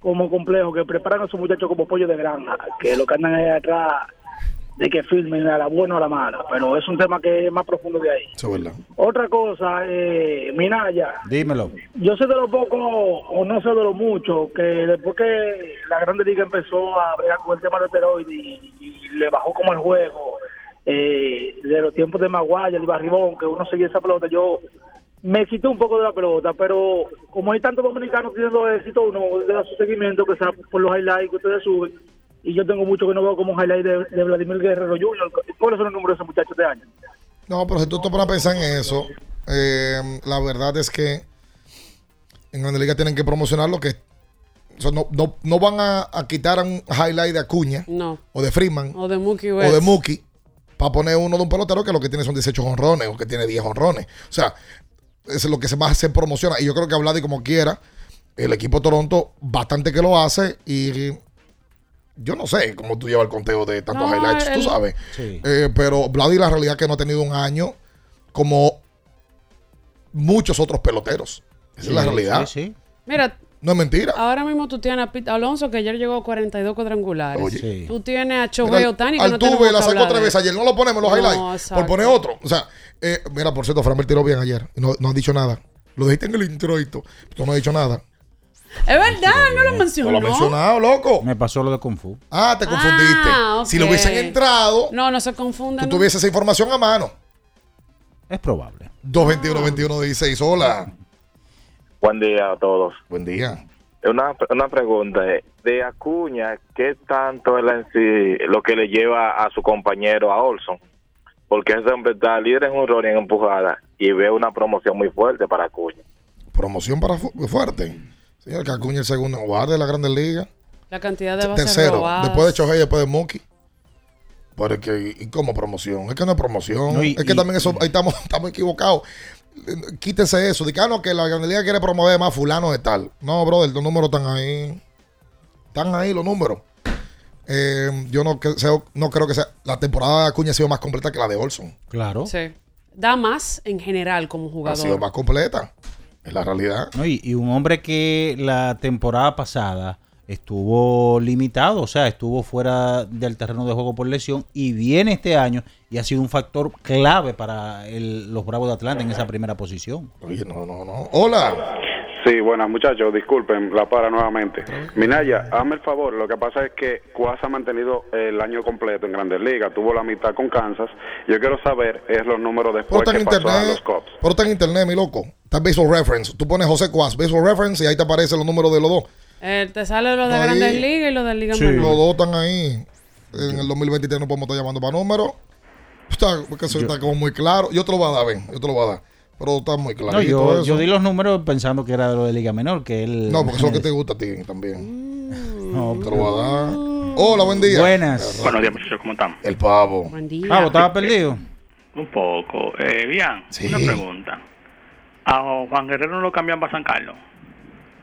Speaker 30: como complejo que preparan a esos muchachos como pollo de granja, que lo que andan ahí atrás de que filmen a la buena o a la mala, pero es un tema que es más profundo de ahí.
Speaker 9: Eso es verdad.
Speaker 30: Otra cosa, eh, Minaya,
Speaker 1: Dímelo.
Speaker 30: yo sé de lo poco o no sé de lo mucho que después que la Grande Liga empezó a bregar con el tema de esteroides y, y le bajó como el juego eh, de los tiempos de Maguaya, el Barribón, que uno seguía esa pelota, yo me quité un poco de la pelota, pero como hay tantos dominicanos teniendo éxito, uno le da su seguimiento, que sea por los highlights que ustedes suben, y yo tengo mucho que no veo como un highlight de, de Vladimir Guerrero Jr. ¿Cuáles son los números de ese muchacho de año?
Speaker 9: No, pero si tú te pones a pensar en eso, eh, la verdad es que en la liga tienen que promocionar lo que. o sea, no, no, no van a, a quitar un highlight de Acuña
Speaker 10: No.
Speaker 9: o de Freeman
Speaker 10: O de Mookie
Speaker 9: o de Mookie para poner uno de un pelotero que lo que tiene son 18 honrones o que tiene 10 honrones. O sea, eso es lo que se más se promociona. Y yo creo que hablar de como quiera, el equipo de Toronto bastante que lo hace y yo no sé cómo tú llevas el conteo de tantos
Speaker 10: No,
Speaker 9: highlights, tú sabes.
Speaker 1: Sí.
Speaker 9: Eh, pero Vladi la realidad es que no ha tenido un año como muchos otros peloteros. Esa es la realidad.
Speaker 1: Sí, sí.
Speaker 10: Mira,
Speaker 9: No es mentira.
Speaker 10: ahora mismo tú tienes a Pete Alonso, que ayer llegó a 42 cuadrangulares.
Speaker 9: Oye.
Speaker 1: Sí.
Speaker 10: Tú tienes a
Speaker 9: Mira,
Speaker 10: Chohei Otani, que no
Speaker 9: Altuve
Speaker 10: tenemos
Speaker 9: la sacó tres veces ayer. No lo ponemos en los
Speaker 10: No,
Speaker 9: highlights.
Speaker 10: exacto.
Speaker 9: Por poner otro. O sea, eh, mira, por cierto, Framber tiró bien ayer. y No, no ha dicho nada. Lo dijiste en el introito. Tú no has dicho nada.
Speaker 10: Es verdad, no lo
Speaker 9: No
Speaker 10: mencionó.
Speaker 9: lo has mencionado, loco.
Speaker 1: Me pasó lo de Kung Fu.
Speaker 9: Ah, te confundiste.
Speaker 10: Ah,
Speaker 9: Si lo hubiesen entrado,
Speaker 10: No, no se confunda.
Speaker 9: tú
Speaker 10: ¿no?
Speaker 9: tuvieses esa información a mano.
Speaker 1: Es probable.
Speaker 9: 221-21-16. Hola.
Speaker 40: Buen día a todos.
Speaker 9: Buen día.
Speaker 40: Una, una pregunta. De Acuña, ¿qué tanto en sí lo que le lleva a su compañero, a Olson? Porque ese hombre está líder en un rol en empujada y ve una promoción muy fuerte para Acuña.
Speaker 9: Promoción para fu- fuerte. Señor Cacuña, el segundo guardia de la Grandes Ligas.
Speaker 10: La cantidad de bases
Speaker 9: Tercero.
Speaker 10: robadas.
Speaker 9: Después de Chohei, después de Mookie. Porque, ¿y cómo promoción? Es que no es promoción.
Speaker 1: No, y-
Speaker 9: es que
Speaker 1: y-
Speaker 9: también eso, ahí estamos, estamos equivocados. Quítense eso. Digan no, que la Grande Liga quiere promover más fulano de tal. No, brother, los números están ahí. Están ahí los números. Eh, yo no, que- no creo que sea. La temporada de Acuña ha sido más completa que la de Olson.
Speaker 1: Claro.
Speaker 10: Sí. Da más en general como
Speaker 9: Ha
Speaker 10: jugador.
Speaker 9: sido más completa. Es la realidad.
Speaker 1: No, y, y un hombre que la temporada pasada estuvo limitado, o sea, estuvo fuera del terreno de juego por lesión y viene este año y ha sido un factor clave para el- los Bravos de Atlanta en esa primera posición.
Speaker 9: Oye, no, no, no. Hola.
Speaker 41: Sí, buenas muchachos, disculpen la para nuevamente. Minaya, hazme el favor, lo que pasa es que Cuas ha mantenido el año completo en Grandes Ligas, tuvo la mitad con Kansas. Yo quiero saber es los números después que pasó a
Speaker 9: internet.
Speaker 41: los Cubs.
Speaker 9: Pero está en internet, mi loco. Está en Baseball Reference. Tú pones José Cuas, Baseball Reference, y ahí te aparecen los números de los dos.
Speaker 10: Eh, te sale lo de
Speaker 9: Ahí.
Speaker 10: Grandes Ligas y lo de Liga
Speaker 9: Sí.
Speaker 10: Menor.
Speaker 9: Los dos están ahí. En el 2023 no podemos estar llamando para números. Está, porque eso está como muy claro. Yo te lo voy a dar, ven. Yo te lo voy a dar. Pero está muy claro.
Speaker 1: No, yo, yo di los números pensando que era de lo de Liga Menor, que él...
Speaker 9: No, porque eso es lo que te gusta a ti también.
Speaker 1: No,
Speaker 9: Te lo voy a dar. Hola, buen día.
Speaker 1: Buenas.
Speaker 42: Buenos días, muchachos, ¿cómo están?
Speaker 9: El pavo.
Speaker 10: Buen día.
Speaker 1: Pavo, ¿estaba perdido?
Speaker 42: Un poco. Eh, bien, una pregunta. A Juan Guerrero no lo cambian para San Carlos.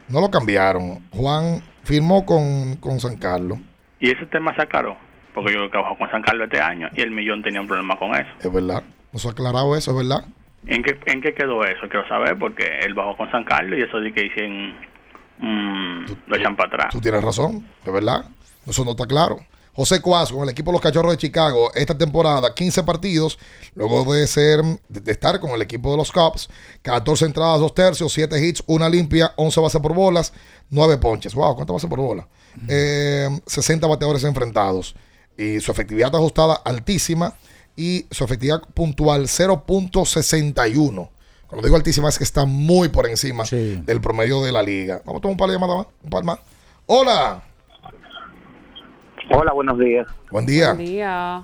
Speaker 9: No lo cambiaron. Juan firmó con, con San Carlos.
Speaker 42: Y ese tema se aclaró. Porque yo trabajo con San Carlos este año y el millón tenía un problema con eso.
Speaker 9: Es verdad. Nos ha aclarado eso, es verdad.
Speaker 42: ¿En qué, ¿En qué quedó eso? Quiero saber porque él bajó con San Carlos y eso de que dicen mm, lo echan para atrás.
Speaker 9: Tú tienes razón, es verdad. Eso no está claro. José Cuazo con el equipo de los Cachorros de Chicago esta temporada, 15 partidos, luego de ser de, estar con el equipo de los Cubs, 14 entradas, 2 tercios, 7 hits, una limpia, 11 bases por bolas, 9 ponches. Wow, ¿cuántas bases por bola? Eh, 60 bateadores enfrentados. Y su efectividad ajustada altísima y su efectividad puntual 0.61. Cuando digo altísima es que está muy por encima del promedio de la liga. Vamos a tomar un par de llamadas más. Un par más. Hola.
Speaker 43: Hola, buenos días.
Speaker 9: Buen día.
Speaker 10: Buen día.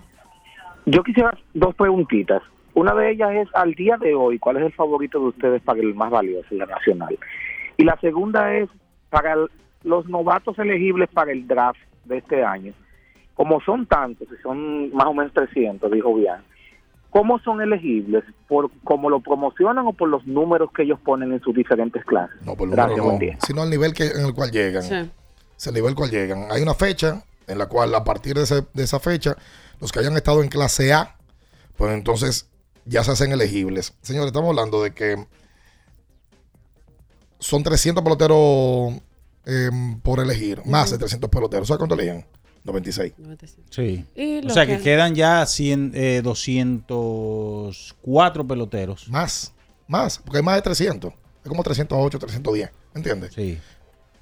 Speaker 43: Yo quisiera dos preguntitas. Una de ellas es, al día de hoy, ¿cuál es el favorito de ustedes para el más valioso la nacional? Y la segunda es, para el- los novatos elegibles para el draft de este año, como son tantos, y son más o menos 300, dijo bien, ¿cómo son elegibles? ¿Por cómo lo promocionan o por los números que ellos ponen en sus diferentes clases?
Speaker 9: No, por
Speaker 43: Gracias,
Speaker 9: número
Speaker 43: buen
Speaker 9: no,
Speaker 43: día.
Speaker 9: sino al nivel que, en el cual llegan.
Speaker 10: Sí.
Speaker 9: Es el nivel al cual llegan. Hay una fecha en la cual a partir de, ese- de esa fecha, los que hayan estado en clase A, pues entonces ya se hacen elegibles. Señores, estamos hablando de que son 300 peloteros eh, por elegir, más de 300 peloteros. ¿Sabes cuánto eligen? 96.
Speaker 1: Sí.
Speaker 10: Y
Speaker 1: O sea que
Speaker 10: que-
Speaker 1: quedan ya 100, eh, 204 peloteros.
Speaker 9: Más, más, porque hay más de 300. Es como 308, 310. ¿Entiendes?
Speaker 1: Sí.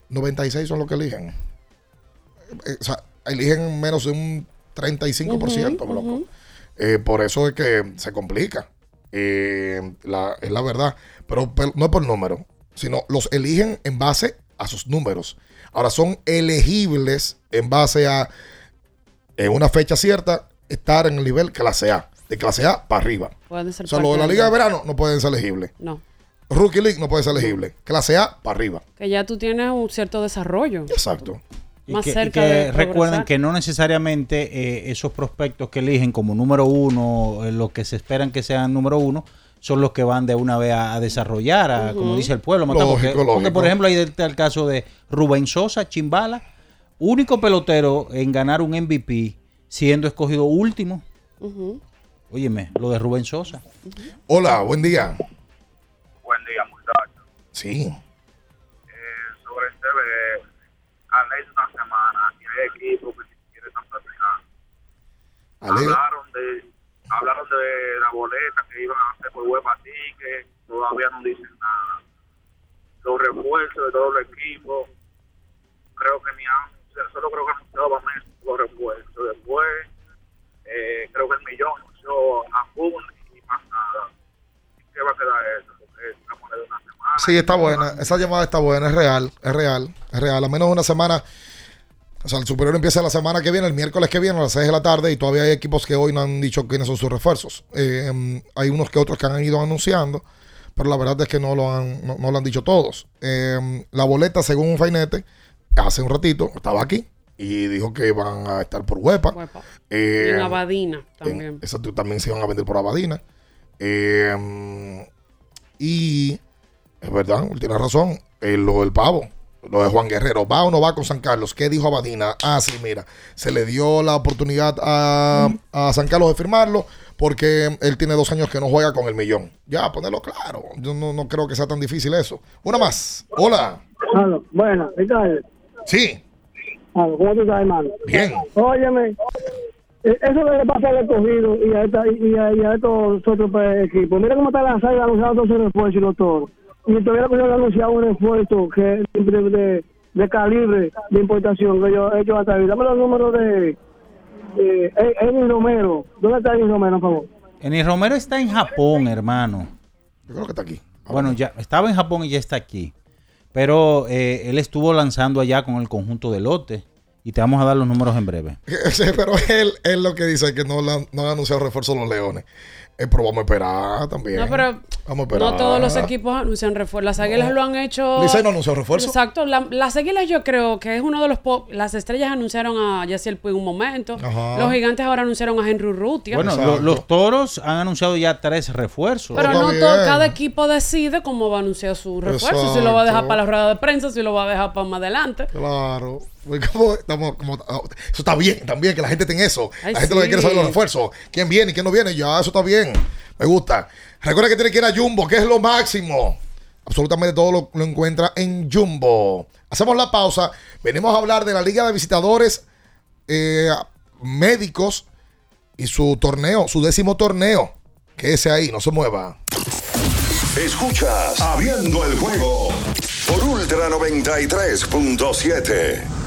Speaker 9: 96 son los que eligen. Eh, o sea, eligen menos de un 35%,
Speaker 10: Ujú,
Speaker 9: loco.
Speaker 10: ujú.
Speaker 9: Eh, por eso es que se complica. Eh, la- es la verdad. Pero, pero no es por número, sino los eligen en base a sus números. Ahora son elegibles en base a, en una fecha cierta, estar en el nivel clase A. De clase A para arriba.
Speaker 10: Pueden ser
Speaker 9: O sea, de la Liga de Verano no pueden ser elegibles.
Speaker 10: No.
Speaker 9: Rookie League no puede ser elegible. Clase A para arriba.
Speaker 10: Que ya tú tienes un cierto desarrollo.
Speaker 9: Exacto.
Speaker 1: Y
Speaker 10: Más
Speaker 1: que, y
Speaker 10: cerca
Speaker 1: que
Speaker 10: de
Speaker 1: recuerden
Speaker 10: progresar.
Speaker 1: que no necesariamente eh, esos prospectos que eligen como número uno, eh, los que se esperan que sean número uno, son los que van de una vez a, a desarrollar, a, como dice el pueblo. Porque,
Speaker 9: Lógico,
Speaker 1: porque,
Speaker 9: lógico.
Speaker 1: por ejemplo, ahí está el caso de Rubén Sosa, Chimbala, único pelotero en ganar un MVP siendo escogido último.
Speaker 10: Ujú.
Speaker 1: Óyeme, lo de Rubén Sosa.
Speaker 9: Hola, buen día.
Speaker 44: Buen día, muchachos.
Speaker 9: Sí.
Speaker 44: Sobre el De una semana, y hay equipos que ni siquiera están practicando.
Speaker 9: Ale-
Speaker 44: Hablaron de, hablaron de la boleta que iban a hacer por web que todavía no dicen nada. Los refuerzos de todo el equipo, creo que ni han, solo creo que anunciaban eso, los refuerzos. Después, eh, creo que el millón anunció a y más nada. ¿Qué va a quedar eso? Porque de una semana.
Speaker 9: Sí, está buena. Esa llamada está buena, es real, es real, real. A menos de una semana. O sea, el superior empieza la semana que viene, el miércoles que viene a las 6 de la tarde, y todavía hay equipos que hoy no han dicho quiénes son sus refuerzos. Eh, em, hay unos que otros que han ido anunciando, pero la verdad es que no lo han, no, no lo han dicho todos. Eh, la boleta, según un Fainete, hace un ratito, estaba aquí, y dijo que van a estar por Huepa. Eh,
Speaker 10: Y en Abadina
Speaker 9: en-
Speaker 10: también.
Speaker 9: exacto, también se van a vender por Abadina. Eh, y es verdad, tiene razón. eh, lo del pavo, lo de Juan Guerrero, ¿va o no va con San Carlos? ¿Qué dijo Abadina? Ah, sí, mira, se le dio la oportunidad a, a San Carlos de firmarlo porque él tiene dos años que no juega con el millón. Ya, ponerlo claro. Yo no, no creo que sea tan difícil eso. Una más. Hola.
Speaker 45: Aló, bueno, Ricardo.
Speaker 9: Sí.
Speaker 45: Aló, ¿Cómo tú estás, hermano?
Speaker 9: Bien.
Speaker 45: Óyeme, eh, eso que le pasa al escogido y a, esta, y a, y a estos otros pues, equipos. Mira cómo está la saga todos sus refuerzos y los toros. Y todavía no han anunciado un refuerzo que de, de, de calibre de importación que ellos, ellos van a traer. Dame los números de, de Eni Romero. ¿Dónde está Eni Romero, por favor?
Speaker 1: Eni Romero está en Japón, hermano.
Speaker 9: Yo creo que está aquí.
Speaker 1: Bueno, ya estaba en Japón y ya está aquí. Pero eh, él estuvo lanzando allá con el conjunto de lote. Y te vamos a dar los números en breve.
Speaker 9: Sí, pero él, él lo que dice es que no, la- no han anunciado refuerzo los Leones. Eh, pero vamos a esperar también.
Speaker 10: No, pero
Speaker 9: Vamos a esperar.
Speaker 10: no todos los equipos anuncian refuerzo. Las águilas
Speaker 9: No.
Speaker 10: lo han hecho.
Speaker 9: Licey no anunció refuerzo.
Speaker 10: Exacto. La- las águilas yo creo que es uno de los. po- Las estrellas anunciaron a Yaciel Puig un momento.
Speaker 1: Ajá.
Speaker 10: Los gigantes ahora anunciaron a Henry Urrutia.
Speaker 1: Bueno, lo- los toros han anunciado ya tres refuerzos.
Speaker 10: Pero no todo, cada equipo decide cómo va a anunciar su refuerzo. Si lo va a dejar para la rueda de prensa, si lo va a dejar para más adelante.
Speaker 9: Claro. Pues como- estamos como- eso está bien, también, que la gente tenga eso.
Speaker 10: Ay,
Speaker 9: la gente lo que
Speaker 10: sí.
Speaker 9: quiere saber los refuerzos. ¿Quién viene y quién no viene? Ya, eso está bien. Me gusta. Recuerda que tiene que ir a Jumbo, que es lo máximo. Absolutamente todo lo, encuentra en Jumbo. Hacemos la pausa. Venimos a hablar de la Liga de Visitadores eh, Médicos y su torneo, su décimo torneo. Quédese ahí, no se mueva.
Speaker 2: Escuchas Abriendo el juego por Ultra 93.7.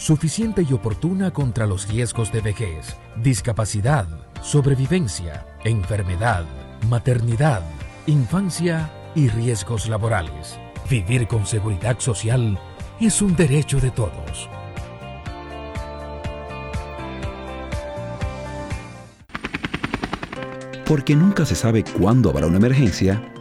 Speaker 6: suficiente y oportuna contra los riesgos de vejez, discapacidad, sobrevivencia, enfermedad, maternidad, infancia y riesgos laborales. Vivir con seguridad social es un derecho de todos.
Speaker 19: Porque nunca se sabe cuándo habrá una emergencia,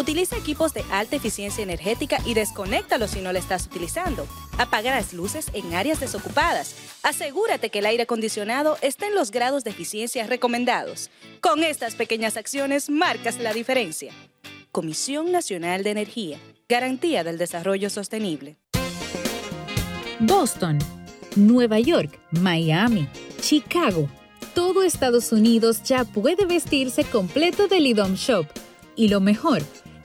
Speaker 46: Utiliza equipos de alta eficiencia energética y desconéctalos si no lo estás utilizando. Apaga las luces en áreas desocupadas. Asegúrate que el aire acondicionado esté en los grados de eficiencia recomendados. Con estas pequeñas acciones marcas la diferencia. Comisión Nacional de Energía. Garantía del Desarrollo Sostenible.
Speaker 47: Boston, Nueva York, Miami, Chicago. Todo Estados Unidos ya puede vestirse completo del IDOM Shop. Y lo mejor,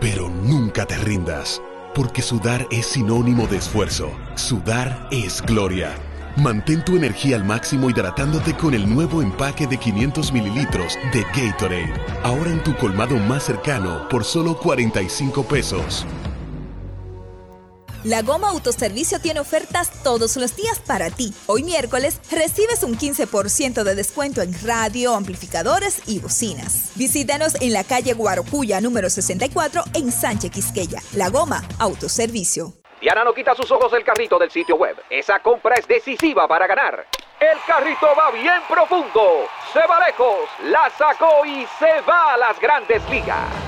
Speaker 38: Pero nunca te rindas, porque sudar es sinónimo de esfuerzo. Sudar es gloria. Mantén tu energía al máximo hidratándote con el nuevo empaque de 500 mililitros de Gatorade. Ahora en tu colmado más cercano por solo 45 pesos.
Speaker 35: La Goma Autoservicio tiene ofertas todos los días para ti. Hoy miércoles recibes un 15% de descuento en radio, amplificadores y bocinas. Visítanos en la calle Guarocuya número 64 en Sánchez Quisqueya. La Goma Autoservicio.
Speaker 48: Diana no quita sus ojos del carrito del sitio web. Esa compra es decisiva para ganar. El carrito va bien profundo. Se va lejos. La sacó y se va a las grandes ligas.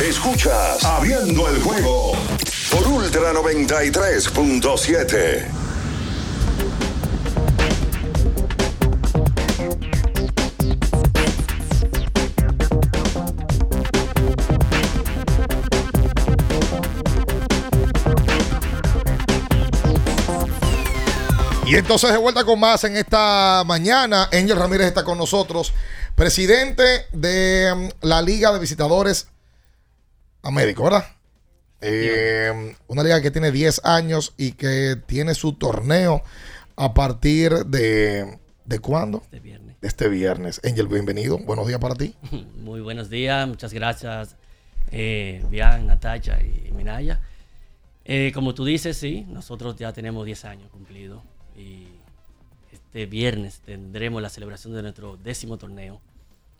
Speaker 2: Escuchas Abriendo el juego por Ultra 93.7.
Speaker 9: Y entonces de vuelta con más en esta mañana. Angel Ramírez está con nosotros, presidente de um, la Liga de Visitadores Américo, ¿verdad? Eh, una liga que tiene 10 años y que tiene su torneo a partir de... ¿De cuándo?
Speaker 49: Este viernes.
Speaker 9: Este viernes. Angel, bienvenido. Buenos días para ti.
Speaker 49: Muy buenos días, muchas gracias, eh, Bian, Natacha y Minaya. Eh, como tú dices, sí, nosotros ya tenemos 10 años cumplidos y este viernes tendremos la celebración de nuestro décimo torneo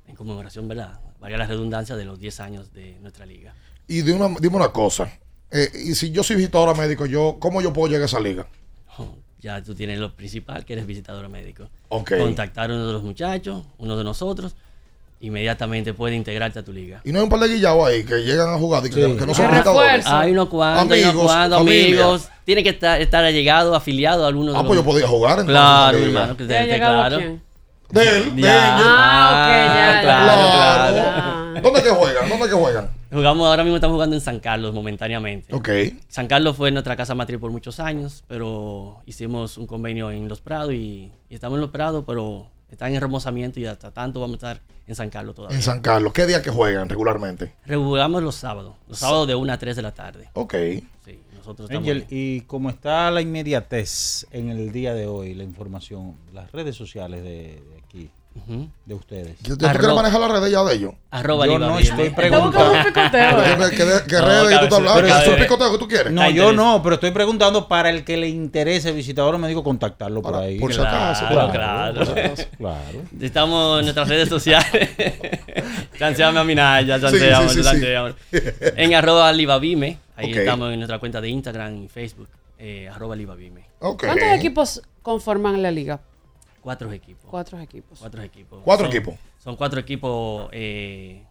Speaker 49: en conmemoración, ¿verdad? Valga la redundancia de los 10 años de nuestra liga.
Speaker 9: Y de una, dime una cosa. eh, y si yo soy visitador médico, yo, ¿cómo yo puedo llegar a esa liga?
Speaker 49: Ya tú tienes lo principal, que eres visitador médico.
Speaker 9: Ok.
Speaker 49: Contactar a uno de los muchachos, uno de nosotros, inmediatamente puede integrarte a tu liga.
Speaker 9: Y no hay un par de guillados ahí que llegan a jugar y que, que no son visitadores.
Speaker 49: Hay unos cuantos, hay unos
Speaker 9: Amigos,
Speaker 49: cuantos amigos. Tiene que estar, estar allegado, afiliado a alguno de
Speaker 9: Ah,
Speaker 49: los-
Speaker 9: pues yo podía jugar entonces
Speaker 49: Claro, hermano. Que.
Speaker 9: De él, de.
Speaker 49: Ah, ok, ya,
Speaker 9: Claro.
Speaker 49: claro.
Speaker 9: ¿Dónde que juegan? ¿Dónde que juegan?
Speaker 49: Jugamos, ahora mismo estamos jugando en San Carlos momentáneamente.
Speaker 9: Ok.
Speaker 49: San Carlos fue nuestra casa matriz por muchos años, pero hicimos un convenio en Los Prados y, y estamos en Los Prados, pero están en remozamiento y hasta tanto vamos a estar en San Carlos todavía.
Speaker 9: En San Carlos. ¿Qué día que juegan regularmente?
Speaker 49: Jugamos los sábados, los sábados de 1 a 3 de la tarde.
Speaker 9: Ok.
Speaker 49: Sí, nosotros estamos
Speaker 1: Angel, y cómo está la inmediatez en el día de hoy, la información, las redes sociales de, de de ustedes.
Speaker 9: ¿Tú, tú quieres manejar las redes ya de ellos?
Speaker 49: Arroba
Speaker 1: Yo no estoy preguntando.
Speaker 49: buscando un picoteo,
Speaker 9: ¿Qué,
Speaker 49: eh.
Speaker 9: qué- redes tú picoteo que tú quieres?
Speaker 1: No, yo no, pero estoy preguntando para el que le interese visitador médico contactarlo por ahí.
Speaker 49: por si acaso,
Speaker 1: Claro.
Speaker 49: Estamos en nuestras redes sociales. chanceame a Minaya, chanceame,
Speaker 9: Sí, sí, sí, sí.
Speaker 49: chanceame. En arroba Libavime. Ahí estamos en nuestra cuenta de Instagram y Facebook. Eh, arroba Libavime.
Speaker 10: ¿Cuántos equipos conforman la liga?
Speaker 49: Cuatro equipos.
Speaker 10: Cuatro equipos.
Speaker 49: Cuatro equipos.
Speaker 9: Cuatro
Speaker 49: Son-
Speaker 9: equipos.
Speaker 49: Son cuatro equipos eh,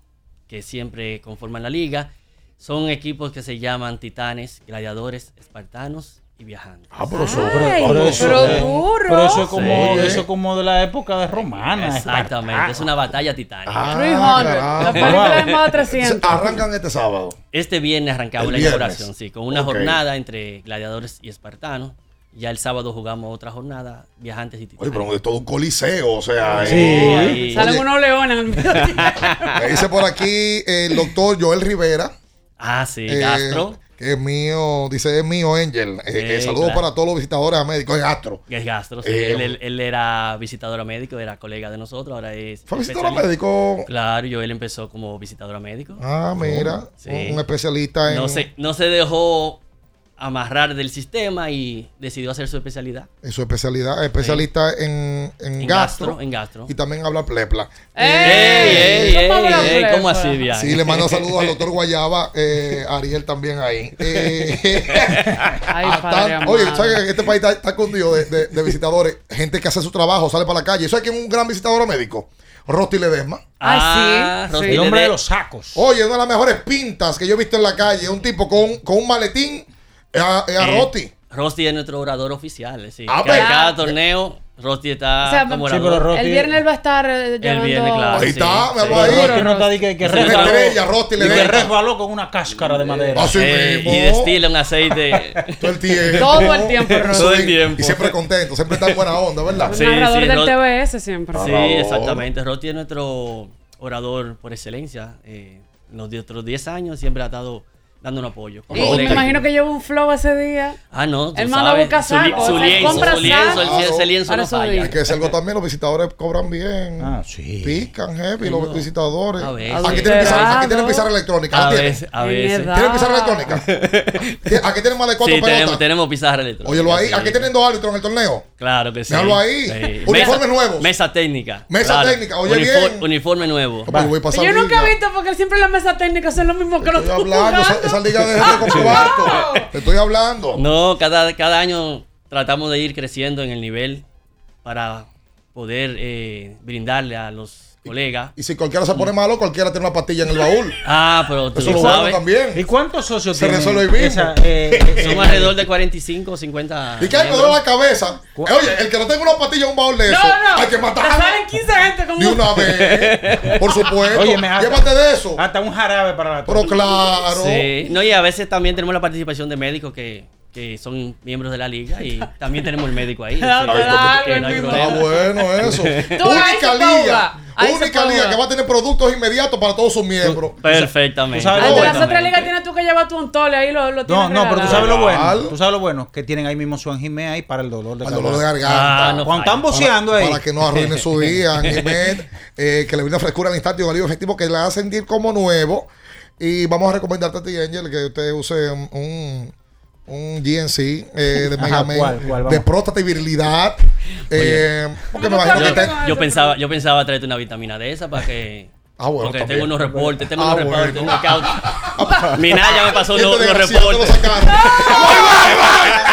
Speaker 49: que siempre conforman la liga. Son equipos que se llaman Titanes, Gladiadores, Espartanos y Viajantes.
Speaker 9: Ah, pero eso,
Speaker 1: Ay,
Speaker 9: pero
Speaker 1: eso-
Speaker 9: pero
Speaker 1: duro. pero eso es como,
Speaker 49: Sí.
Speaker 1: eso es como de la época de romana.
Speaker 49: Exactamente, es una batalla titánica.
Speaker 9: Ah,
Speaker 10: 300.
Speaker 9: caramba.
Speaker 10: La película es más de 300.
Speaker 9: Arrancan este sábado.
Speaker 49: Este viernes arrancamos la inauguración, sí, con una jornada entre gladiadores y espartanos. Ya el sábado jugamos otra jornada, viajantes y
Speaker 9: Oye,
Speaker 49: titanes.
Speaker 9: pero es todo un coliseo, o sea.
Speaker 49: Sí.
Speaker 9: eh,
Speaker 10: Salen
Speaker 9: Oye,
Speaker 10: unos leones
Speaker 9: me dice por aquí el doctor Joel Rivera.
Speaker 49: Ah, sí,
Speaker 9: eh,
Speaker 49: Gastro.
Speaker 9: Que es mío, dice es mío, Angel. Eh,
Speaker 49: Sí,
Speaker 9: saludos
Speaker 49: claro.
Speaker 9: para todos los visitadores a médicos. Es Gastro.
Speaker 49: Es Gastro, sí.
Speaker 9: Eh,
Speaker 49: él, él- él era visitador médico, era colega de nosotros, ahora es...
Speaker 9: ¿Fue visitador
Speaker 49: especialista.
Speaker 9: médico?
Speaker 49: Claro, yo él empezó como visitador médico.
Speaker 9: Ah, mira.
Speaker 49: Sí.
Speaker 9: Un, un especialista en,
Speaker 49: No se, no se dejó amarrar del sistema y decidió hacer su especialidad.
Speaker 9: en su especialidad. Especialista en, en,
Speaker 49: En
Speaker 9: gastro,
Speaker 49: gastro, en gastro.
Speaker 9: Y también habla plepla.
Speaker 49: ¡Ey, ey, ey,
Speaker 10: ¿Cómo
Speaker 49: así, Bian?
Speaker 9: Sí, le mando saludos al doctor Guayaba, eh, Ariel también ahí. Eh,
Speaker 10: Ay,
Speaker 9: tan- oye,
Speaker 10: amado.
Speaker 9: ¿sabes que este país está, está escondido de, de- de visitadores? Gente que hace su trabajo, sale para la calle. ¿Sabes quién es un gran visitador médico? Rosti Ledesma.
Speaker 49: Ah,
Speaker 10: sí.
Speaker 49: Rosy
Speaker 1: El hombre de los sacos.
Speaker 9: Oye, una de las mejores pintas que yo he visto en la calle. Un tipo con, con un maletín a, a
Speaker 49: Eh,
Speaker 9: Rosti.
Speaker 49: Rosti es nuestro orador oficial. Sí.
Speaker 9: Ah,
Speaker 49: cada,
Speaker 9: pero-
Speaker 49: cada torneo, Rosti está
Speaker 10: O sea,
Speaker 49: como
Speaker 1: Sí,
Speaker 49: orador.
Speaker 1: Rosti-
Speaker 10: El viernes él va a estar eh, llevando...
Speaker 49: viernes, claro.
Speaker 9: Ahí
Speaker 49: sí,
Speaker 9: está, me
Speaker 49: sí.
Speaker 9: habló ahí.
Speaker 1: Rosti no está di que, que
Speaker 49: Sí,
Speaker 1: resbaló,
Speaker 9: Una estrella, Rosti
Speaker 1: y que resbaló con una cáscara de madera.
Speaker 9: Así
Speaker 49: Eh,
Speaker 9: mismo.
Speaker 49: y destila un aceite.
Speaker 9: Todo el tiempo.
Speaker 10: Todo el tiempo, Rosti.
Speaker 49: Todo el tiempo.
Speaker 9: Y siempre contento, siempre está en buena onda, ¿verdad?
Speaker 49: Sí,
Speaker 10: narrador
Speaker 49: sí,
Speaker 10: del TBS siempre.
Speaker 49: Sí, exactamente. Rosti es nuestro orador por excelencia. Eh, en los otros 10 años siempre ha estado dando un apoyo.
Speaker 10: Y me imagino que llevo un flow ese día.
Speaker 49: Ah, no.
Speaker 10: El manda a
Speaker 49: sabes,
Speaker 10: buscar
Speaker 49: su, lienzo,
Speaker 10: compra
Speaker 49: su lienzo, ese lienzo
Speaker 10: Para
Speaker 49: no
Speaker 10: su
Speaker 49: falla.
Speaker 10: día.
Speaker 9: Hay que decir algo también, los visitadores cobran bien.
Speaker 1: Ah, sí.
Speaker 9: Pican heavy los visitadores.
Speaker 49: A veces.
Speaker 9: Aquí tienen pizarra, aquí tienen
Speaker 49: Adulterado.
Speaker 9: pizarra electrónica.
Speaker 49: A veces, a veces.
Speaker 9: ¿Tienen pizarra electrónica? Aquí tienen más de cuatro
Speaker 49: Sí,
Speaker 9: pelotas.
Speaker 49: tenemos, tenemos pizarra electrónica.
Speaker 9: Óyelo ahí. Aquí tienen dos árbitros en el torneo.
Speaker 49: Claro que sí.
Speaker 9: Déjalo ahí. Uniformes
Speaker 49: Mesa-
Speaker 9: nuevos.
Speaker 49: Mesa técnica.
Speaker 9: Mesa técnica, oye bien.
Speaker 49: Uniforme nuevo.
Speaker 10: Yo nunca he visto porque siempre las mesas técnicas son lo mismo que los
Speaker 9: hablando, esa, esa liga de gente con cuarto. Te estoy hablando.
Speaker 49: No, cada, cada año tratamos de ir creciendo en el nivel para poder eh, brindarle a los colegas.
Speaker 9: Y si cualquiera se pone malo, cualquiera tiene una pastilla en el baúl.
Speaker 49: Ah, pero tú
Speaker 9: Eso es
Speaker 49: lo
Speaker 9: bueno
Speaker 49: sabes.
Speaker 9: también.
Speaker 1: ¿Y cuántos socios
Speaker 9: Se
Speaker 1: tienen
Speaker 9: resuelve ahí mismo.
Speaker 1: esa, eh, eh,
Speaker 49: Somos alrededor de 45 o 50.
Speaker 9: Y que hay que la cabeza. Eh, Oye, el que no tenga una pastilla en un baúl de eso,
Speaker 10: No, no.
Speaker 9: hay que matarlo.
Speaker 10: salen 15 gente como
Speaker 9: De una vez. Por supuesto.
Speaker 1: Oye, me hasta-
Speaker 9: Llévate de eso.
Speaker 1: Hasta un jarabe para la
Speaker 9: Pero claro.
Speaker 49: Sí. No, y a veces también tenemos la participación de médicos que, que son miembros de la liga y también tenemos el médico ahí.
Speaker 10: Claro,
Speaker 49: Sí,
Speaker 10: claro,
Speaker 49: que no hay
Speaker 10: el
Speaker 49: problema.
Speaker 9: Está bueno eso. Única liga. Única liga que va a tener productos inmediatos para todos sus miembros.
Speaker 49: Perfectamente.
Speaker 1: Bueno.
Speaker 10: las otras ligas tienes tú que llevar tu ontole ahí lo, lo
Speaker 1: No,
Speaker 10: tienes
Speaker 1: no, pero tú sabes lo bueno. Tú sabes lo bueno que tienen ahí mismo su angimé ahí para el dolor de
Speaker 9: Para el dolor de garganta.
Speaker 49: Ah, no
Speaker 1: Cuando
Speaker 49: falla.
Speaker 1: están boceando ahí.
Speaker 9: para que no arruine su día, Jiménez, eh, que le brinde frescura al instante y un alivio efectivo que le haga sentir como nuevo. Y vamos a recomendarte a ti, Angel, que usted use un, un, un GNC eh, de
Speaker 1: Ajá,
Speaker 9: Mega Man,
Speaker 1: ¿cuál, cuál?
Speaker 9: de próstata y virilidad. Eh, porque me
Speaker 10: No,
Speaker 9: imagino
Speaker 10: no,
Speaker 9: que te-
Speaker 49: Yo pensaba, yo pensaba traerte una vitamina de esa para que.
Speaker 9: Ah, bueno,
Speaker 49: porque
Speaker 9: también.
Speaker 49: tengo unos reportes, tengo
Speaker 9: Ah,
Speaker 49: unos reportes,
Speaker 9: bueno.
Speaker 49: Minaya me pasó
Speaker 9: Este
Speaker 49: unos, unos
Speaker 9: desgraciado te lo
Speaker 49: reportes.